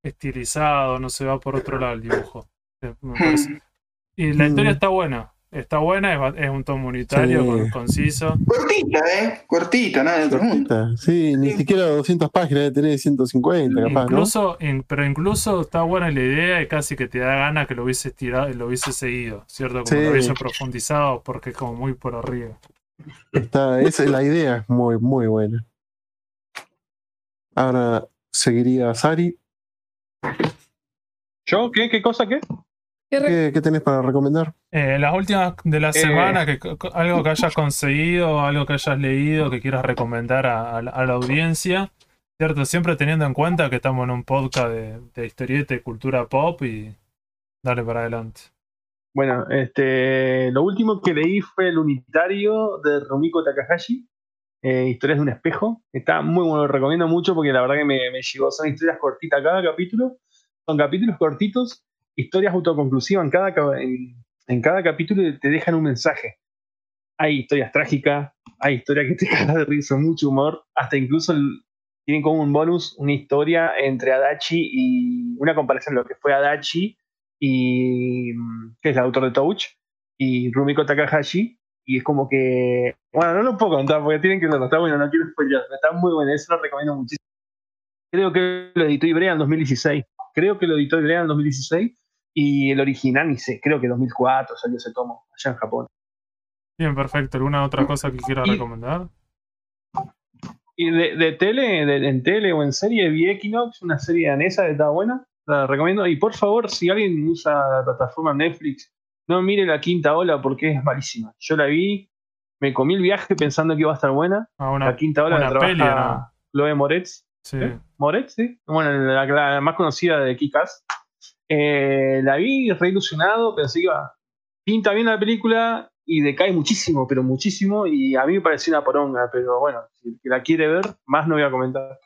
estilizado, no se va por otro lado el dibujo. Eh, me parece. Y la Mm. historia está buena. está buena, es, es un tomo unitario, Sí. con- conciso. Cortita, ¿eh? Cortita, nada de otro mundo. Sí, ni siquiera 200 páginas, debe tener 150 capaz, ¿no? Incluso, in- pero incluso está buena la idea y casi que te da ganas que lo hubieses tirado, lo hubiese seguido, ¿cierto? Como Sí. lo hubiese profundizado porque es como muy por arriba. Está, esa es la idea, es muy, muy buena. Ahora seguiría Sari. ¿Yo? ¿Qué? ¿Qué cosa? ¿Qué? ¿Qué ¿Qué, tenés para recomendar? Eh, las últimas de la Eh. semana, que, algo que hayas conseguido, algo que hayas leído, que quieras recomendar a, a la, a la audiencia, ¿cierto? Siempre teniendo en cuenta que estamos en un podcast de, de historieta y cultura pop y dale para adelante. Bueno, este, lo último que leí fue el unitario de Rumiko Takahashi, eh, Historias de un espejo. Está muy bueno, lo recomiendo mucho porque la verdad que me, me llegó. Son historias cortitas cada capítulo. Son capítulos cortitos, historias autoconclusivas. En cada, ca- en, en cada capítulo te dejan un mensaje. Hay historias trágicas, hay historias que te cagan de risa, mucho humor. Hasta incluso el- tienen como un bonus una historia entre Adachi y una comparación de lo que fue Adachi y que es el autor de Touch y Rumiko Takahashi y es como que bueno no lo puedo contar porque tienen que verlo está bueno no quiero spoiler está muy bueno eso lo recomiendo muchísimo creo que lo editó Ibrea en 2016 creo que lo editó Ibrea en 2016 y el original ni sé creo que 2004 salió ese tomo allá en Japón Bien, perfecto. ¿Alguna otra cosa que quieras Y- recomendar? y de, de tele de- en tele o en serie vi Equinox una serie danesa que está buena la recomiendo y por favor si alguien usa la plataforma Netflix no mire la quinta ola porque es malísima yo la vi me comí el viaje pensando que iba a estar buena Ah, una, la quinta ola la trabaja peli, ¿no? Loe Moretz. Sí. ¿Eh? ¿Moretz? Sí. Bueno, la, la más conocida de Kikas. Eh, la vi re ilusionado, pensé que iba. Pinta bien la película y decae muchísimo, pero muchísimo. Y a mí me pareció una poronga, pero bueno, si el que la quiere ver, más no voy a comentar.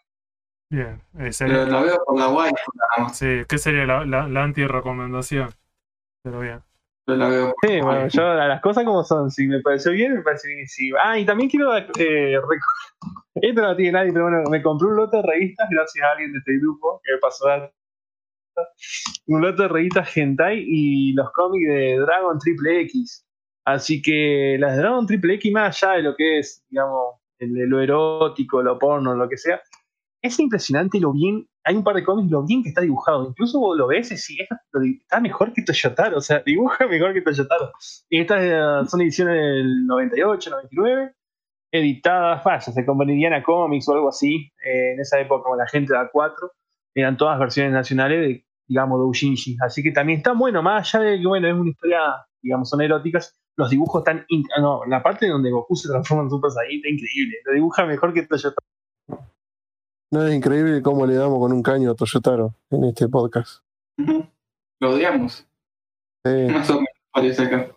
Bien. Eh, sería- Pero la veo por la guay, nada más. sí, ¿qué sería la, la, la anti-recomendación? Pero bien. Yo la veo por Sí, bueno, yo las cosas como son. Si me pareció bien, me pareció bien. Sí. Ah, y también quiero. Eh, Esto no tiene nadie, pero bueno, me compré un lote de revistas gracias a alguien de este grupo que me pasó a dar un lote de revistas Hentai y los cómics de Dragon Triple X. Así que las de Dragon Triple X, más allá de lo que es, digamos, el lo erótico, lo porno, lo que sea, es impresionante lo bien. Hay un par de cómics, lo bien que está dibujado. Incluso vos lo ves y sí, esto está mejor que Toyotaro. O sea, dibuja mejor que Toyotaro. Y estas eh, son ediciones del 98, 99, editadas, vaya, se como en Indiana Comics o algo así. eh, en esa época, como la gente de A4, eran todas versiones nacionales de, digamos, doujinshi. Así que también está bueno, más allá de que, bueno, es una historia, digamos, son eróticas. Los dibujos están. No, la parte donde Goku se transforma en Super Saiyan está increíble. Lo dibuja mejor que Toyotaro. No es increíble cómo le damos con un caño a Toyotaro en este podcast. Lo odiamos. Sí. Más o menos parece acá.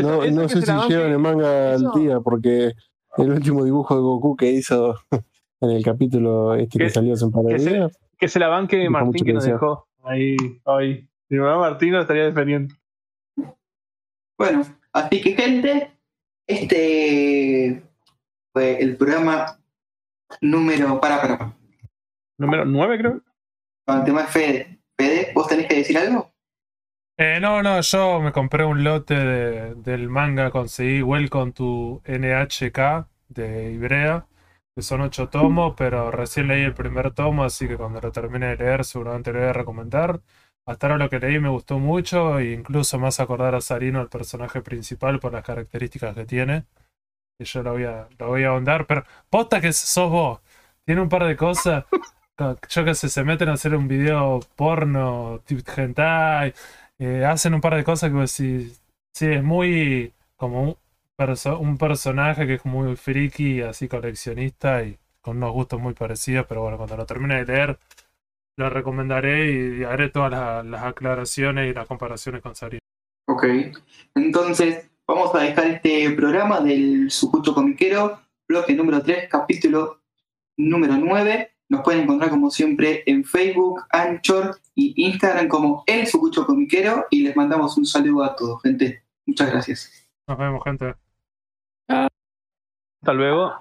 No, no sé si llevan el manga al día, porque el último dibujo de Goku que hizo en el capítulo este que Que- salió hace un par de que se- días. Que se la banque Martín que que nos dejó ahí hoy. Si va Martín lo estaría defendiendo. Bueno, así que gente, este fue el programa número. Para, para, para. Número 9, creo. Con el tema de Fede. Fede, ¿vos tenés que decir algo? Eh, no, no, yo me compré un lote de- del manga, conseguí Welcome to NHK de Ibrea, que son ocho tomos, pero recién leí el primer tomo, así que cuando lo termine de leer seguramente lo voy a recomendar. Hasta ahora lo que leí me gustó mucho, e incluso más acordar a Sarino, el personaje principal, por las características que tiene. Y yo lo voy a, lo voy a ahondar, pero posta que sos vos. Tiene un par de cosas. Yo que sé, se meten a hacer un video porno, hentai, eh, hacen un par de cosas que sí, es muy como un, perso- un personaje que es muy friki, así coleccionista y con unos gustos muy parecidos, pero bueno, cuando lo termine de leer, lo recomendaré y haré todas las, aclaraciones y las comparaciones con Sarino. Ok. Entonces, vamos a dejar este programa del Sucucho Comiquero, bloque número 3, capítulo número 9. Nos pueden encontrar como siempre en Facebook, Anchor y Instagram como El Sucucho Comiquero y les mandamos un saludo a todos, gente. Muchas gracias. Nos vemos, gente. Hasta luego.